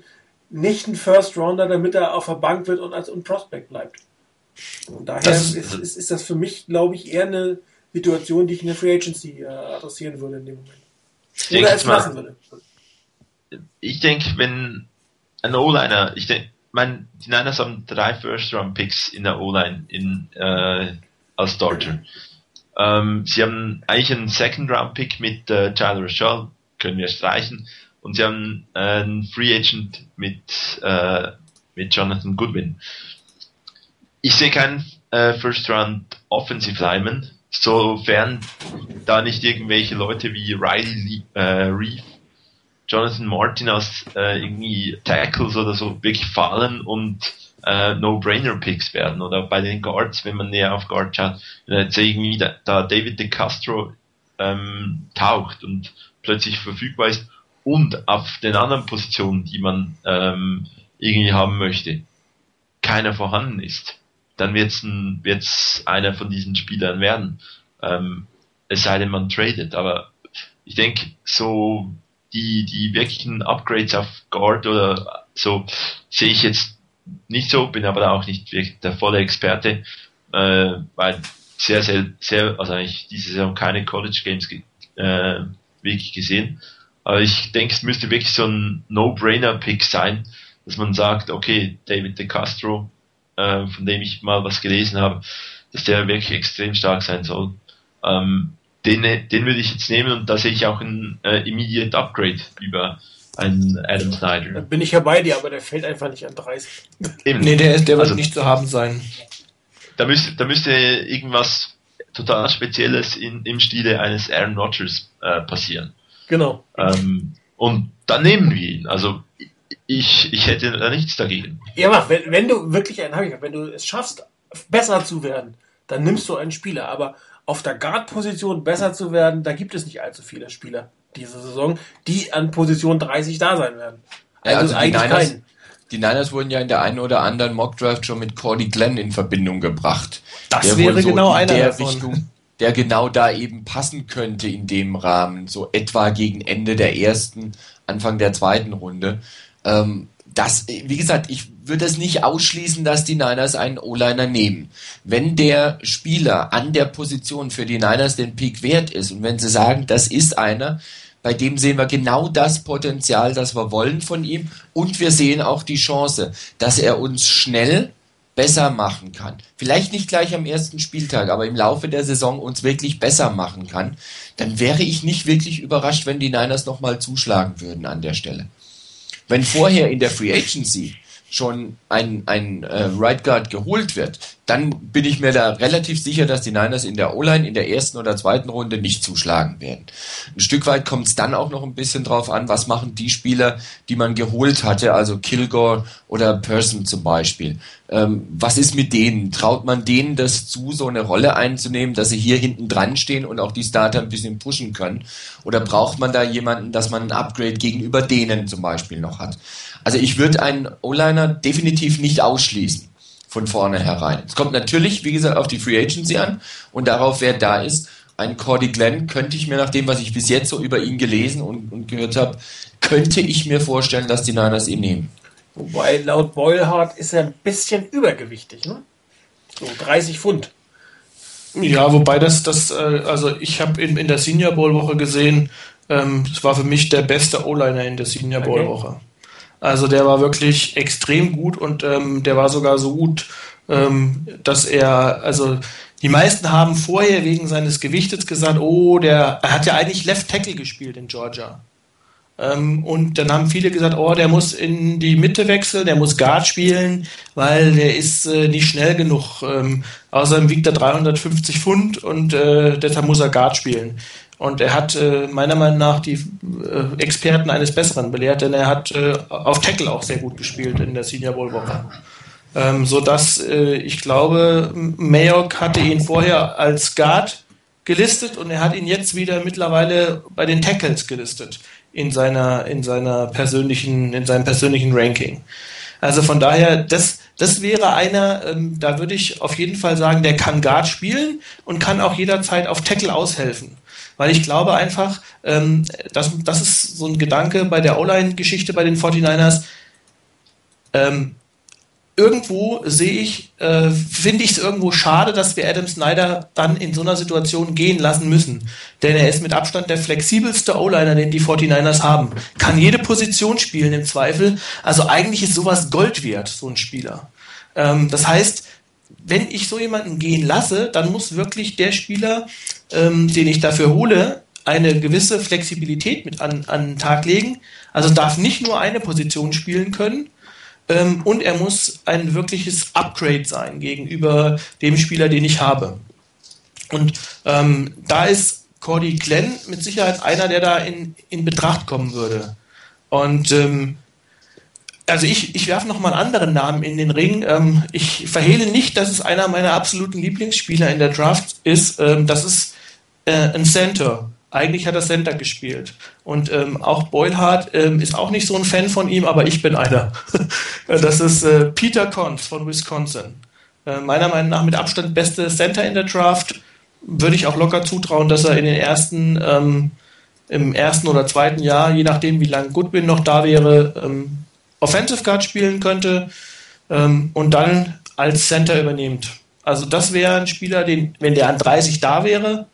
nicht einen First Rounder, damit er auf der Bank wird und als Prospect bleibt. Und daher das ist, ist, ist, das für mich, glaube ich, eher eine Situation, die ich in der Free Agency äh, adressieren würde in dem Moment. Ich Oder es lassen würde. Ich denke, wenn ein O-Liner, ich denke, mein, die Niners haben drei First-Round-Picks in der O-Line in, äh, als Starter. Ähm, sie haben eigentlich einen Second-Round-Pick mit äh, Tyler Rashall, können wir streichen. Und sie haben äh, einen Free Agent mit, äh, mit Jonathan Goodwin. Ich sehe keinen äh, First Round Offensive Lineman, sofern da nicht irgendwelche Leute wie Riley äh, Reeve, Jonathan Martin als äh, irgendwie Tackles oder so wirklich fallen und äh, No-Brainer-Picks werden. Oder bei den Guards, wenn man näher auf Guard schaut, jetzt irgendwie da, da David De Castro ähm, taucht und plötzlich verfügbar ist und auf den anderen Positionen, die man ähm, irgendwie haben möchte, keiner vorhanden ist, dann wird es ein, wird's einer von diesen Spielern werden. Ähm, es sei denn, man tradet. Aber ich denke, so die, die wirklichen Upgrades auf Guard oder so sehe ich jetzt nicht so, bin aber auch nicht wirklich der volle Experte, äh, weil sehr, sehr, sehr, also eigentlich diese Saison keine College Games äh, wirklich gesehen. Aber ich denke, es müsste wirklich so ein No-Brainer-Pick sein, dass man sagt, okay, David De Castro, äh, von dem ich mal was gelesen habe, dass der wirklich extrem stark sein soll. Ähm, den, den würde ich jetzt nehmen und da sehe ich auch ein äh, Immediate Upgrade über einen Adam Snyder. Da bin ich ja bei dir, aber der fällt einfach nicht an 30. Eben. Nee, der, der also, wird nicht zu haben sein. Da müsste, da müsste irgendwas total Spezielles in, im Stile eines Aaron Rodgers äh, passieren. Genau. Ähm, und dann nehmen wir ihn. Also ich, ich hätte da nichts dagegen. Ja, mach, wenn, wenn du wirklich einen, ich, wenn du es schaffst, besser zu werden, dann nimmst du einen Spieler. Aber auf der Guard-Position besser zu werden, da gibt es nicht allzu viele Spieler diese Saison, die an Position 30 da sein werden. Also, ja, also eigentlich Niners, keinen. Die Niners wurden ja in der einen oder anderen Mockdraft schon mit Cordy Glenn in Verbindung gebracht. Das der wäre so genau einer der davon. Richtung, der genau da eben passen könnte in dem Rahmen, so etwa gegen Ende der ersten, Anfang der zweiten Runde. Ähm, das, wie gesagt, ich würde es nicht ausschließen, dass die Niners einen O-Liner nehmen. Wenn der Spieler an der Position für die Niners den Peak wert ist und wenn sie sagen, das ist einer, bei dem sehen wir genau das Potenzial, das wir wollen von ihm und wir sehen auch die Chance, dass er uns schnell besser machen kann. Vielleicht nicht gleich am ersten Spieltag, aber im Laufe der Saison uns wirklich besser machen kann, dann wäre ich nicht wirklich überrascht, wenn die Niners nochmal zuschlagen würden an der Stelle. Wenn vorher in der Free Agency schon ein, ein äh, Right Guard geholt wird, dann bin ich mir da relativ sicher, dass die Niners in der O-Line in der ersten oder zweiten Runde nicht zuschlagen werden. Ein Stück weit kommt es dann auch noch ein bisschen drauf an, was machen die Spieler, die man geholt hatte, also Kilgore oder Person zum Beispiel. Ähm, was ist mit denen? Traut man denen das zu, so eine Rolle einzunehmen, dass sie hier hinten dran stehen und auch die Starter ein bisschen pushen können? Oder braucht man da jemanden, dass man ein Upgrade gegenüber denen zum Beispiel noch hat? Also ich würde einen O-Liner definitiv nicht ausschließen von vornherein. Es kommt natürlich, wie gesagt, auf die Free Agency an und darauf, wer da ist. Ein Cordy Glenn könnte ich mir nach dem, was ich bis jetzt so über ihn gelesen und, und gehört habe, könnte ich mir vorstellen, dass die Niners ihn nehmen. Wobei laut Boilhard ist er ein bisschen übergewichtig, ne? So 30 Pfund. Ja, wobei das, das, äh, also ich habe in, in der Senior Bowl Woche gesehen, ähm, es war für mich der beste O-Liner in der Senior Bowl Woche. Okay. Also der war wirklich extrem gut und ähm, der war sogar so gut, ähm, dass er, also die meisten haben vorher wegen seines Gewichtes gesagt, oh, der er hat ja eigentlich Left Tackle gespielt in Georgia. Ähm, und dann haben viele gesagt, oh, der muss in die Mitte wechseln, der muss Guard spielen, weil der ist äh, nicht schnell genug. Ähm, außerdem wiegt er 350 Pfund und äh, deshalb muss er Guard spielen. Und er hat äh, meiner Meinung nach die äh, Experten eines Besseren belehrt, denn er hat äh, auf Tackle auch sehr gut gespielt in der Senior Bowl Woche. Ähm, so dass äh, ich glaube, Mayock hatte ihn vorher als Guard gelistet und er hat ihn jetzt wieder mittlerweile bei den Tackles gelistet in seiner in seiner persönlichen in seinem persönlichen Ranking. Also von daher, das das wäre einer, ähm, da würde ich auf jeden Fall sagen, der kann Guard spielen und kann auch jederzeit auf Tackle aushelfen weil ich glaube einfach, ähm, das, das ist so ein Gedanke bei der O-Line-Geschichte bei den 49ers. Ähm, irgendwo sehe ich, äh, finde ich es irgendwo schade, dass wir Adam Snyder dann in so einer Situation gehen lassen müssen. Denn er ist mit Abstand der flexibelste O-Liner, den die 49ers haben. Kann jede Position spielen im Zweifel. Also eigentlich ist sowas Gold wert, so ein Spieler. Ähm, das heißt, wenn ich so jemanden gehen lasse, dann muss wirklich der Spieler, ähm, den ich dafür hole, eine gewisse Flexibilität mit an, an den Tag legen. Also darf nicht nur eine Position spielen können ähm, und er muss ein wirkliches Upgrade sein gegenüber dem Spieler, den ich habe. Und ähm, da ist Cordy Glenn mit Sicherheit einer, der da in, in Betracht kommen würde. Und ähm, also ich, ich werfe noch mal einen anderen Namen in den Ring. Ähm, ich verhehle nicht, dass es einer meiner absoluten Lieblingsspieler in der Draft ist. Ähm, das ist äh, ein Center. Eigentlich hat er Center gespielt. Und ähm, auch Boylhardt ähm, ist auch nicht so ein Fan von ihm, aber ich bin einer. das ist äh, Peter Cons von Wisconsin. Äh, meiner Meinung nach mit Abstand beste Center in der Draft. Würde ich auch locker zutrauen, dass er in den ersten, ähm, im ersten oder zweiten Jahr, je nachdem wie lange Goodwin noch da wäre, ähm, Offensive Guard spielen könnte ähm, und dann als Center übernimmt. Also das wäre ein Spieler, den, wenn der an 30 da wäre,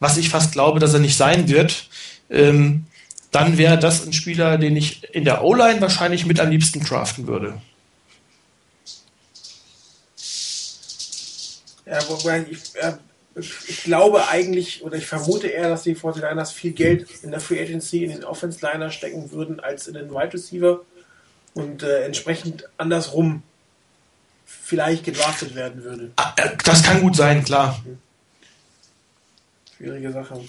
was ich fast glaube, dass er nicht sein wird, ähm, dann wäre das ein Spieler, den ich in der O-Line wahrscheinlich mit am liebsten draften würde. Ja, wobei ich, äh, ich, glaube eigentlich, oder ich vermute eher, dass die 49ers viel Geld in der Free Agency in den Offense-Liner stecken würden, als in den Wide Receiver und äh, entsprechend andersrum vielleicht gedraftet werden würde. Ah, äh, das kann gut sein, klar. Schwierige Sache.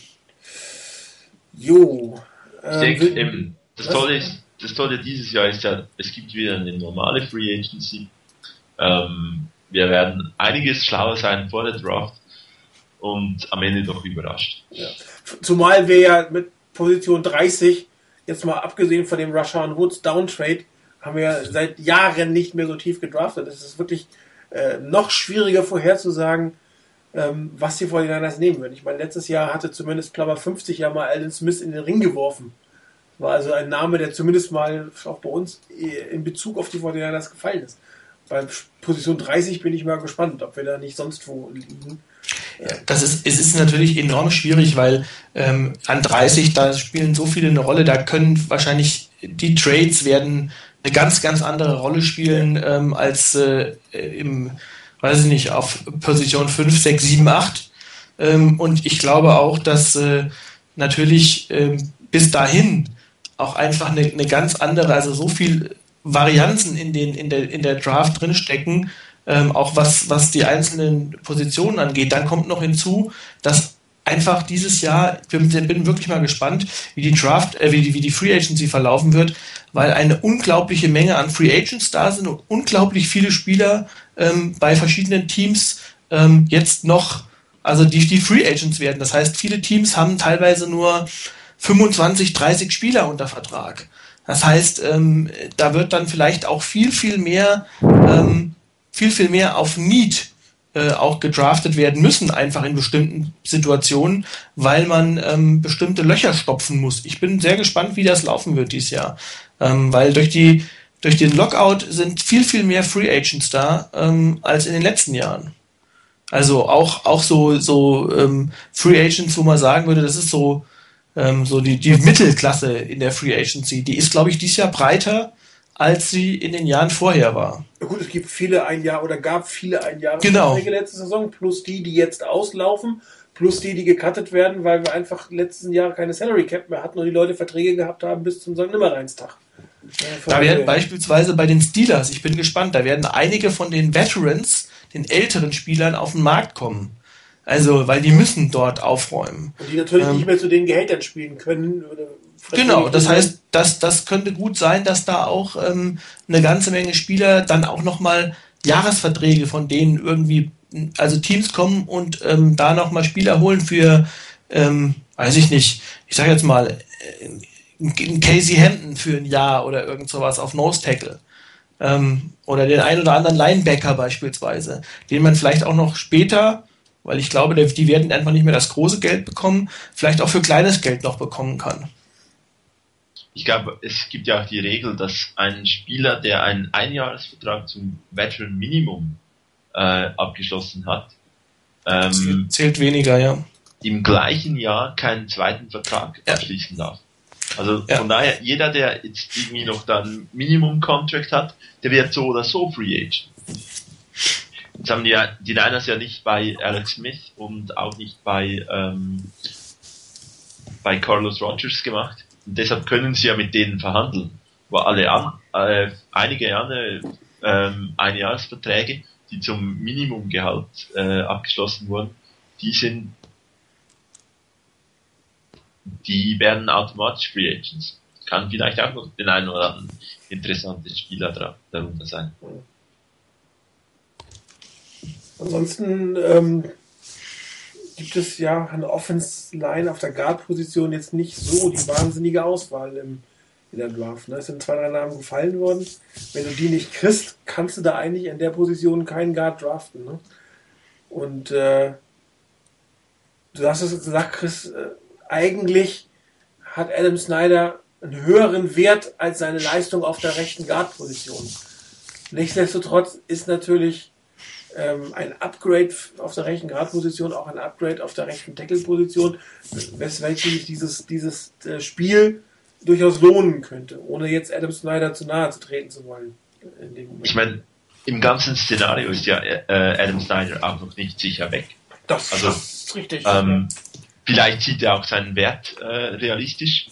Jo. Äh, ich denke eben, das Tolle, ist, das Tolle dieses Jahr ist ja, es gibt wieder eine normale Free Agency. Ähm, wir werden einiges schlauer sein vor der Draft und am Ende doch überrascht. Ja. Zumal wir ja mit Position 30, jetzt mal abgesehen von dem Rashawn Woods Downtrade, haben wir seit Jahren nicht mehr so tief gedraftet. Es ist wirklich äh, noch schwieriger vorherzusagen, ähm, was die 49ers nehmen würden. Ich meine, letztes Jahr hatte zumindest Klammer 50 ja mal Alan Smith in den Ring geworfen. War also ein Name, der zumindest mal auch bei uns äh, in Bezug auf die 49ers gefallen ist. Bei Position 30 bin ich mal gespannt, ob wir da nicht sonst wo liegen. Das ist, es ist natürlich enorm schwierig, weil ähm, an 30, da spielen so viele eine Rolle, da können wahrscheinlich die Trades werden eine ganz, ganz andere Rolle spielen ähm, als äh, im, weiß ich nicht, auf Position 5, 6, 7, 8. Ähm, und ich glaube auch, dass äh, natürlich äh, bis dahin auch einfach eine, eine ganz andere, also so viel Varianzen in, den, in, der, in der Draft drinstecken, ähm, auch was, was die einzelnen Positionen angeht. Dann kommt noch hinzu, dass einfach dieses Jahr, ich bin wirklich mal gespannt, wie die Draft, äh, wie, die, wie die Free Agency verlaufen wird, weil eine unglaubliche Menge an Free Agents da sind und unglaublich viele Spieler ähm, bei verschiedenen Teams ähm, jetzt noch, also die, die Free Agents werden. Das heißt, viele Teams haben teilweise nur 25, 30 Spieler unter Vertrag. Das heißt, ähm, da wird dann vielleicht auch viel, viel mehr, ähm, viel, viel mehr auf Need äh, auch gedraftet werden müssen, einfach in bestimmten Situationen, weil man ähm, bestimmte Löcher stopfen muss. Ich bin sehr gespannt, wie das laufen wird dieses Jahr, ähm, weil durch die durch den Lockout sind viel viel mehr Free Agents da ähm, als in den letzten Jahren. Also auch auch so so ähm, Free Agents, wo man sagen würde, das ist so ähm, so die die Mittelklasse in der Free Agency. Die ist glaube ich dieses Jahr breiter als sie in den Jahren vorher war. Ja gut, es gibt viele ein Jahr oder gab viele ein Jahr genau. letzte Saison, plus die, die jetzt auslaufen, plus die, die gecuttet werden, weil wir einfach letzten Jahr keine Salary Cap mehr hatten und die Leute Verträge gehabt haben bis zum St. Nimmerleinstag. Da werden beispielsweise bei den Steelers, ich bin gespannt, da werden einige von den Veterans, den älteren Spielern auf den Markt kommen. Also, weil die müssen dort aufräumen. Und die natürlich ähm, nicht mehr zu den Gehältern spielen können. Genau, das heißt, das, das könnte gut sein, dass da auch ähm, eine ganze Menge Spieler dann auch nochmal Jahresverträge von denen irgendwie, also Teams kommen und ähm, da nochmal Spieler holen für, ähm, weiß ich nicht, ich sag jetzt mal, äh, Casey Hampton für ein Jahr oder irgend sowas auf Nose Tackle. Ähm, oder den ein oder anderen Linebacker beispielsweise, den man vielleicht auch noch später weil ich glaube, die werden einfach nicht mehr das große Geld bekommen, vielleicht auch für kleines Geld noch bekommen kann. Ich glaube, es gibt ja auch die Regel, dass ein Spieler, der einen Einjahresvertrag zum Veteran Minimum äh, abgeschlossen hat, ähm, zählt weniger, ja. Im gleichen Jahr keinen zweiten Vertrag ja. abschließen darf. Also ja. von daher, jeder, der jetzt irgendwie noch dann Minimum-Contract hat, der wird so oder so Free Agent. Jetzt haben die, die Niners ja nicht bei Alex Smith und auch nicht bei, ähm, bei Carlos Rogers gemacht. Und deshalb können sie ja mit denen verhandeln. Wo alle an, äh, einige andere ähm, Einjahresverträge, die zum Minimumgehalt äh, abgeschlossen wurden, die sind die werden automatisch Free Agents. Kann vielleicht auch noch den einen oder anderen interessanten Spieler darunter sein. Ansonsten ähm, gibt es ja eine Offense-Line auf der Guard-Position jetzt nicht so die wahnsinnige Auswahl im, in der Draft. Ne? Es sind zwei, drei Namen gefallen worden. Wenn du die nicht kriegst, kannst du da eigentlich in der Position keinen Guard draften. Ne? Und äh, du hast es gesagt, Chris, äh, eigentlich hat Adam Snyder einen höheren Wert als seine Leistung auf der rechten Guard-Position. Nichtsdestotrotz ist natürlich ähm, ein Upgrade auf der rechten Gradposition, auch ein Upgrade auf der rechten Tackle-Position, weswegen sich dieses, dieses äh, Spiel durchaus lohnen könnte, ohne jetzt Adam Snyder zu nahe zu treten zu wollen. Ich meine, im ganzen Szenario ist ja äh, Adam Snyder auch noch nicht sicher weg. Das, also, ist richtig. Ähm, vielleicht sieht er auch seinen Wert äh, realistisch.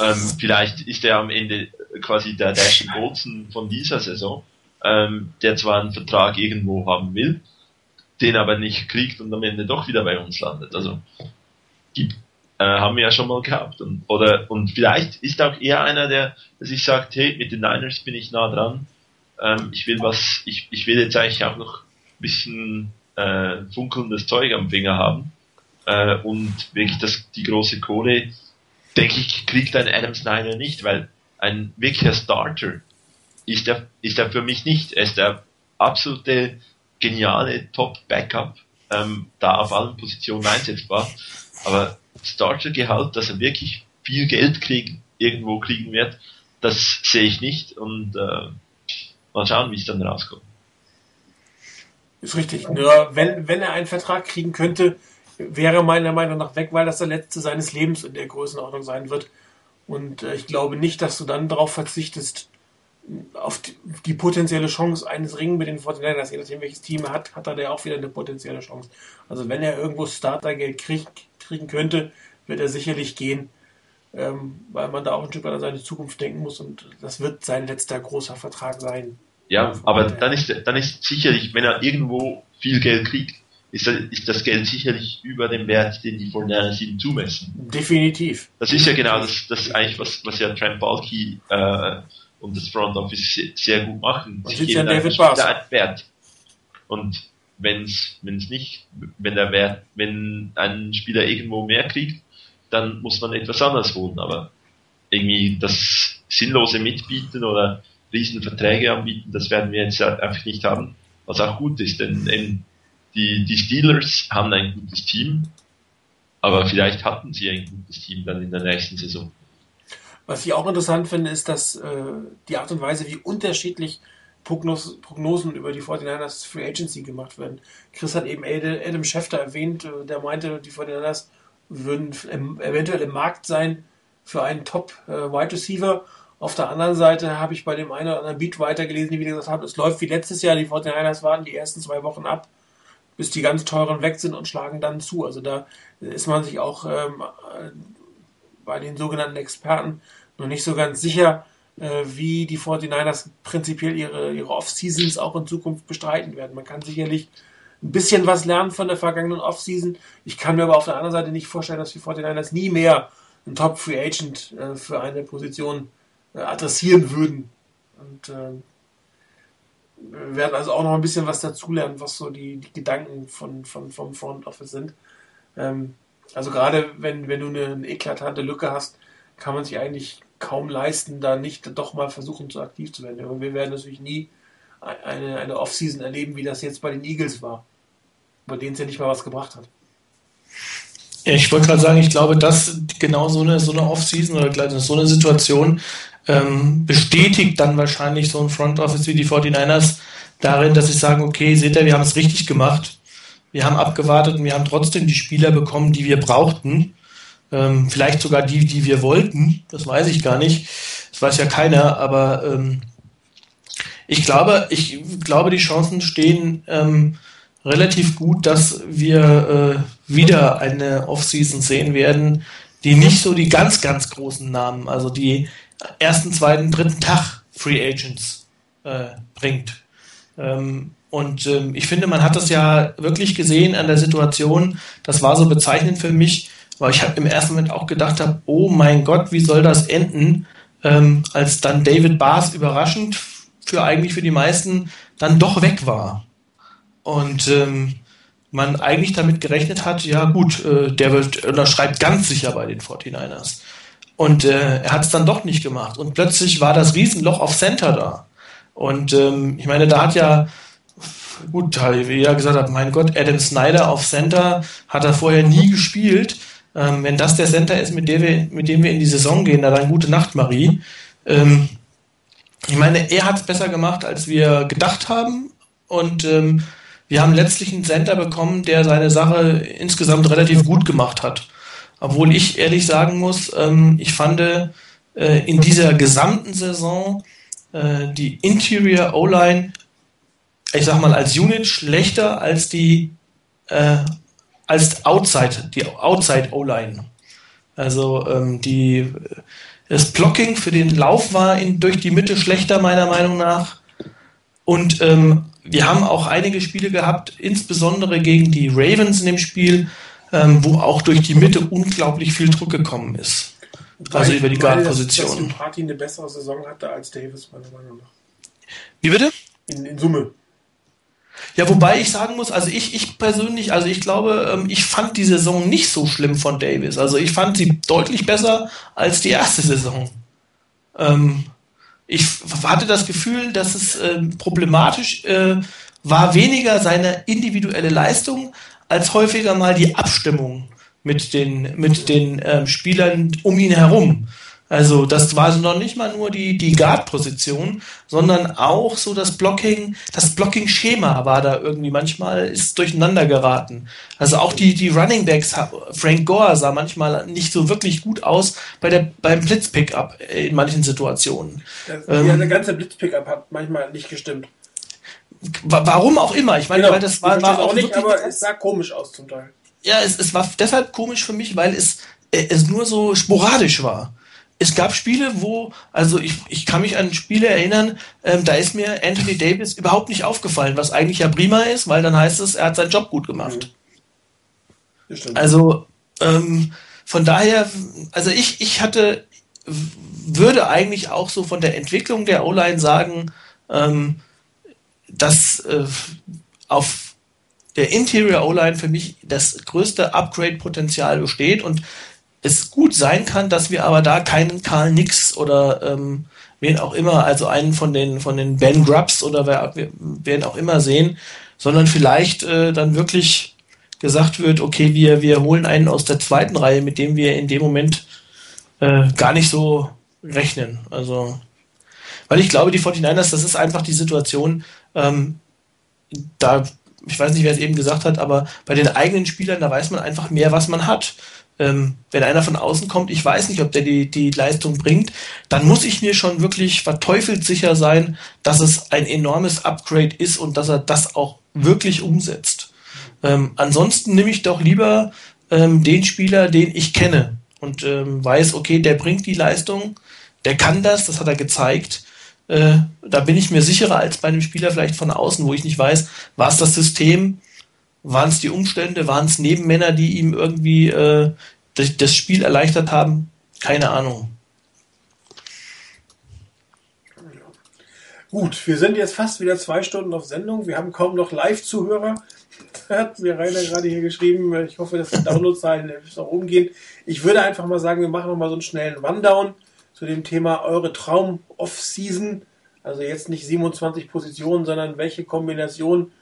Ähm, vielleicht ist er am Ende quasi der Dash Golden von dieser Saison ähm, der zwar einen Vertrag irgendwo haben will, den aber nicht kriegt und am Ende doch wieder bei uns landet. Also gibt, äh, haben wir ja schon mal gehabt. Und, oder, und vielleicht ist auch eher einer, der, sich sagt, hey, mit den Niners bin ich nah dran. Ähm, ich will was, ich, ich will jetzt eigentlich auch noch ein bisschen äh, funkelndes Zeug am Finger haben. Äh, und wirklich das, die große Kohle, denke ich, kriegt ein Adam Snyder nicht, weil ein wirklicher Starter ist er, ist er für mich nicht. Er ist der absolute geniale Top-Backup, ähm, da auf allen Positionen einsetzbar. Aber Starter-Gehalt, dass er wirklich viel Geld kriegen, irgendwo kriegen wird, das sehe ich nicht und äh, mal schauen, wie es dann rauskommt. Ist richtig. Nur wenn, wenn er einen Vertrag kriegen könnte, wäre meiner Meinung nach weg, weil das der letzte seines Lebens in der Größenordnung sein wird. Und äh, ich glaube nicht, dass du dann darauf verzichtest, auf die, die, potenzielle Chance eines Ringen mit den Fortinanders, je nachdem welches Team er hat, hat er da auch wieder eine potenzielle Chance. Also wenn er irgendwo Startergeld krieg, kriegen könnte, wird er sicherlich gehen, ähm, weil man da auch ein Stück weit an seine Zukunft denken muss und das wird sein letzter großer Vertrag sein Ja, aber dann ist, dann ist sicherlich, wenn er irgendwo viel Geld kriegt, ist das, ist das Geld sicherlich über dem Wert, den die 49ers ihm zumessen. Definitiv. Das ist ja genau das, das eigentlich, was, was ja Trent Balky äh, und das Front Office sehr, gut machen. Was Sie ist ja geben David Spieler einen Wert. Und wenn's wenn's nicht, wenn der Wert, wenn ein Spieler irgendwo mehr kriegt, dann muss man etwas anderes holen. Aber irgendwie das sinnlose Mitbieten oder riesen Verträge anbieten, das werden wir jetzt einfach nicht haben, was auch gut ist, denn die, die Steelers haben ein gutes Team, aber vielleicht hatten sie ein gutes Team dann in der nächsten Saison. Was ich auch interessant finde, ist, dass äh, die Art und Weise, wie unterschiedlich Prognos Prognosen über die 49ers Free Agency gemacht werden. Chris hat eben Adam Schefter erwähnt, äh, der meinte, die 49ers würden eventuell im Markt sein für einen Top äh, Receiver. Auf der anderen Seite habe ich bei dem einen oder anderen Beat weitergelesen, die wieder gesagt haben, es läuft wie letztes Jahr, die 49ers warten die ersten zwei Wochen ab, bis die ganz teuren weg sind und schlagen dann zu. Also da ist man sich auch ähm, äh, bei den sogenannten Experten noch nicht so ganz sicher, äh, wie die 49ers prinzipiell ihre, ihre Off-Seasons auch in Zukunft bestreiten werden. Man kann sicherlich ein bisschen was lernen von der vergangenen Off-Season. Ich kann mir aber auf der anderen Seite nicht vorstellen, dass die 49ers nie mehr einen Top-Free Agent äh, für eine Position äh, adressieren würden. Und äh, werden also auch noch ein bisschen was dazulernen, was so die, die Gedanken von, von, vom Front Office sind. Ähm, also gerade wenn, wenn du eine, eine eklatante Lücke hast, kann man sich eigentlich kaum leisten, da nicht doch mal versuchen, zu aktiv zu werden. Aber wir werden natürlich nie eine, eine Off-Season erleben, wie das jetzt bei den Eagles war, bei denen es ja nicht mal was gebracht hat. Ich wollte gerade sagen, ich glaube, dass genau so eine, so eine Off-Season oder so eine Situation ähm, bestätigt dann wahrscheinlich so ein Front Office wie die 49ers darin, dass sie sagen, okay, seht ihr, wir haben es richtig gemacht. Wir haben abgewartet und wir haben trotzdem die Spieler bekommen, die wir brauchten. Ähm, vielleicht sogar die, die wir wollten. Das weiß ich gar nicht. Das weiß ja keiner, aber ähm, ich glaube, ich glaube, die Chancen stehen ähm, relativ gut, dass wir äh, wieder eine Offseason sehen werden, die nicht so die ganz, ganz großen Namen, also die ersten, zweiten, dritten Tag Free Agents äh, bringt. Ähm, und ähm, ich finde, man hat das ja wirklich gesehen an der Situation. Das war so bezeichnend für mich, weil ich im ersten Moment auch gedacht habe, oh mein Gott, wie soll das enden, ähm, als dann David Bass überraschend für eigentlich für die meisten dann doch weg war. Und ähm, man eigentlich damit gerechnet hat, ja gut, äh, der wird unterschreibt ganz sicher bei den 49ers. Und äh, er hat es dann doch nicht gemacht. Und plötzlich war das Riesenloch auf Center da. Und ähm, ich meine, da hat ja, gut, wie jeder gesagt hat, mein Gott, Adam Snyder auf Center hat er vorher nie gespielt. Ähm, wenn das der Center ist, mit, der wir, mit dem wir in die Saison gehen, dann gute Nacht, Marie. Ähm, ich meine, er hat es besser gemacht, als wir gedacht haben. Und ähm, wir haben letztlich einen Center bekommen, der seine Sache insgesamt relativ gut gemacht hat. Obwohl ich ehrlich sagen muss, ähm, ich fand äh, in dieser gesamten Saison äh, die Interior O-Line, ich sag mal, als Unit schlechter als die äh, als Outside, die Outside O-Line. Also ähm, die das Blocking für den Lauf war in, durch die Mitte schlechter, meiner Meinung nach. Und ähm, wir haben auch einige Spiele gehabt, insbesondere gegen die Ravens in dem Spiel, ähm, wo auch durch die Mitte unglaublich viel Druck gekommen ist. Also über die Guard-Position. Dass Party eine bessere Saison hatte als Davis, meiner Meinung nach. Wie bitte? In, in Summe. Ja, wobei ich sagen muss, also ich, ich persönlich, also ich glaube, ähm, ich fand die Saison nicht so schlimm von Davis. Also ich fand sie deutlich besser als die erste Saison. Ähm, ich hatte das Gefühl, dass es äh, problematisch äh, war, weniger seine individuelle Leistung als häufiger mal die Abstimmung mit den, mit den ähm, Spielern um ihn herum. Also das war noch nicht mal nur die, die Guard-Position, sondern auch so das Blocking, das Blocking-Schema war da irgendwie manchmal ist durcheinander geraten. Also auch die, die Running Backs, Frank Gore sah manchmal nicht so wirklich gut aus bei der, beim Blitz-Pickup in manchen Situationen. Das, ähm, ja, der ganze Blitz-Pickup hat manchmal nicht gestimmt. Warum auch immer. Ich meine, genau. weil das war, war auch nicht, aber es sah komisch aus zum Teil. Ja, es, es war deshalb komisch für mich, weil es, es nur so sporadisch war. Es gab Spiele, wo, also ich, ich kann mich an Spiele erinnern, ähm, da ist mir Anthony Davis überhaupt nicht aufgefallen, was eigentlich ja prima ist, weil dann heißt es, er hat seinen Job gut gemacht. Also ähm, von daher, also ich, ich hatte, würde eigentlich auch so von der Entwicklung der O-Line sagen, ähm, dass äh, auf der Interior O-Line für mich das größte Upgrade-Potenzial besteht und es gut sein kann, dass wir aber da keinen Karl Nix oder ähm, wen auch immer, also einen von den von den Ben Grubbs oder wer, wen auch immer sehen, sondern vielleicht äh, dann wirklich gesagt wird, okay, wir wir holen einen aus der zweiten Reihe, mit dem wir in dem Moment äh, gar nicht so rechnen. Also weil ich glaube, die 49ers, das ist einfach die Situation, ähm, da ich weiß nicht, wer es eben gesagt hat, aber bei den eigenen Spielern, da weiß man einfach mehr, was man hat. Ähm, wenn einer von außen kommt, ich weiß nicht, ob der die, die Leistung bringt, dann muss ich mir schon wirklich verteufelt sicher sein, dass es ein enormes Upgrade ist und dass er das auch wirklich umsetzt. Ähm, ansonsten nehme ich doch lieber ähm, den Spieler, den ich kenne und ähm, weiß, okay, der bringt die Leistung, der kann das, das hat er gezeigt äh, da bin ich mir sicherer als bei einem Spieler vielleicht von außen, wo ich nicht weiß, war es das System, waren es die Umstände, waren es Nebenmänner, die ihm irgendwie äh, das, das Spiel erleichtert haben? Keine Ahnung. Gut, wir sind jetzt fast wieder zwei Stunden auf Sendung. Wir haben kaum noch Live-Zuhörer. Hat mir Rainer gerade hier geschrieben. Ich hoffe, dass die Downloadzahlen nach oben gehen. Ich würde einfach mal sagen, wir machen noch mal so einen schnellen Rundown zu dem Thema eure Traum-Off-Season. Also jetzt nicht 27 Positionen, sondern welche Kombination,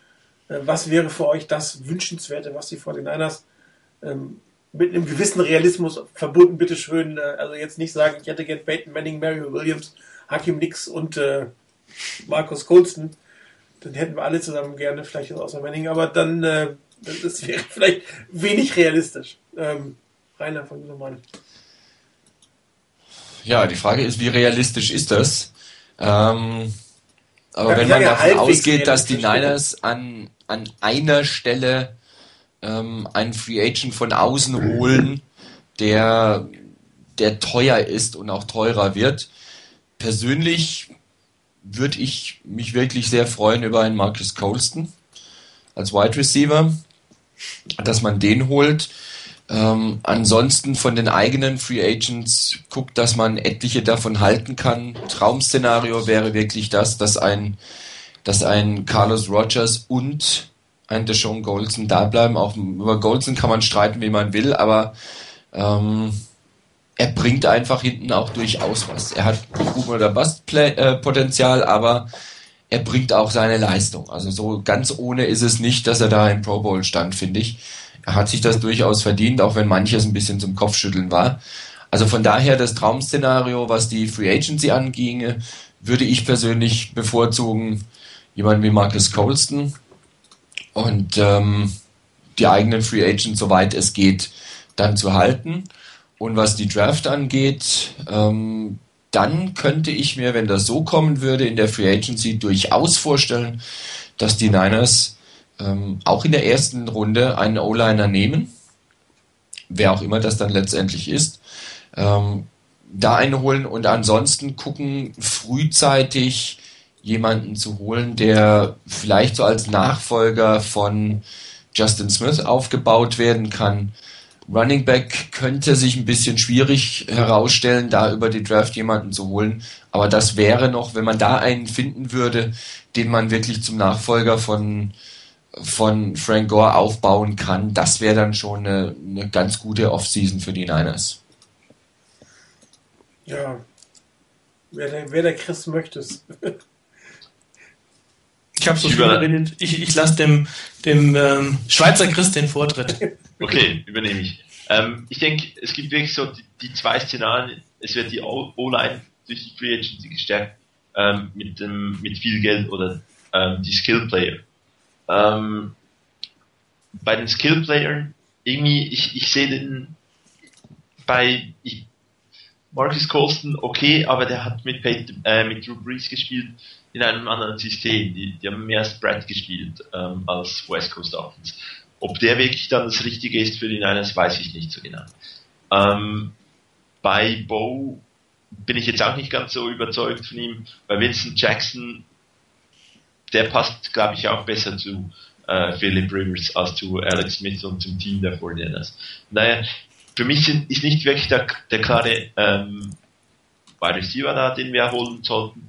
was wäre für euch das Wünschenswerte, was die 49ers ähm, mit einem gewissen Realismus verbunden, bitteschön. Äh, also jetzt nicht sagen, ich hätte gern Peyton Manning, Mario Williams, Hakim Nix und äh, Markus Colston. Dann hätten wir alle zusammen gerne, vielleicht außer Manning, aber dann äh, das wäre vielleicht wenig realistisch. Ähm, Rainer von Mann. Ja, die Frage ist, wie realistisch ist das? Ähm, aber ja, wenn man davon ausgeht, dass die Niners an, an einer Stelle ähm, einen Free Agent von außen holen, der, der teuer ist und auch teurer wird, persönlich würde ich mich wirklich sehr freuen über einen Marcus Colston als Wide Receiver, dass man den holt. Ähm, ansonsten von den eigenen Free Agents guckt, dass man etliche davon halten kann. Traumszenario wäre wirklich das, dass ein, dass ein Carlos Rogers und ein Deshaun Golson da bleiben. Auch über Golson kann man streiten, wie man will, aber ähm, er bringt einfach hinten auch durchaus was. Er hat Boom oder Bust äh, aber er bringt auch seine Leistung. Also so ganz ohne ist es nicht, dass er da im Pro Bowl stand, finde ich hat sich das durchaus verdient, auch wenn manches ein bisschen zum Kopfschütteln war. Also von daher das Traum-Szenario, was die Free Agency anginge, würde ich persönlich bevorzugen, jemanden wie Marcus Colston und ähm, die eigenen Free Agents, soweit es geht, dann zu halten. Und was die Draft angeht, ähm, dann könnte ich mir, wenn das so kommen würde, in der Free Agency durchaus vorstellen, dass die Niners ähm, auch in der ersten Runde einen O-Liner nehmen, wer auch immer das dann letztendlich ist, ähm, da einen holen und ansonsten gucken, frühzeitig jemanden zu holen, der vielleicht so als Nachfolger von Justin Smith aufgebaut werden kann. Running Back könnte sich ein bisschen schwierig herausstellen, da über die Draft jemanden zu holen. Aber das wäre noch, wenn man da einen finden würde, den man wirklich zum Nachfolger von von Frank Gore aufbauen kann, das wäre dann schon eine, eine ganz gute Offseason für die Niners. Ja, wer der, wer der Chris möchte es. Ich habe so viel geredet. Ich, ich lasse dem, dem ähm, Schweizer Chris den Vortritt. Okay, übernehme ich. Ähm, ich denke, es gibt wirklich so die, die zwei Szenarien. Es wird die O-Line durch die Free Agency gestärkt ähm, mit, dem, mit viel Geld oder ähm, die Skill Player. Ähm, bei den Skill-Playern, irgendwie, ich, ich sehe den bei ich, Marcus Colston okay, aber der hat mit, Peyton, äh, mit Drew Brees gespielt in einem anderen System. Die, die haben mehr Spread gespielt ähm, als West Coast Offense. Ob der wirklich dann das Richtige ist für die Niners, weiß ich nicht so genau. Ähm, bei Bo bin ich jetzt auch nicht ganz so überzeugt von ihm. Bei Vincent Jackson, der passt, glaube ich, auch besser zu äh, Philip Rivers als zu Alex Smith und zum Team der 49ers. Naja, für mich sind, ist nicht wirklich der, der klare ähm, Wide Receiver da, den wir holen sollten.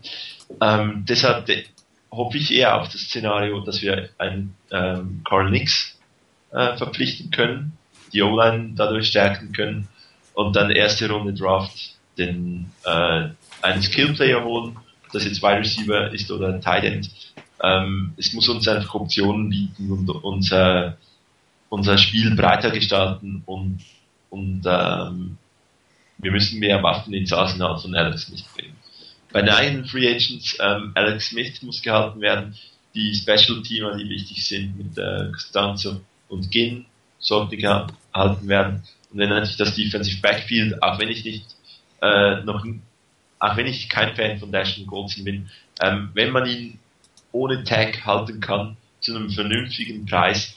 Ähm, deshalb de, hoffe ich eher auf das Szenario, dass wir einen ähm, Carl Nix äh, verpflichten können, die O-Line dadurch stärken können und dann erste Runde Draft den äh, einen Skill-Player holen, das jetzt Wide Receiver ist oder ein Tight End. Ähm, es muss uns einfach Optionen bieten und unser, unser Spiel breiter gestalten und, und ähm, wir müssen mehr Waffen ins Arsenal von Alex Smith bringen. Bei den eigenen Free Agents, ähm, Alex Smith muss gehalten werden, die Special Teamer, die wichtig sind, mit äh, Costanzo und Ginn, sollte gehalten werden. Und dann natürlich das Defensive Backfield, auch wenn ich nicht äh, noch, auch wenn ich kein Fan von Dashon Goldson bin, ähm, wenn man ihn ohne Tag halten kann, zu einem vernünftigen Preis,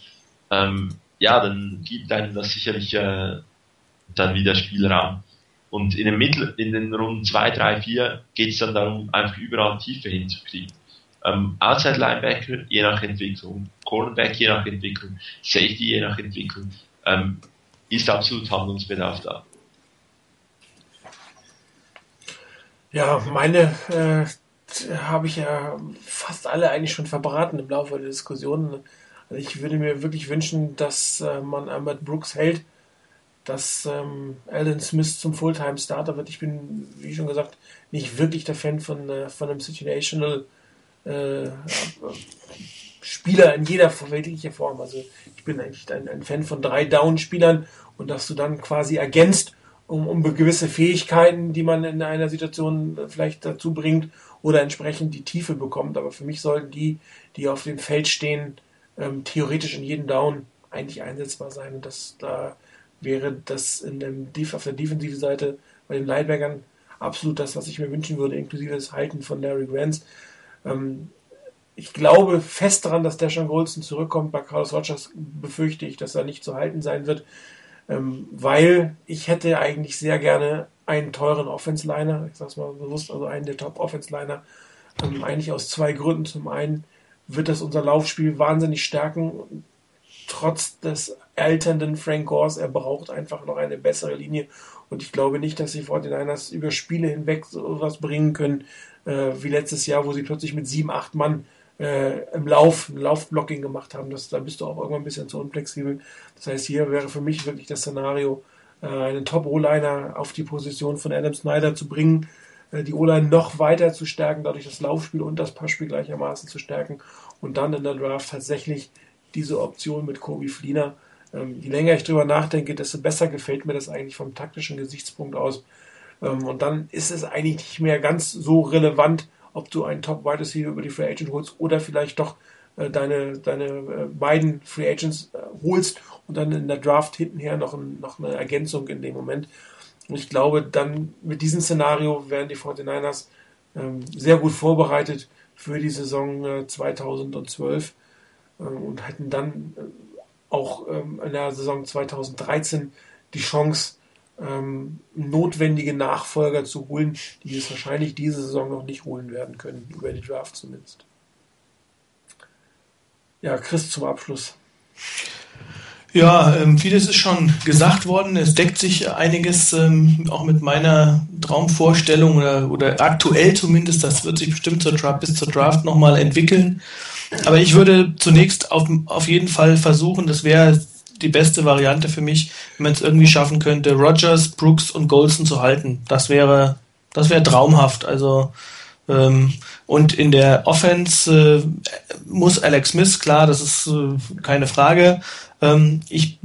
ähm, ja, dann gibt einem das sicherlich äh, dann wieder Spielraum. Und in den Mittel, in den Runden 2, 3, 4 geht es dann darum, einfach überall Tiefe hinzukriegen. Ähm, Outside Linebacker je nach Entwicklung, Cornerback je nach Entwicklung, Safety je nach Entwicklung, ähm, ist absolut Handlungsbedarf da. Ja, meine äh, habe ich ja fast alle eigentlich schon verbraten im Laufe der Diskussion. Also ich würde mir wirklich wünschen, dass äh, man Ahmed Brooks hält, dass ähm, Alan Smith zum Fulltime-Starter wird. Ich bin, wie schon gesagt, nicht wirklich der Fan von, äh, von einem Situational äh, Spieler in jeder weltlicher Form. Also ich bin eigentlich ein, ein Fan von drei Down-Spielern und dass du dann quasi ergänzt um, um gewisse Fähigkeiten, die man in einer Situation vielleicht dazu bringt oder entsprechend die Tiefe bekommt. Aber für mich sollten die, die auf dem Feld stehen, ähm, theoretisch in jedem Down eigentlich einsetzbar sein. Und das da wäre das in dem, auf der defensiven Seite bei den Linebackern absolut das, was ich mir wünschen würde, inklusive des Halten von Larry Grants. Ähm, ich glaube fest daran, dass Deshaun Goldston zurückkommt. Bei Carlos Rogers befürchte ich, dass er nicht zu halten sein wird, ähm, weil ich hätte eigentlich sehr gerne einen teuren Offense-Liner, ich sag's mal bewusst, also einen der Top-Offense-Liner, ähm, eigentlich aus zwei Gründen. Zum einen wird das unser Laufspiel wahnsinnig stärken, trotz des alternden Frank Gores, er braucht einfach noch eine bessere Linie. Und ich glaube nicht, dass die 49ers über Spiele hinweg sowas bringen können, äh, wie letztes Jahr, wo sie plötzlich mit sieben, acht Mann äh, im Lauf, Laufblocking gemacht haben. Das, da bist du auch irgendwann ein bisschen zu unflexibel. Das heißt, hier wäre für mich wirklich das Szenario, äh, einen Top-O-Liner auf die Position von Adam Snyder zu bringen, äh, die O-Line noch weiter zu stärken, dadurch das Laufspiel und das Passspiel gleichermaßen zu stärken und dann in der Draft tatsächlich diese Option mit Kobe Fliener ähm, je länger ich drüber nachdenke, desto besser gefällt mir das eigentlich vom taktischen Gesichtspunkt aus. Ähm, und dann ist es eigentlich nicht mehr ganz so relevant, ob du einen Top Wide Receiver über die Free Agent holst oder vielleicht doch äh, deine, deine äh, beiden Free Agents äh, holst und dann in der Draft hintenher noch, ein, noch eine Ergänzung in dem Moment. Und ich glaube, dann mit diesem Szenario wären die 49ers ähm, sehr gut vorbereitet für die Saison 2012 und hätten dann auch ähm, in der Saison 2013 die Chance, ähm, notwendige Nachfolger zu holen, die es wahrscheinlich diese Saison noch nicht holen werden können, über die Draft zumindest. Ja, Chris zum Abschluss. Ja, ähm, vieles ist schon gesagt worden. Es deckt sich einiges ähm, auch mit meiner Traumvorstellung oder, oder aktuell zumindest. Das wird sich bestimmt zur Draft, bis zur Draft nochmal entwickeln. Aber ich würde zunächst auf, auf jeden Fall versuchen, das wäre die beste Variante für mich, wenn man es irgendwie schaffen könnte, Rogers, Brooks und Golson zu halten. Das wäre, das wäre traumhaft. Also ähm, und in der Offense äh, muss Alex Smith, klar, das ist äh, keine Frage. Ähm, ich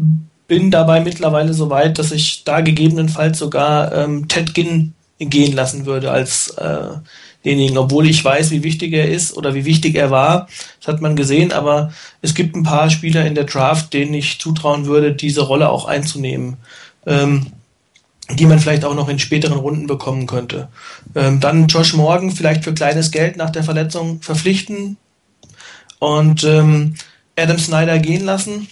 bin dabei mittlerweile so weit, dass ich da gegebenenfalls sogar ähm, Ted Ginn gehen lassen würde als äh, denjenigen, obwohl ich weiß, wie wichtig er ist oder wie wichtig er war. Das hat man gesehen, aber es gibt ein paar Spieler in der Draft, denen ich zutrauen würde, diese Rolle auch einzunehmen. Ähm, die man vielleicht auch noch in späteren Runden bekommen könnte. Ähm, dann Josh Morgan vielleicht für kleines Geld nach der Verletzung verpflichten und ähm, Adam Snyder gehen lassen.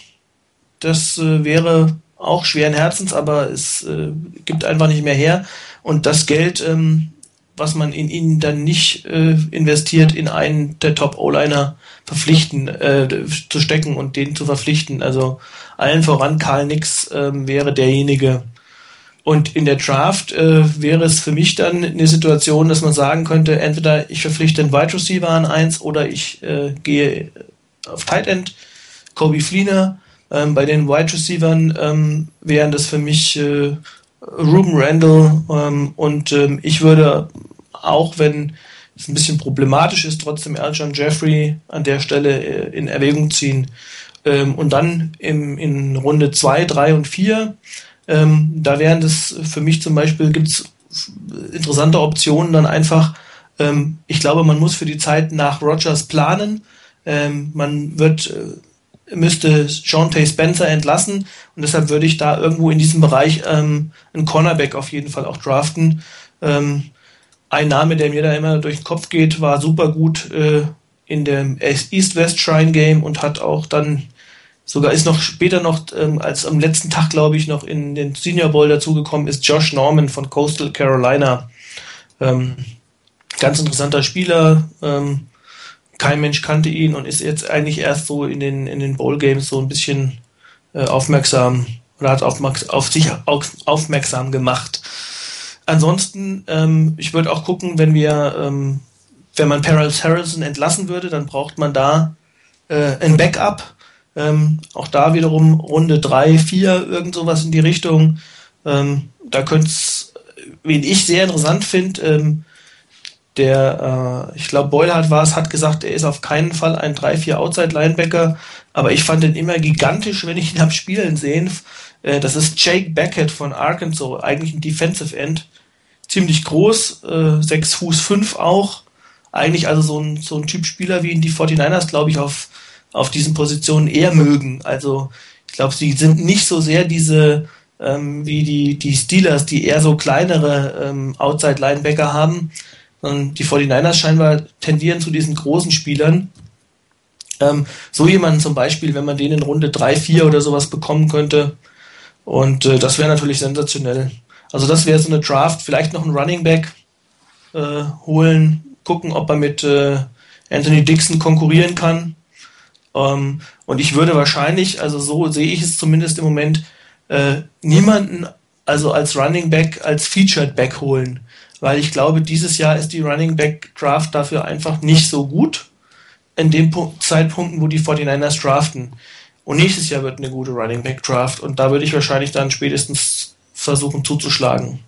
Das äh, wäre auch schweren Herzens, aber es äh, gibt einfach nicht mehr her. Und das Geld, ähm, was man in ihn dann nicht äh, investiert, in einen der Top-O-Liner verpflichten, äh, zu stecken und den zu verpflichten. Also allen voran Karl Nix ähm, wäre derjenige. Und in der Draft äh, wäre es für mich dann eine Situation, dass man sagen könnte, entweder ich verpflichte einen Wide Receiver an eins oder ich äh, gehe auf Tight End, Kobe Fleener. Ähm, bei den Wide Receivern ähm, wären das für mich äh, Ruben Randall ähm, und ähm, ich würde auch, wenn es ein bisschen problematisch ist, trotzdem Alshon Jeffrey an der Stelle äh, in Erwägung ziehen. Ähm, und dann im, in Runde 2, 3 und 4, ähm, da wären das für mich zum Beispiel, gibt es interessante Optionen dann einfach, ähm, ich glaube, man muss für die Zeit nach Rogers planen. Ähm, man wird äh, müsste Sean Tay Spencer entlassen und deshalb würde ich da irgendwo in diesem Bereich ähm, einen Cornerback auf jeden Fall auch draften. Ähm, ein Name, der mir da immer durch den Kopf geht, war super gut äh, in dem East-West Shrine Game und hat auch dann sogar ist noch später noch, ähm, als am letzten Tag, glaube ich, noch in den Senior Bowl dazugekommen ist, Josh Norman von Coastal Carolina. Ähm, ganz interessanter Spieler. Ähm, kein Mensch kannte ihn und ist jetzt eigentlich erst so in den, in den Bowl Games so ein bisschen äh, aufmerksam oder hat auf, auf sich aufmerksam gemacht. Ansonsten, ähm, ich würde auch gucken, wenn wir, ähm, wenn man Perils Harrison entlassen würde, dann braucht man da äh, ein Backup. Ähm, auch da wiederum Runde 3, 4, irgend sowas in die Richtung. Ähm, da könnte es, wen ich sehr interessant finde, ähm, der, äh, ich glaube, Boylhardt war es, hat gesagt, er ist auf keinen Fall ein 3-4 Outside-Linebacker, aber ich fand ihn immer gigantisch, wenn ich ihn habe spielen sehen. Äh, das ist Jake Beckett von Arkansas, eigentlich ein Defensive End ziemlich groß, äh, 6 Fuß 5 auch. Eigentlich also so ein, so ein Typ Spieler, wie ihn die 49ers, glaube ich, auf, auf diesen Positionen eher mögen. Also ich glaube, sie sind nicht so sehr diese, ähm, wie die, die Steelers, die eher so kleinere ähm, Outside-Linebacker haben. Sondern die 49ers scheinbar tendieren zu diesen großen Spielern. Ähm, so jemanden zum Beispiel, wenn man den in Runde 3, 4 oder sowas bekommen könnte. Und äh, das wäre natürlich sensationell. Also das wäre so eine Draft, vielleicht noch einen Running Back äh, holen, gucken, ob er mit äh, Anthony Dixon konkurrieren kann. Ähm, und ich würde wahrscheinlich, also so sehe ich es zumindest im Moment, äh, niemanden also als Running Back, als Featured Back holen. Weil ich glaube, dieses Jahr ist die Running Back Draft dafür einfach nicht so gut. In den Punkt, Zeitpunkten, wo die 49ers draften. Und nächstes Jahr wird eine gute Running Back Draft. Und da würde ich wahrscheinlich dann spätestens versuchen zuzuschlagen.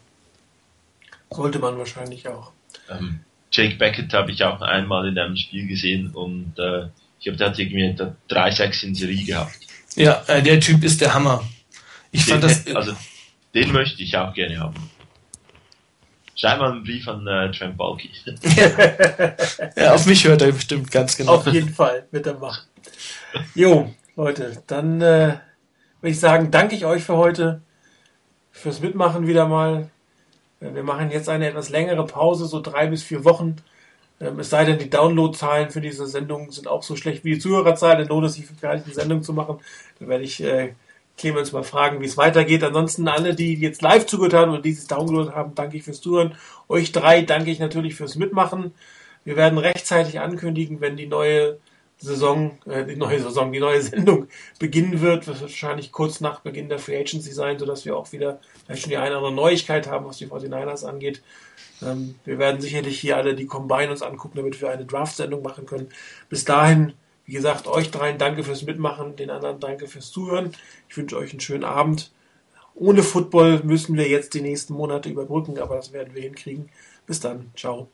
Sollte man wahrscheinlich auch. Ähm, Jake Beckett habe ich auch einmal in einem Spiel gesehen und äh, ich glaube, der hat irgendwie 3-6 in Serie gehabt. Ja, äh, der Typ ist der Hammer. Ich den, fand das. Also, den möchte ich auch gerne haben. Schreib mal einen Brief an äh, Trent Balky. ja, auf mich hört er bestimmt ganz genau. Auf jeden Fall, wird er machen. Jo, Leute, dann äh, würde ich sagen, danke ich euch für heute fürs Mitmachen wieder mal. Äh, wir machen jetzt eine etwas längere Pause, so drei bis vier Wochen. Ähm, es sei denn, die Downloadzahlen für diese Sendung sind auch so schlecht wie die Zuhörerzahlen. Dann lohnt es sich vielleicht eine Sendung zu machen. Dann werde ich äh, Clemens mal fragen, wie es weitergeht. Ansonsten alle, die jetzt live zugehört haben und dieses Download haben, danke ich fürs Zuhören. Euch drei danke ich natürlich fürs Mitmachen. Wir werden rechtzeitig ankündigen, wenn die neue Saison, äh, die neue Saison, die neue Sendung beginnen wird, wird wahrscheinlich kurz nach Beginn der Free Agency sein, sodass wir auch wieder vielleicht schon die eine oder andere Neuigkeit haben, was die 49ers angeht. Ähm, wir werden sicherlich hier alle die Combine uns angucken, damit wir eine Draft-Sendung machen können. Bis dahin, wie gesagt, euch dreien danke fürs Mitmachen, den anderen danke fürs Zuhören. Ich wünsche euch einen schönen Abend. Ohne Football müssen wir jetzt die nächsten Monate überbrücken, aber das werden wir hinkriegen. Bis dann. Ciao.